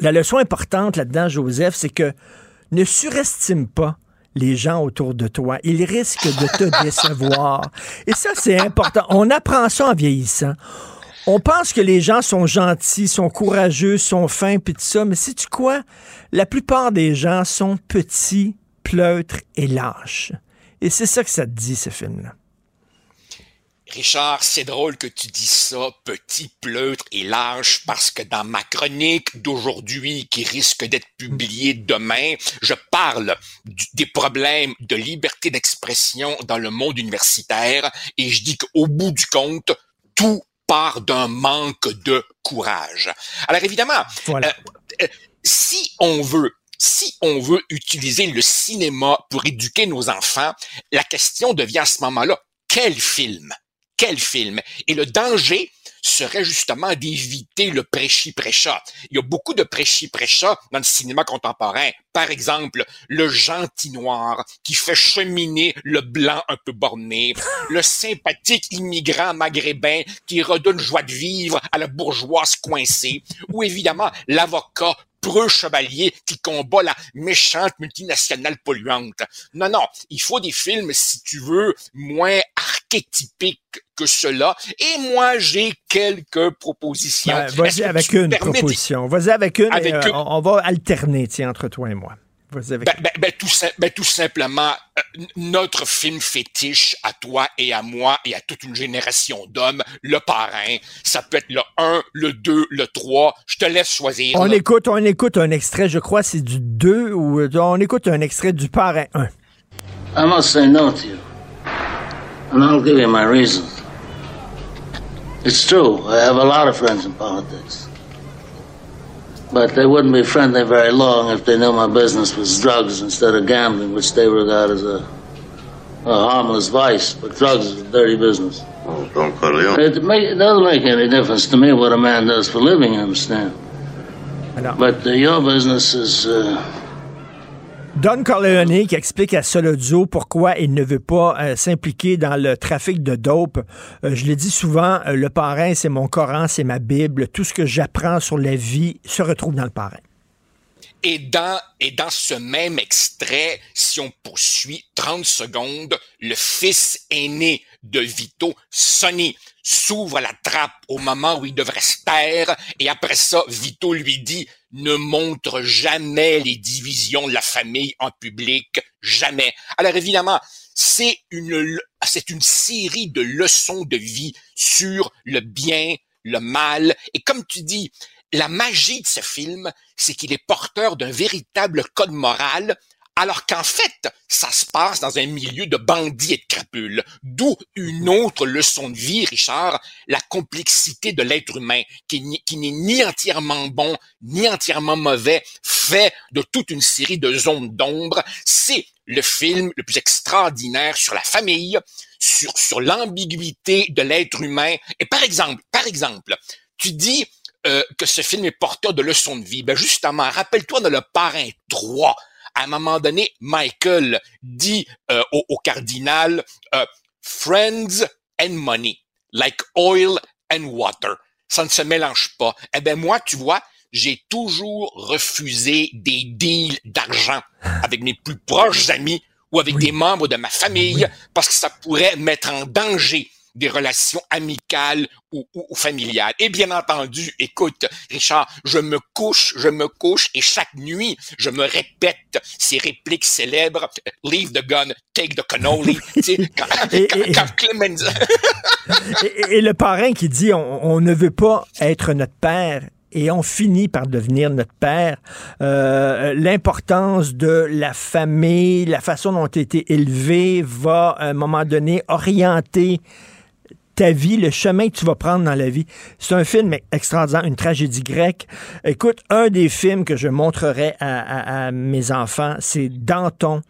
la leçon importante là-dedans, Joseph, c'est que ne surestime pas les gens autour de toi. Ils risquent de te décevoir. Et ça, c'est important. On apprend ça en vieillissant. On pense que les gens sont gentils, sont courageux, sont fins, puis tout ça, mais sais-tu quoi? La plupart des gens sont petits, pleutres et lâches. Et c'est ça que ça te dit, ce film-là. Richard, c'est drôle que tu dis ça, petit, pleutre et lâche, parce que dans ma chronique d'aujourd'hui, qui risque d'être publiée demain, je parle des problèmes de liberté d'expression dans le monde universitaire, et je dis qu'au bout du compte, tout part d'un manque de courage. Alors évidemment, euh, euh, si on veut si on veut utiliser le cinéma pour éduquer nos enfants, la question devient à ce moment-là, quel film? Quel film? Et le danger serait justement d'éviter le prêchi-prêcha. Il y a beaucoup de prêchi-prêcha dans le cinéma contemporain. Par exemple, le gentil noir qui fait cheminer le blanc un peu borné, le sympathique immigrant maghrébin qui redonne joie de vivre à la bourgeoise coincée, ou évidemment l'avocat preux chevalier qui combat la méchante multinationale polluante. Non, non, il faut des films, si tu veux, moins archétypiques que cela. Et moi, j'ai quelques propositions. Ben, vas-y avec une proposition. Vas-y avec une. Avec euh, On, va alterner, tiens, entre toi et moi. Ben, ben, ben, tout, ben, tout, simplement, euh, notre film fétiche à toi et à moi et à toute une génération d'hommes, le parrain, ça peut être le 1, le 2, le 3. Je te laisse choisir. On écoute, on écoute un extrait, je crois, c'est du 2 ou on écoute un extrait du parrain 1. I must say no to you. And I'll give you my reasons. It's true, I have a lot of friends in politics. But they wouldn't be friendly very long if they knew my business was drugs instead of gambling, which they regard as a, a harmless vice. But drugs is a dirty business. Oh, don't Corleone. It, make, it doesn't make any difference to me what a man does for a living, you understand? But uh, your business is. Uh, Don Corleone qui explique à Solodio pourquoi il ne veut pas euh, s'impliquer dans le trafic de dope. Euh, je le dis souvent, euh, le parrain, c'est mon Coran, c'est ma Bible. Tout ce que j'apprends sur la vie se retrouve dans le parrain. Et dans, et dans ce même extrait, si on poursuit 30 secondes, le fils aîné de Vito, Sonny, s'ouvre la trappe au moment où il devrait se taire, et après ça, Vito lui dit ne montre jamais les divisions de la famille en public, jamais. Alors évidemment, c'est une, c'est une série de leçons de vie sur le bien, le mal, et comme tu dis, la magie de ce film, c'est qu'il est porteur d'un véritable code moral alors qu'en fait, ça se passe dans un milieu de bandits et de crapules. D'où une autre leçon de vie, Richard, la complexité de l'être humain, qui, n'est ni entièrement bon, ni entièrement mauvais, fait de toute une série de zones d'ombre. C'est le film le plus extraordinaire sur la famille, sur, sur l'ambiguïté de l'être humain. Et par exemple, par exemple, tu dis euh, que ce film est porteur de leçons de vie. Ben justement, rappelle-toi de Le Parrain 3, À un moment donné, Michael dit euh, au, au, cardinal, euh, Friends and money, like oil and water. Ça ne se mélange pas. Eh ben moi, tu vois, j'ai toujours refusé des deals d'argent avec mes plus proches amis ou avec des membres de ma famille parce que ça pourrait mettre en danger des relations amicales ou, ou, familiales. Et bien entendu, écoute, Richard, je me couche, je me couche et chaque nuit, je me répète ces répliques célèbres, leave the gun, take the cannoli, quand, et, quand, et, quand Clemens... et, et, le parrain qui dit, on, on ne veut pas être notre père, et on finit par devenir notre père. Euh, L'importance de la famille, la façon dont tu as été élevé va, à un moment donné, orienter ta vie, le chemin que tu vas prendre dans la vie. C'est un film extraordinaire, une tragédie grecque. Écoute, un des films que je montrerai à, à, à mes enfants, c'est Danton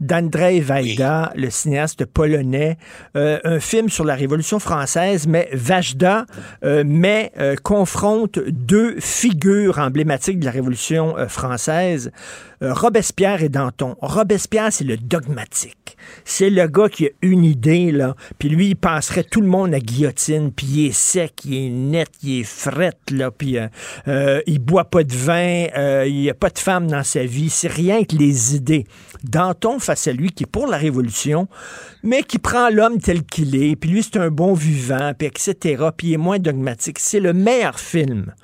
d'Andrzej Wajda, oui. le cinéaste polonais, euh, un film sur la Révolution française, mais Vajda euh, met, euh, confronte deux figures emblématiques de la Révolution euh, française, Robespierre et Danton. Robespierre, c'est le dogmatique. C'est le gars qui a une idée, là, puis lui, il passerait tout le monde à guillotine, puis il est sec, il est net, il est fret, là, puis il boit pas de vin, il n'y a pas de femme dans sa vie, c'est rien que les idées. Danton face à lui qui est pour la révolution, mais qui prend l'homme tel qu'il est, puis lui c'est un bon vivant, puis etc., puis il est moins dogmatique. C'est le meilleur film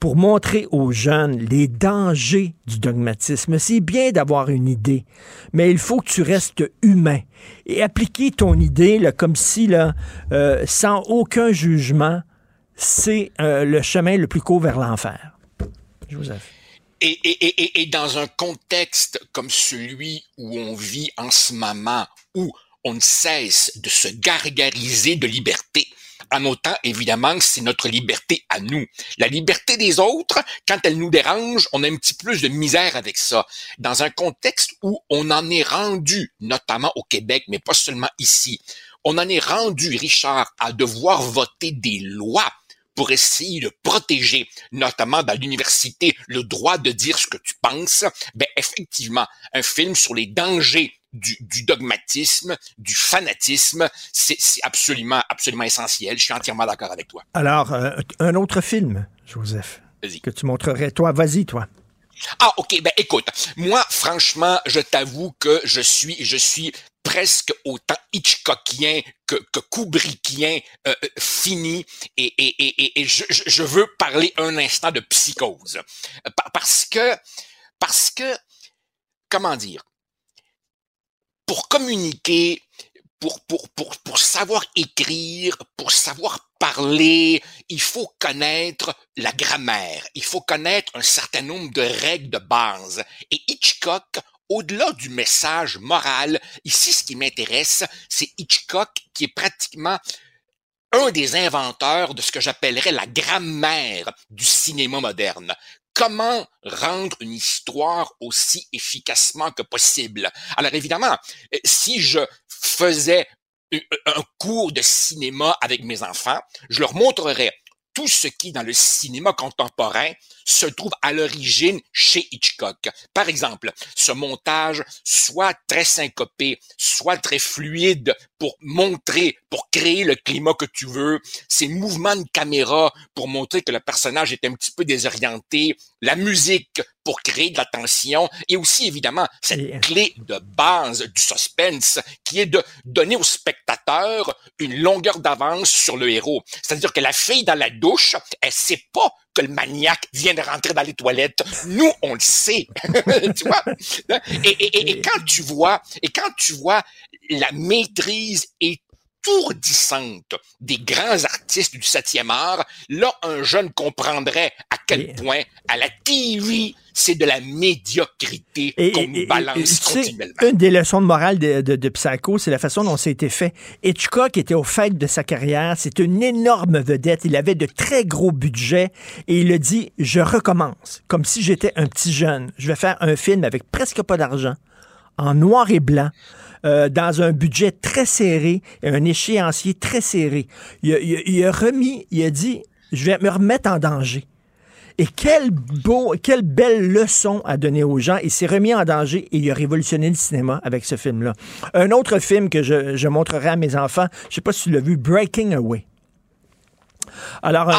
pour montrer aux jeunes les dangers du dogmatisme. C'est bien d'avoir une idée, mais il faut que tu restes humain et appliquer ton idée là, comme si, là, euh, sans aucun jugement, c'est euh, le chemin le plus court vers l'enfer. Joseph. Et, et, et, et, dans un contexte comme celui où on vit en ce moment, où on ne cesse de se gargariser de liberté, en autant évidemment que c'est notre liberté à nous. La liberté des autres, quand elle nous dérange, on a un petit plus de misère avec ça. Dans un contexte où on en est rendu, notamment au Québec, mais pas seulement ici, on en est rendu, Richard, à devoir voter des lois pour essayer de protéger, notamment dans l'université, le droit de dire ce que tu penses, ben effectivement, un film sur les dangers du, du dogmatisme, du fanatisme, c'est absolument, absolument essentiel. Je suis entièrement d'accord avec toi. Alors, euh, un autre film, Joseph, que tu montrerais. Toi, vas-y, toi. Ah, ok, ben écoute, moi, franchement, je t'avoue que je suis, je suis presque autant Hitchcockien que, Kubrickien euh, fini. Et, et, et, et je, je, veux parler un instant de psychose. Parce que parce que comment dire? Pour communiquer pour, pour, pour, pour savoir écrire, pour savoir parler, il faut connaître la grammaire, il faut connaître un certain nombre de règles de base. Et Hitchcock, au-delà du message moral, ici, ce qui m'intéresse, c'est Hitchcock qui est pratiquement un des inventeurs de ce que j'appellerais la grammaire du cinéma moderne. Comment rendre une histoire aussi efficacement que possible? Alors évidemment, si je faisais un cours de cinéma avec mes enfants, je leur montrerais tout ce qui, dans le cinéma contemporain, se trouve à l'origine chez Hitchcock. Par exemple, ce montage soit très syncopé, soit très fluide pour montrer, pour créer le climat que tu veux, ces mouvements de caméra pour montrer que le personnage est un petit peu désorienté, la musique pour créer de la tension et aussi évidemment cette clé de base du suspense qui est de donner au spectateur une longueur d'avance sur le héros. C'est-à-dire que la fille dans la douche, elle sait pas que le maniaque vient de rentrer dans les toilettes. Nous, on le sait. tu vois? Et, et, et, quand tu vois, et quand tu vois la maîtrise étourdissante des grands artistes du septième art, là, un jeune comprendrait à quel point, à la TV, c'est de la médiocrité qu'on nous balance continuellement. Une des leçons de morale de, de, de Psycho, c'est la façon dont ça a été fait. Hitchcock était au fait de sa carrière, c'est une énorme vedette, il avait de très gros budgets et il a dit, je recommence, comme si j'étais un petit jeune. Je vais faire un film avec presque pas d'argent, en noir et blanc. Euh, dans un budget très serré, un échéancier très serré. Il a, il, a, il a remis, il a dit, je vais me remettre en danger. Et quelle, belle leçon à donner aux gens. Il s'est remis en danger et il a révolutionné le cinéma avec ce film-là. Un autre film que je, montrerai à mes enfants, je sais pas si tu l'as vu, Breaking Away. Alors, un,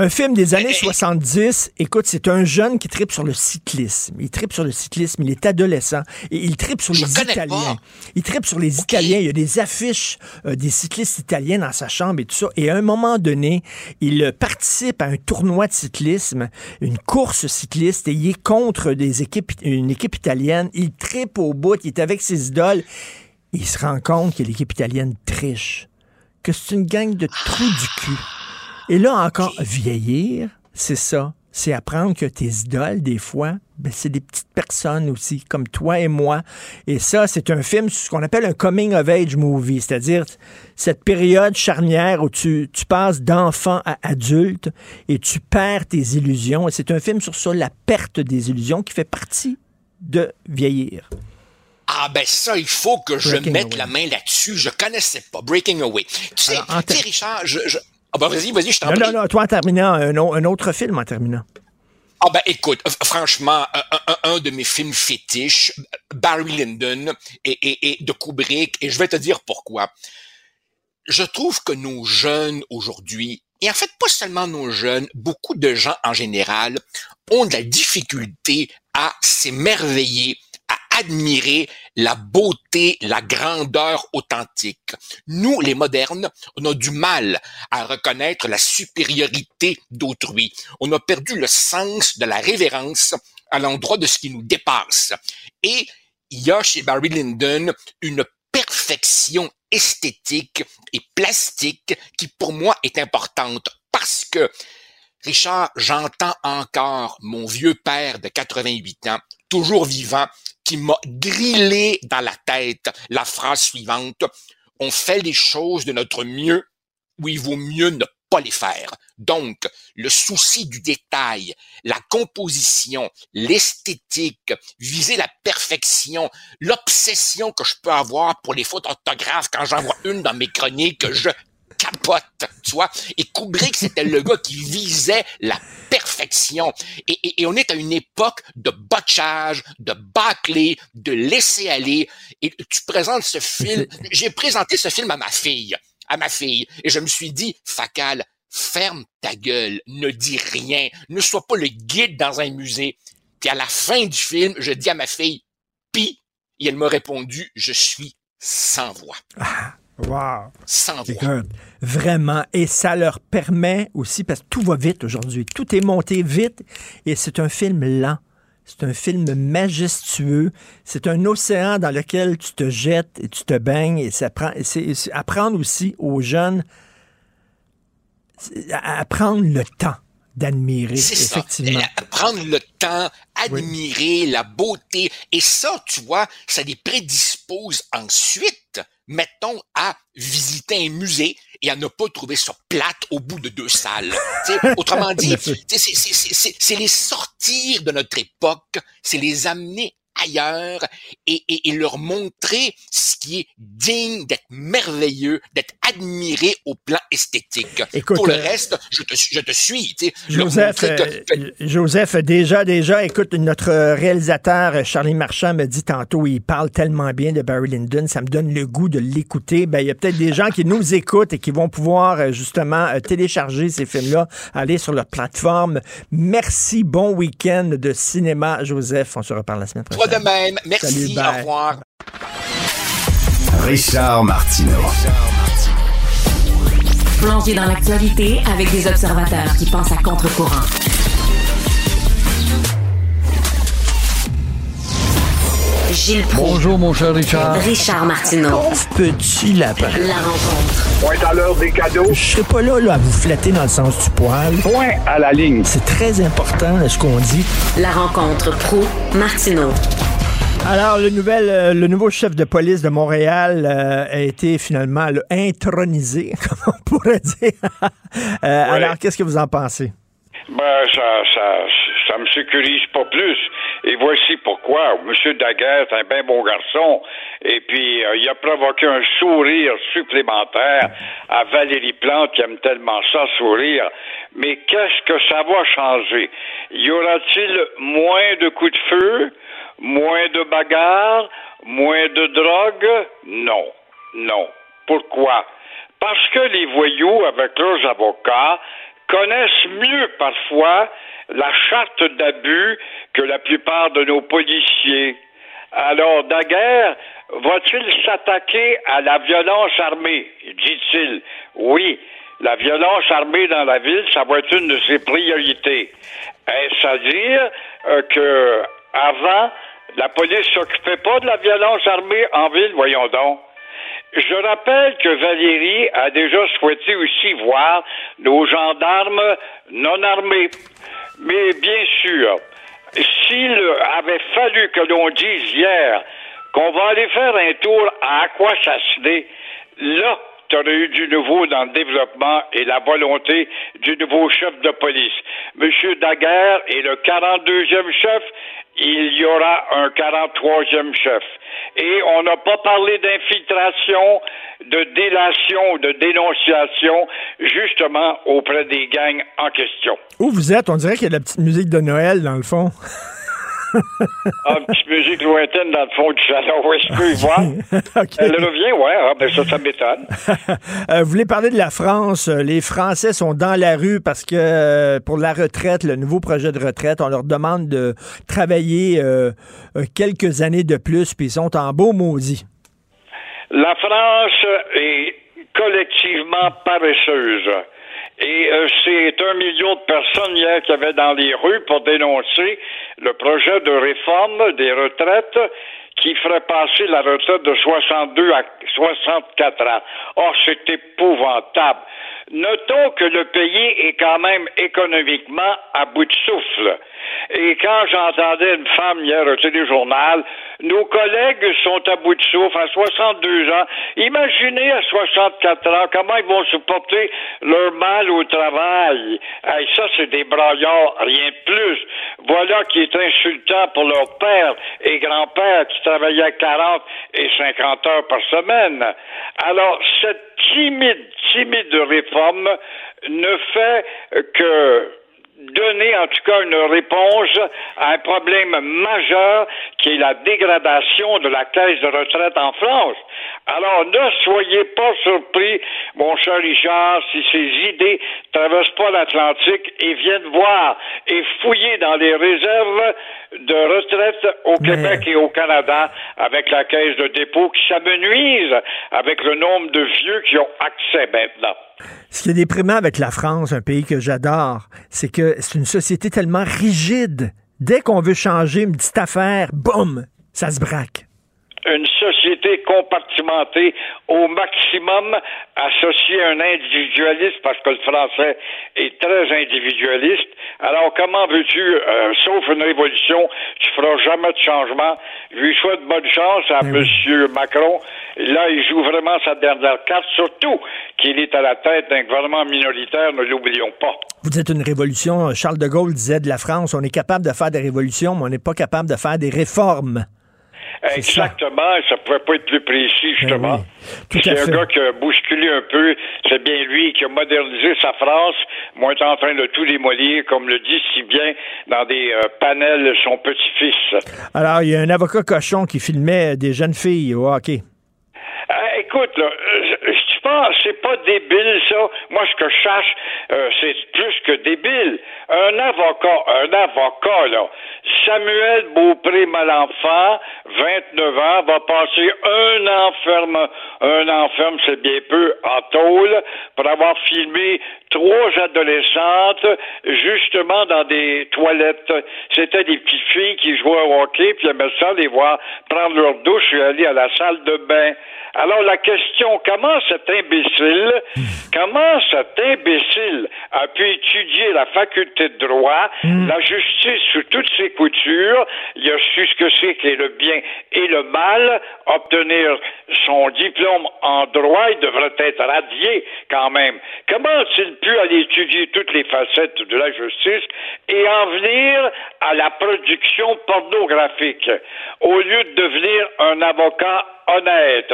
un film des années 70, écoute, c'est un jeune qui tripe sur le cyclisme. Il tripe sur le cyclisme, il est adolescent et il tripe sur Je les Italiens. pas. Il tripe sur les Italiens. Il y a des affiches euh, des cyclistes italiens dans sa chambre et tout ça. Et à un moment donné, il euh, participe à un tournoi de cyclisme, une course cycliste, et il est contre des équipes, une équipe italienne. Il tripe au bout, il est avec ses idoles. Il se rend compte que l'équipe italienne triche, que c'est une gang de trous du cul. Et là encore, vieillir, c'est ça. C'est apprendre que tes idoles, des fois, ben, c'est des petites personnes aussi, comme toi et moi. Et ça, c'est un film, ce qu'on appelle un coming of age movie, c'est-à-dire cette période charnière où tu, tu passes d'enfant à adulte et tu perds tes illusions. Et c'est un film sur ça, la perte des illusions, qui fait partie de vieillir. Ah ben ça, il faut que je mette Away. la main là-dessus. Je connaissais pas. Breaking Away. Tu sais, sais, Richard, je... je... Ah ben vas-y, vas-y, je t'en prie. non, non, toi en terminant, un, au- un autre film en terminant. Ah ben écoute, franchement, un, un- un de mes films fétiches, Barry Lyndon et, et, et de Kubrick, et je vais te dire pourquoi. Je trouve que nos jeunes aujourd'hui, et en fait pas seulement nos jeunes, beaucoup de gens en général, ont de la difficulté à s'émerveiller, admirer la beauté, la grandeur authentique. Nous, les modernes, on a du mal à reconnaître la supériorité d'autrui. On a perdu le sens de la révérence à l'endroit de ce qui nous dépasse. Et il y a chez Barry Lyndon une perfection esthétique et plastique qui pour moi est importante parce que Richard, j'entends encore mon vieux père de 88 ans, toujours vivant, qui m'a drillé dans la tête la phrase suivante. On fait les choses de notre mieux où il vaut mieux ne pas les faire. Donc, le souci du détail, la composition, l'esthétique, viser la perfection, l'obsession que je peux avoir pour les fautes orthographes quand j'en vois une dans mes chroniques, je capote, tu vois. Et Kubrick, c'était le gars qui visait la perfection. Et, et- et on est à une époque de botchage, de bâclé, de laisser aller. Et tu présentes ce film. J'ai présenté ce film à ma fille, à ma fille, et je me suis dit, Facal, ferme ta gueule, ne dis rien, ne sois pas le guide dans un musée. Puis à la fin du film, je dis à ma fille, pis, et elle m'a répondu, je suis sans voix. Wow. Sans voix. Écoute, vraiment. Et ça leur permet aussi, parce que tout va vite aujourd'hui, tout est monté vite, et c'est un film lent. C'est un film majestueux. C'est un océan dans lequel tu te jettes et tu te baignes. Et ça prend, c'est apprendre aussi aux jeunes à à prendre le temps d'admirer, C'est ça. effectivement. Euh, Prendre le temps, admirer la beauté. Et ça, tu vois, ça les prédispose ensuite, mettons, à visiter un musée et à ne pas trouver ça plate au bout de deux salles. Tu sais, autrement dit, tu sais, c'est- c'est- c'est c'est- c'est les sortir de notre époque, c'est les amener ailleurs et, et- et leur montrer ce qui est digne d'être merveilleux, d'être admiré au plan esthétique. Écoute, Pour le euh, reste, je te, je te suis. Joseph, que- euh, Joseph, déjà, déjà, écoute, notre réalisateur euh, Charlie Marchand me dit tantôt, il parle tellement bien de Barry Lyndon, ça me donne le goût de l'écouter. Ben, il y a peut-être des gens qui nous écoutent et qui vont pouvoir euh, justement euh, télécharger ces films-là, aller sur leur plateforme. Merci, bon week-end de cinéma, Joseph. On se reparle la semaine prochaine. Toi de même. Merci. Salut, au revoir. Richard Martineau. Plongé dans l'actualité avec des observateurs qui pensent à contre-courant. Gilles Proulx. Bonjour, mon cher Richard. Richard Martineau. Pauvre petit lapin. La rencontre. Point à l'heure des cadeaux. Je serai pas là, là à vous flatter dans le sens du poil. Point à la ligne. C'est très important là, ce qu'on dit. La rencontre pro martineau Alors, le, nouvel, euh, le nouveau chef de police de Montréal euh, a été finalement là, intronisé, comme on pourrait dire. Euh, Alors, qu'est-ce que vous en pensez? Ben, ça, ça, ça me sécurise pas plus. Et voici pourquoi. M. Daguerre est un bien bon garçon. Et puis, euh, il a provoqué un sourire supplémentaire à Valérie Plante, qui aime tellement ça, sourire. Mais qu'est-ce que ça va changer? Y aura-t-il moins de coups de feu, moins de bagarres, moins de drogue? Non. Non. Pourquoi? Parce que les voyous, avec leurs avocats, connaissent mieux parfois la charte d'abus que la plupart de nos policiers. Alors, Daguerre va-t-il s'attaquer à la violence armée, dit-il. Oui, la violence armée dans la ville, ça va être une de ses priorités. Est-ce à dire euh, que avant, la police s'occupait pas de la violence armée en ville, voyons donc. Je rappelle que Valérie a déjà souhaité aussi voir nos gendarmes non armés. Mais bien sûr, s'il avait fallu que l'on dise hier qu'on va aller faire un tour à Aquasasné, là, tu aurais eu du nouveau dans le développement et la volonté du nouveau chef de police. Monsieur Daguerre est le 42e chef, il y aura un 43e chef. Et on n'a pas parlé d'infiltration, de délation, de dénonciation, justement auprès des gangs en question. Où vous êtes? On dirait qu'il y a de la petite musique de Noël, dans le fond. ah, une petite musique lointaine dans le fond du salon. Oui, je peux y voir. Elle revient, ouais. Ah, ben ça, ça m'étonne. Euh, vous voulez parler de la France. Les Français sont dans la rue parce que euh, pour la retraite, le nouveau projet de retraite, on leur demande de travailler euh, quelques années de plus, puis ils sont en beau maudit. La France est collectivement paresseuse. Et euh, c'est un million de personnes hier qui avaient dans les rues pour dénoncer le projet de réforme des retraites qui ferait passer la retraite de 62 à 64 ans. Or, c'est épouvantable. Notons que le pays est quand même économiquement à bout de souffle. Et quand j'entendais une femme hier au téléjournal, nos collègues sont à bout de souffle à 62 ans. Imaginez à 64 ans comment ils vont supporter leur mal au travail. Hey, ça, c'est des braillards, rien de plus. Voilà qui est insultant pour leur père et grand-père qui travaillaient 40 et 50 heures par semaine. Alors, cette timide, timide réforme ne fait que donner en tout cas une réponse à un problème majeur qui est la dégradation de la caisse de retraite en France. Alors ne soyez pas surpris, mon cher Richard, si ces idées traversent pas l'Atlantique et viennent voir et fouiller dans les réserves de retraite au Québec et au Canada avec la caisse de dépôt qui s'amenuise avec le nombre de vieux qui ont accès maintenant. Ce qui est déprimant avec la France, un pays que j'adore, c'est que c'est une société tellement rigide. Dès qu'on veut changer une petite affaire, boum, ça se braque une société compartimentée au maximum, associée à un individualiste, parce que le français est très individualiste. Alors, comment veux-tu, euh, sauf une révolution, tu feras jamais de changement? Je lui souhaite bonne chance à M. Macron. Là, il joue vraiment sa dernière carte, surtout qu'il est à la tête d'un gouvernement minoritaire, ne l'oublions pas. Vous dites une révolution. Charles de Gaulle disait de la France, on est capable de faire des révolutions, mais on n'est pas capable de faire des réformes. Exactement, ça. ne pouvait pas être plus précis, justement. Ben c'est un gars qui a bousculé un peu, c'est bien lui qui a modernisé sa France, moi est en train de tout démolir, comme le dit si bien dans des euh, panels son petit-fils. Alors, il y a un avocat cochon qui filmait des jeunes filles au hockey. Euh, écoute, là, c'est pas débile, ça. Moi, ce que je cherche, euh, c'est plus que débile. Un avocat, un avocat, là, Samuel Beaupré-Malenfant, 29 ans, va passer un enferme, un enferme, c'est bien peu, en tôle, pour avoir filmé trois adolescentes, justement dans des toilettes. C'était des petites filles qui jouaient au hockey, puis aimaient ça les voir prendre leur douche et aller à la salle de bain. Alors la question, comment cet imbécile, comment cet imbécile a pu étudier la faculté de droit, hmm. la justice sous toutes ses coutures, il a su ce que c'est qu'est le bien et le mal, obtenir son diplôme en droit, il devrait être radié quand même. Comment a-t-il pu aller étudier toutes les facettes de la justice et en venir à la production pornographique, au lieu de devenir un avocat honnête.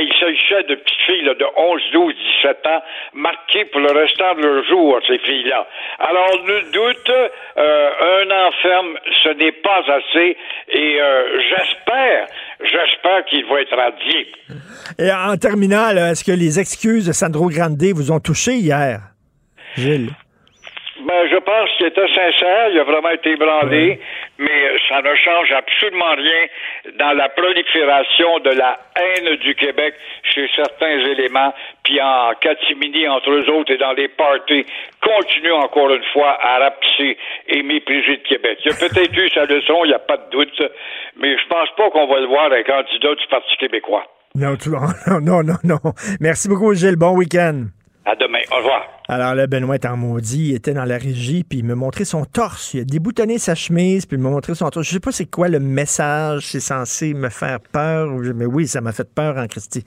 il s'agissait de petites filles de 11, 12, 17 ans, marquées pour le restant de leur jour, ces filles-là. Alors, nul doute, euh, un enferme, ce n'est pas assez, et euh, j'espère, j'espère qu'il va être radié. Et en terminant, est-ce que les excuses de Sandro Grande vous ont touché hier, Gilles? Ben, je pense qu'il était sincère, il a vraiment été ébranlé, mais ça ne change absolument rien dans la prolifération de la haine du Québec chez certains éléments, puis en catimini entre eux autres et dans les parties, continue encore une fois à rapetisser et mépriser le Québec. Il a peut-être eu sa leçon, il n'y a pas de doute, mais je pense pas qu'on va le voir un candidat du Parti québécois. Non, non, non, non. Merci beaucoup, Gilles. Bon week-end. À demain. Au revoir. Alors là, Benoît est en maudit, il était dans la régie, puis il me montrait son torse. Il a déboutonné sa chemise, puis il m'a montré son torse. Je sais pas c'est quoi le message, c'est censé me faire peur, mais oui, ça m'a fait peur en Christie,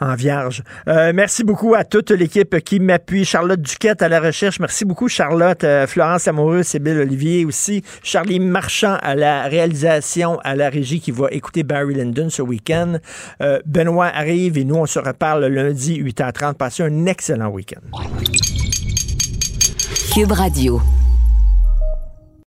en vierge. Euh, merci beaucoup à toute l'équipe qui m'appuie. Charlotte Duquette à la recherche, merci beaucoup Charlotte. Euh, Florence Amoureux, Sybille Olivier aussi. Charlie Marchand à la réalisation, à la régie qui va écouter Barry Lyndon ce week-end. Euh, Benoît arrive et nous, on se reparle lundi 8h30. Passez un excellent week-end. Cube Radio.